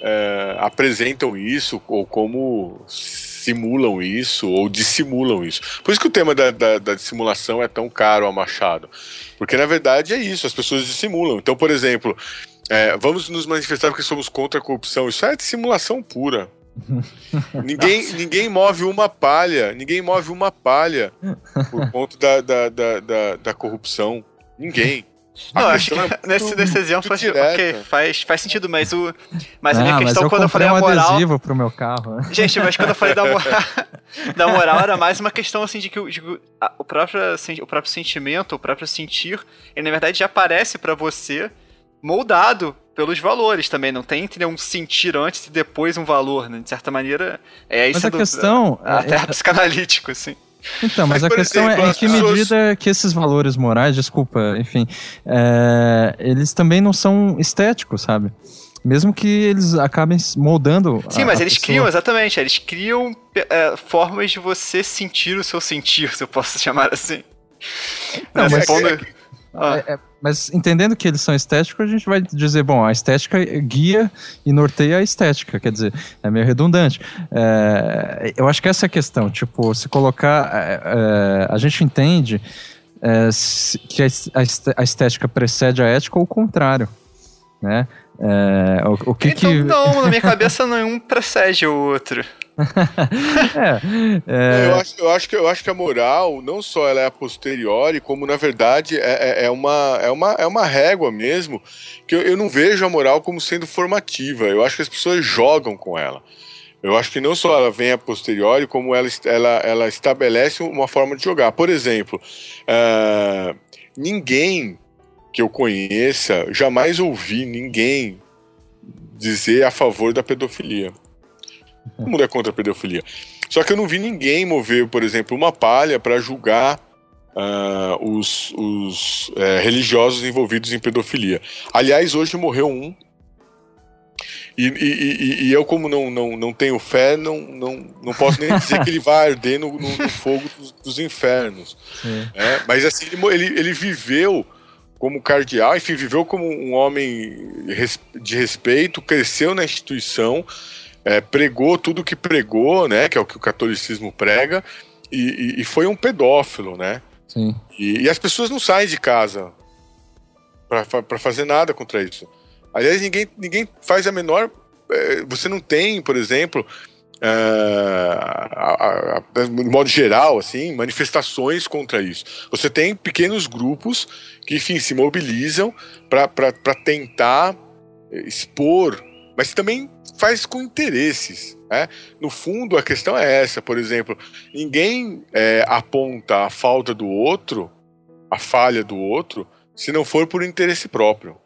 é, apresentam isso ou como simulam isso ou dissimulam isso. Por isso que o tema da, da, da, dissimulação é tão caro ao Machado. Porque na verdade é isso, as pessoas dissimulam. Então, por exemplo, é, vamos nos manifestar porque somos contra a corrupção. Isso é dissimulação pura. Ninguém, ninguém move uma palha, ninguém move uma palha por (laughs) conta da, da, da, da, da corrupção. Ninguém. Não, acho que é (laughs) nesse, nesse exemplo faz, okay, faz, faz sentido, mas, o, mas ah, a minha questão eu quando eu falei um a moral. adesivo pro meu carro. Né? Gente, mas quando eu falei da (laughs) moral, da moral era mais uma questão assim de que o, de, o, próprio, o próprio sentimento, o próprio sentir, ele na verdade já aparece para você moldado pelos valores também, não tem entendeu, um sentir antes e depois um valor, né? De certa maneira, é isso Mas a do, questão até é, (laughs) psicanalítico, assim. Então, mas, mas a questão exemplo, é em que pessoas... medida que esses valores morais, desculpa, enfim, é, eles também não são estéticos, sabe? Mesmo que eles acabem moldando. Sim, a, mas eles pessoa. criam, exatamente. Eles criam é, formas de você sentir o seu sentir, (laughs) se eu posso chamar assim. Não, mas, é, ah. Mas entendendo que eles são estéticos, a gente vai dizer, bom, a estética guia e norteia a estética, quer dizer, é meio redundante. É, eu acho que essa é a questão, tipo, se colocar. É, é a gente entende é, que a estética precede a ética ou o contrário, né? É, o, o que então, que... não, na minha cabeça nenhum precede o outro. (laughs) é, é... Eu, acho, eu, acho que, eu acho que a moral, não só ela é a posteriori, como na verdade é, é, é uma, é, uma, é uma régua mesmo, que eu, eu não vejo a moral como sendo formativa. Eu acho que as pessoas jogam com ela. Eu acho que não só ela vem a posteriori, como ela, ela, ela estabelece uma forma de jogar. Por exemplo, uh, ninguém que eu conheça jamais ouvi ninguém dizer a favor da pedofilia. Todo mundo é contra a pedofilia. Só que eu não vi ninguém mover, por exemplo, uma palha para julgar uh, os, os uh, religiosos envolvidos em pedofilia. Aliás, hoje morreu um. E, e, e, eu, como não, não, não tenho fé, não, não, não posso nem dizer que ele vai arder no, no, no fogo dos, dos infernos. É, mas assim, ele, ele viveu como cardeal, enfim, viveu como um homem de respeito, cresceu na instituição, é, pregou tudo que pregou, né? Que é o que o catolicismo prega, e, e, e foi um pedófilo, né? Sim. E, e as pessoas não saem de casa para fazer nada contra isso. Aliás, ninguém, ninguém faz a menor. É, você não tem, por exemplo, uh, de modo geral, assim, manifestações contra isso. Você tem pequenos grupos que, enfim, se mobilizam para tentar expor, mas também faz com interesses. Né? No fundo, a questão é essa, por exemplo, ninguém é, aponta a falta do outro, a falha do outro, se não for por interesse próprio.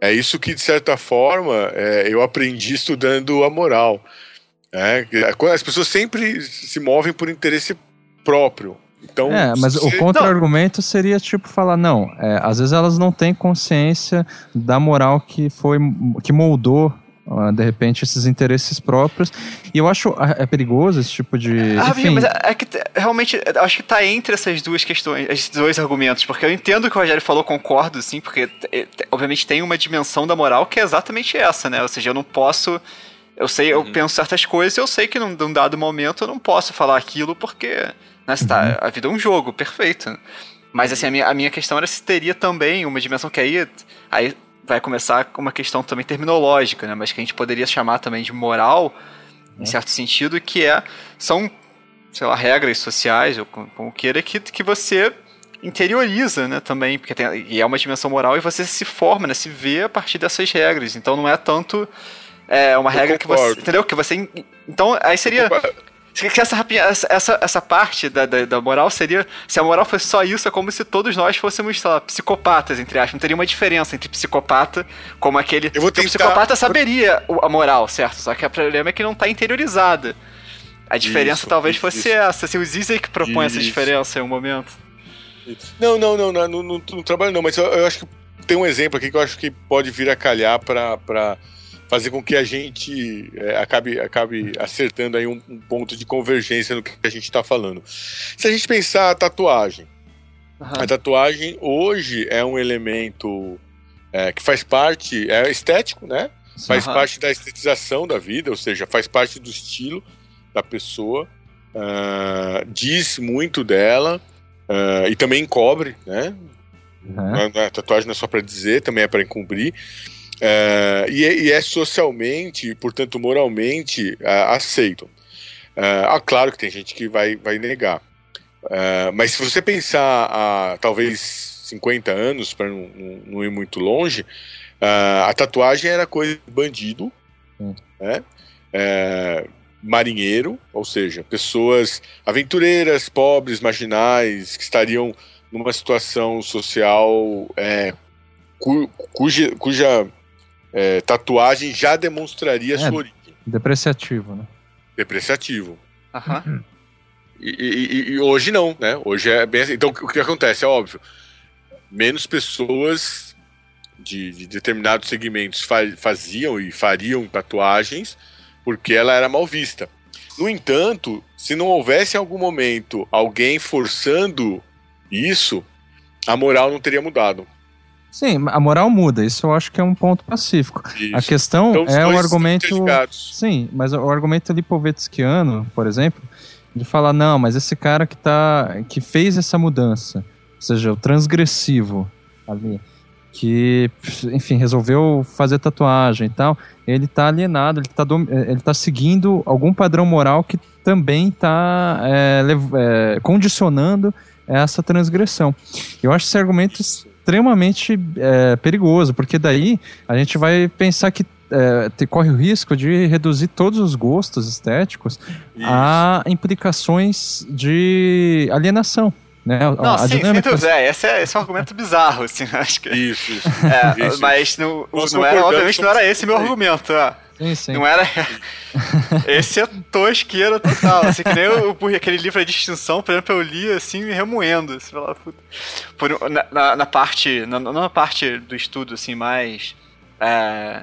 É isso que, de certa forma, é, eu aprendi estudando a moral. É, as pessoas sempre se movem por interesse próprio. Então, é, mas o contra-argumento seria tipo falar, não, é, às vezes elas não têm consciência da moral que foi que moldou de repente esses interesses próprios. E eu acho é, é perigoso esse tipo de. Ah, enfim... mas é que realmente acho que tá entre essas duas questões, esses dois argumentos, porque eu entendo o que o Rogério falou, concordo, sim, porque obviamente tem uma dimensão da moral que é exatamente essa, né? Ou seja, eu não posso eu sei, eu uhum. penso certas coisas e eu sei que num, num, dado momento eu não posso falar aquilo porque né, tá, uhum. a vida é um jogo, perfeito. Mas assim, a minha, a minha questão era se teria também uma dimensão que aí, aí vai começar com uma questão também terminológica, né? Mas que a gente poderia chamar também de moral, em certo sentido, que é são, sei lá, regras sociais, ou como queira, que, que você interioriza, né, também, porque tem, e é uma dimensão moral e você se forma, né, se vê a partir dessas regras. Então não é tanto é uma regra que você, entendeu? Que você então aí seria essa, essa, essa parte da, da, da, moral seria. Se a moral fosse só isso, é como se todos nós fôssemos, sei lá, psicopatas, entre aspas. Não teria uma diferença entre psicopata como aquele. Eu vou tentar... O psicopata saberia a moral, certo? Só que o problema é que não está interiorizada. A diferença isso, talvez isso, fosse isso. essa. Se o Zizek propõe essa diferença em um momento. Não, não, não, não, não, não, não trabalho não, mas eu, eu, acho que tem um exemplo aqui que eu acho que pode vir a calhar para fazer com que a gente é, acabe, acabe acertando aí um, um, ponto de convergência no que a gente está falando. Se a gente pensar a tatuagem, uhum. a tatuagem hoje é um elemento é, que faz parte, é estético, né? Faz uhum. parte da estetização da vida, ou seja, faz parte do estilo da pessoa, uh, diz muito dela, Uh, e também encobre, né? Uhum. A, tatuagem não é só para dizer, também é para encobrir. Uh, e, é, e, é, socialmente, portanto, moralmente uh, aceito. Uh, claro que tem gente que vai, vai negar. mas se você pensar a talvez 50 anos, para não, não, não, ir muito longe, a tatuagem era coisa de bandido, uhum. né? marinheiro, ou seja, pessoas aventureiras, pobres, marginais, que estariam numa situação social é, cu, cuja, cuja é, tatuagem já demonstraria é, sua origem. Depreciativo, né? Depreciativo. Aham. Uhum. E, e, e, hoje não, né? Hoje é bem assim. Então, o que acontece? É óbvio. Menos pessoas de, de determinados segmentos faziam e fariam tatuagens porque ela era mal vista. No entanto, se não houvesse em algum momento alguém forçando isso, a moral não teria mudado. Sim, a moral muda, isso eu acho que é um ponto pacífico. Isso. A questão então, é o argumento. Sim, mas o argumento lipovetsquiano, por exemplo, de falar, não, mas esse cara que, tá, que fez essa mudança, ou seja, o transgressivo ali, que, enfim, resolveu fazer tatuagem e tal, ele tá alienado, ele tá, ele tá seguindo algum padrão moral que também tá é, é, condicionando essa transgressão. Eu acho esse argumento extremamente é, perigoso, porque daí a gente vai pensar que é, te, corre o risco de reduzir todos os gostos estéticos Isso. a implicações de alienação. Né? Não, a, sim, dinâmica... sim, é, esse é, esse é um argumento bizarro, assim, (laughs) acho que... Isso, isso. É, isso mas não, não era, obviamente não era esse meu argumento, ó. Sim, sim. Não era. (laughs) Esse é tosqueira total. Assim, que nem eu, aquele livro de extinção, por exemplo, eu li assim, me remoendo. Assim, por, na, na, na, parte. Na, na parte do estudo, assim, mais. É,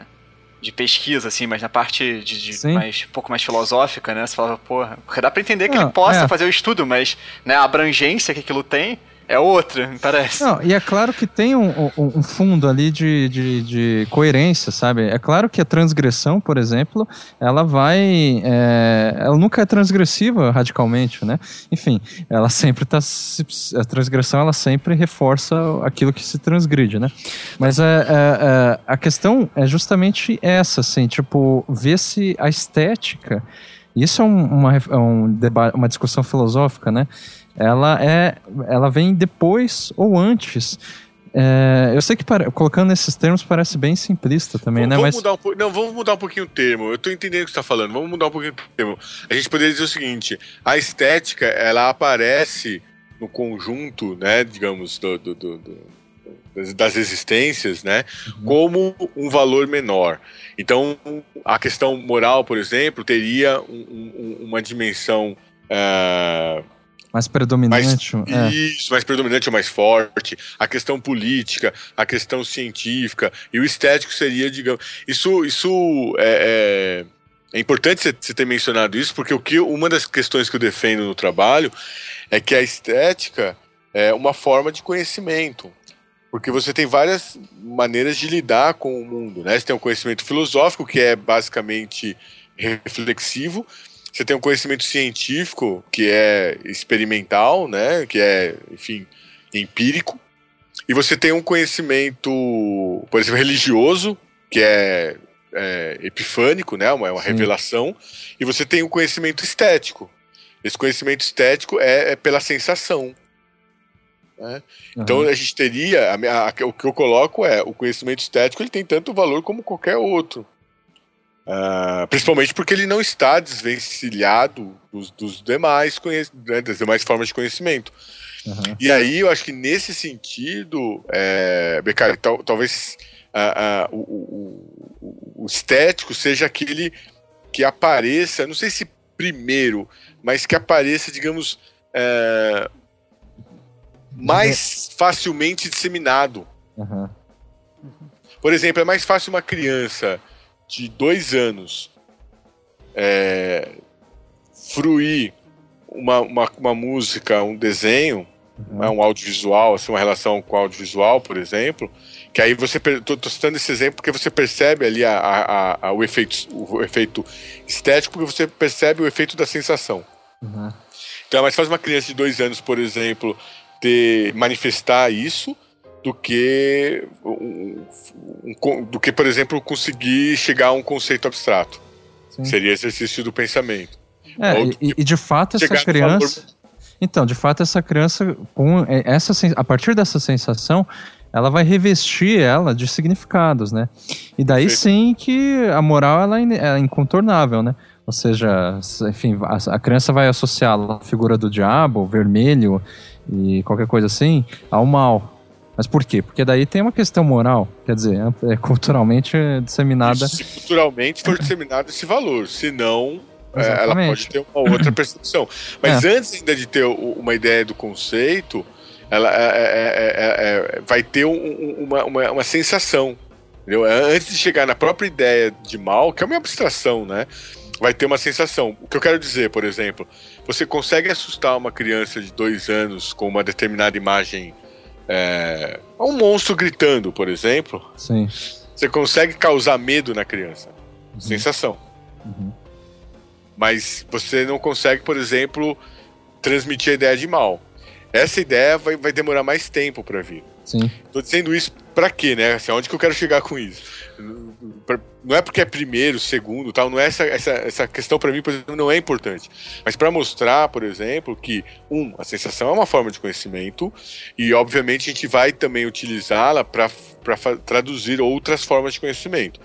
de pesquisa, assim, mas na parte de, de mais, um pouco mais filosófica, né? Você falava, porra, porque dá pra entender que ele possa é. fazer o estudo, mas né, a abrangência que aquilo tem é outra, me parece. Não, e é claro que tem um, um, um fundo ali de, de, de, coerência, sabe? É claro que a transgressão, por exemplo, ela vai. É, ela nunca é transgressiva radicalmente, né? Enfim, ela sempre está. A transgressão, ela sempre reforça aquilo que se transgride, né? Mas é, é, é, a questão é justamente essa, assim, tipo, ver se a estética. Isso é um, uma, um debate, uma discussão filosófica, né? Ela é ela vem depois ou antes é, eu sei que para, colocando esses termos parece bem simplista também, vamos, né? Vamos Mas... mudar um, não, vamos mudar um pouquinho o termo. Eu estou entendendo o que você está falando. Vamos mudar um pouquinho o termo. A gente poderia dizer o seguinte: a estética ela aparece no conjunto, né? Digamos do, do, do, do das existências, né? Uhum. Como um valor menor. Então, a questão moral, por exemplo, teria um, um, uma dimensão uh, mais predominante. Mais, é. Isso, mais predominante ou mais forte. A questão política, a questão científica. E o estético seria, digamos. Isso, isso é, é, é importante você ter mencionado isso, porque o que, uma das questões que eu defendo no trabalho é que a estética é uma forma de conhecimento. Porque você tem várias maneiras de lidar com o mundo, né? Você tem o um conhecimento filosófico, que é basicamente reflexivo, você tem um conhecimento científico que é experimental, né? Que é, enfim, empírico. e você tem um conhecimento, por exemplo, religioso, que é, é epifânico, né? Uma, é uma revelação, e você tem um conhecimento estético. Esse conhecimento estético é, é pela sensação. Né? Uhum. Então a gente teria, a, a, o que eu coloco é o conhecimento estético ele tem tanto valor como qualquer outro. Uh, principalmente porque ele não está desvencilhado dos, dos demais, né, das demais formas de conhecimento. Uhum. E aí eu acho que nesse sentido, é, Becari, tal, talvez uh, uh, o, o, o, estético seja aquele que apareça, não sei se primeiro, mas que apareça, digamos, é, mais facilmente disseminado. Uhum. Por exemplo, é mais fácil uma criança de dois anos é, fruir uma, uma, uma, música, um desenho, uhum. né, um audiovisual, assim, uma relação com o audiovisual, por exemplo, que aí você. Estou citando esse exemplo porque você percebe ali a, a, a, o, efeito, o efeito estético, porque você percebe o efeito da sensação. Uhum. Então mais fácil uma criança de dois anos, por exemplo, ter manifestar isso do que um, um, do que, por exemplo, conseguir chegar a um conceito abstrato. Sim. Seria exercício do pensamento. É, e, e, de fato essa criança. Então, de fato, essa criança, com essa, a partir dessa sensação, ela vai revestir ela de significados, né? E daí sim que a moral ela é incontornável, né? Ou seja, enfim, a, a criança vai associar a figura do diabo, vermelho e qualquer coisa assim ao mal. Mas por quê? Porque daí tem uma questão moral, quer dizer, é, é culturalmente disseminada. Se culturalmente for (coughs) disseminado esse valor, senão é, ela pode ter uma outra (coughs) percepção. Mas é. antes ainda de ter uma ideia do conceito, ela é, é, é vai ter um, uma, uma, uma, sensação. Entendeu? Antes de chegar na própria ideia de mal, que é uma abstração, né? Vai ter uma sensação. O que eu quero dizer, por exemplo, você consegue assustar uma criança de dois anos com uma determinada imagem é, um monstro gritando, por exemplo, Sim. você consegue causar medo na criança. Uhum. Sensação. Uhum. Mas você não consegue, por exemplo, transmitir a ideia de mal. Essa ideia vai, vai demorar mais tempo para vir. Sim. Tô dizendo isso para quê, né? Assim, onde que eu quero chegar com isso? Não é porque é primeiro, segundo, tal, não é essa, essa, essa questão para mim, por exemplo, não é importante. Mas para mostrar, por exemplo, que um, a sensação é uma forma de conhecimento e obviamente a gente vai também utilizá-la para traduzir outras formas de conhecimento.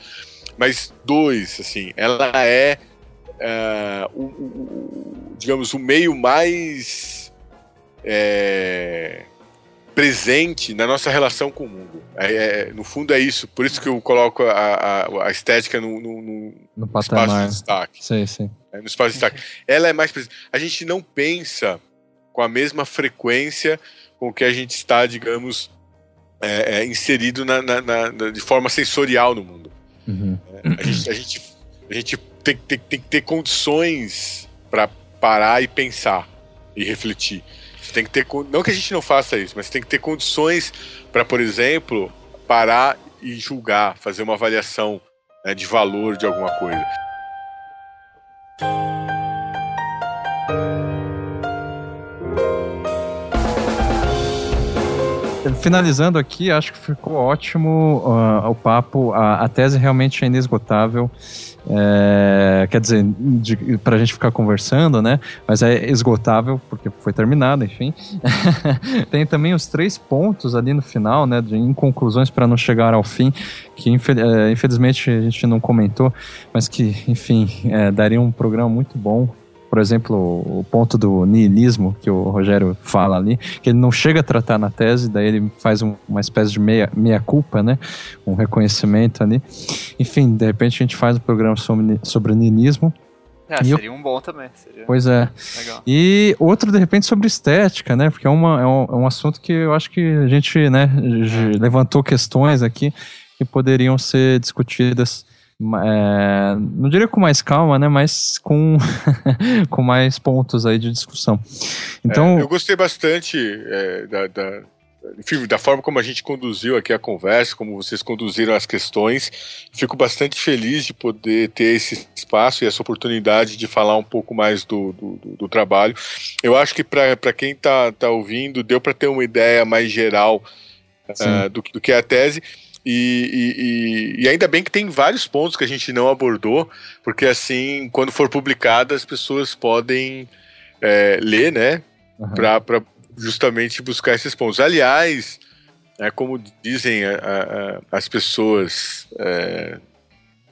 Mas dois, assim, ela é uh, o, o, digamos o meio mais é, presente na nossa relação com o mundo. É, é, no fundo é isso. Por isso que eu coloco a, a, a estética no, no, no, no espaço de destaque. Sim, sim. É, no espaço de destaque. Ela é mais presente. A gente não pensa com a mesma frequência com que a gente está, digamos, é, é, inserido na, na, na, de forma sensorial no mundo. Uhum. a, gente, a, gente, a gente tem, tem, tem que ter condições para parar e pensar e refletir. Tem que ter. Não que a gente não faça isso, mas tem que ter condições para, por exemplo, parar e julgar, fazer uma avaliação né, de valor de alguma coisa. Finalizando aqui, acho que ficou ótimo uh, o papo. A, a tese realmente é inesgotável. É, quer dizer, de, pra gente ficar conversando, né? Mas é esgotável, porque foi terminado, enfim. (laughs) Tem também os três pontos ali no final, né? De, em conclusões para não chegar ao fim, que é, infelizmente a gente não comentou, mas que, enfim, é, daria um programa muito bom por exemplo, o ponto do niilismo que o Rogério fala ali, que ele não chega a tratar na tese, daí ele faz um, uma espécie de meia, meia culpa, né? Um reconhecimento ali. Enfim, de repente a gente faz um programa sobre, sobre niilismo. É, seria um bom também. Seria... Pois é. Legal. E outro, de repente, sobre estética, né? Porque é, uma, é, um, é um assunto que eu acho que a gente né, levantou questões aqui que poderiam ser discutidas é, não diria com mais calma, né, mas com, (laughs) com mais pontos aí de discussão. Então, é, eu gostei bastante é, da, da, enfim, da forma como a gente conduziu aqui a conversa, como vocês conduziram as questões. Fico bastante feliz de poder ter esse espaço e essa oportunidade de falar um pouco mais do, do, do trabalho. Eu acho que para quem está tá ouvindo, deu para ter uma ideia mais geral uh, do, do, que é a tese. E, e, e, ainda bem que tem vários pontos que a gente não abordou, porque assim, quando for publicada, as pessoas podem é, ler, né? Uhum. Para justamente buscar esses pontos. Aliás, é como dizem a, a, as pessoas é,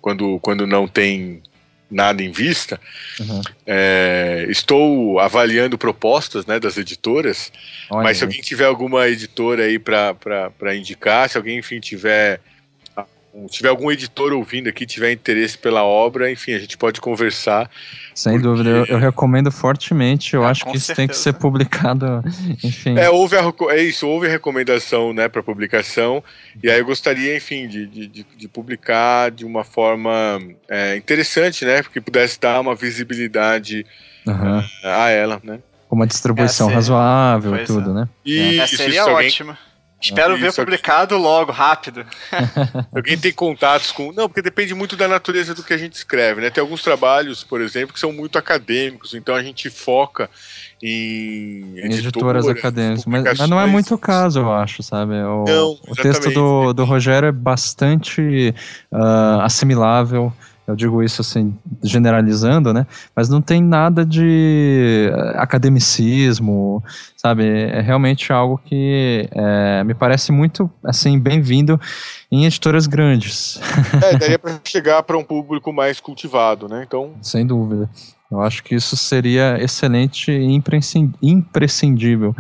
quando, quando não tem nada em vista, uhum. é, estou avaliando propostas né, das editoras, Olha mas se alguém tiver alguma editora aí para indicar, se alguém, enfim, tiver tiver algum editor ouvindo aqui, tiver interesse pela obra, enfim, a gente pode conversar. Sem porque... dúvida, eu, eu, recomendo fortemente. Eu ah, acho que isso certeza. tem que ser publicado, (laughs) enfim. É, houve a, é isso, houve a recomendação, né, para publicação. E aí eu gostaria, enfim, de, de, de, de publicar de uma forma é, interessante, né, porque pudesse dar uma visibilidade uhum. a, a ela, né. Uma distribuição é, razoável e tudo, é. né? Isso, é, seria isso, ótimo. Alguém Espero ver publicado logo, rápido. (laughs) Alguém tem contatos com. Não, porque depende muito da natureza do que a gente escreve, né? Tem alguns trabalhos, por exemplo, que são muito acadêmicos, então a gente foca em editoras, editoras acadêmicas. Mas, mas, não é muito o caso, eu acho, sabe? O, não, o texto do, do Rogério é bastante uh, assimilável eu digo isso assim, generalizando, né? Mas não tem nada de eh, academicismo, sabe? É realmente algo que é, me parece muito, assim, bem-vindo em editoras grandes. É, daria para chegar para um público mais cultivado, né? Então... Sem dúvida. Eu acho que isso seria excelente e imprescindível,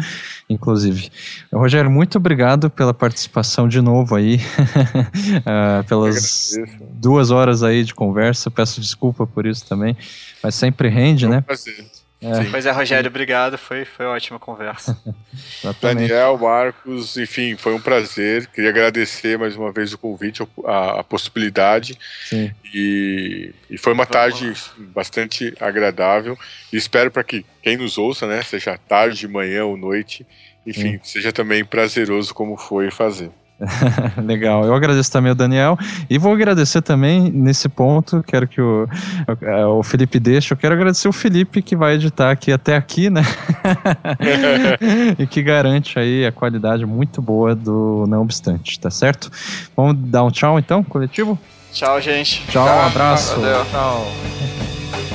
inclusive. Rogério, muito obrigado pela participação de novo aí, uh, (laughs) pelas duas horas aí de conversa. Peço desculpa por isso também, mas sempre rende, né? Prazer. É. Pois é, Rogério, obrigado. Foi, foi ótima conversa. (laughs) Daniel, Marcos, enfim, foi um prazer. Queria agradecer mais uma vez o convite, a, a possibilidade. Sim. E, e foi uma tarde bastante agradável. E espero para que quem nos ouça, né, seja tarde, manhã ou noite, enfim, Sim. seja também prazeroso como foi fazer. (laughs) Legal, eu agradeço também ao Daniel e vou agradecer também nesse ponto, quero que o, o Felipe deixe, eu quero agradecer o Felipe que vai editar aqui até aqui, né? (laughs) (laughs) e que garante aí a qualidade muito boa do Não Obstante, tá certo? Vamos dar um tchau então, coletivo? Tchau, gente. Tchau, tchau um abraço. Valeu. Tchau.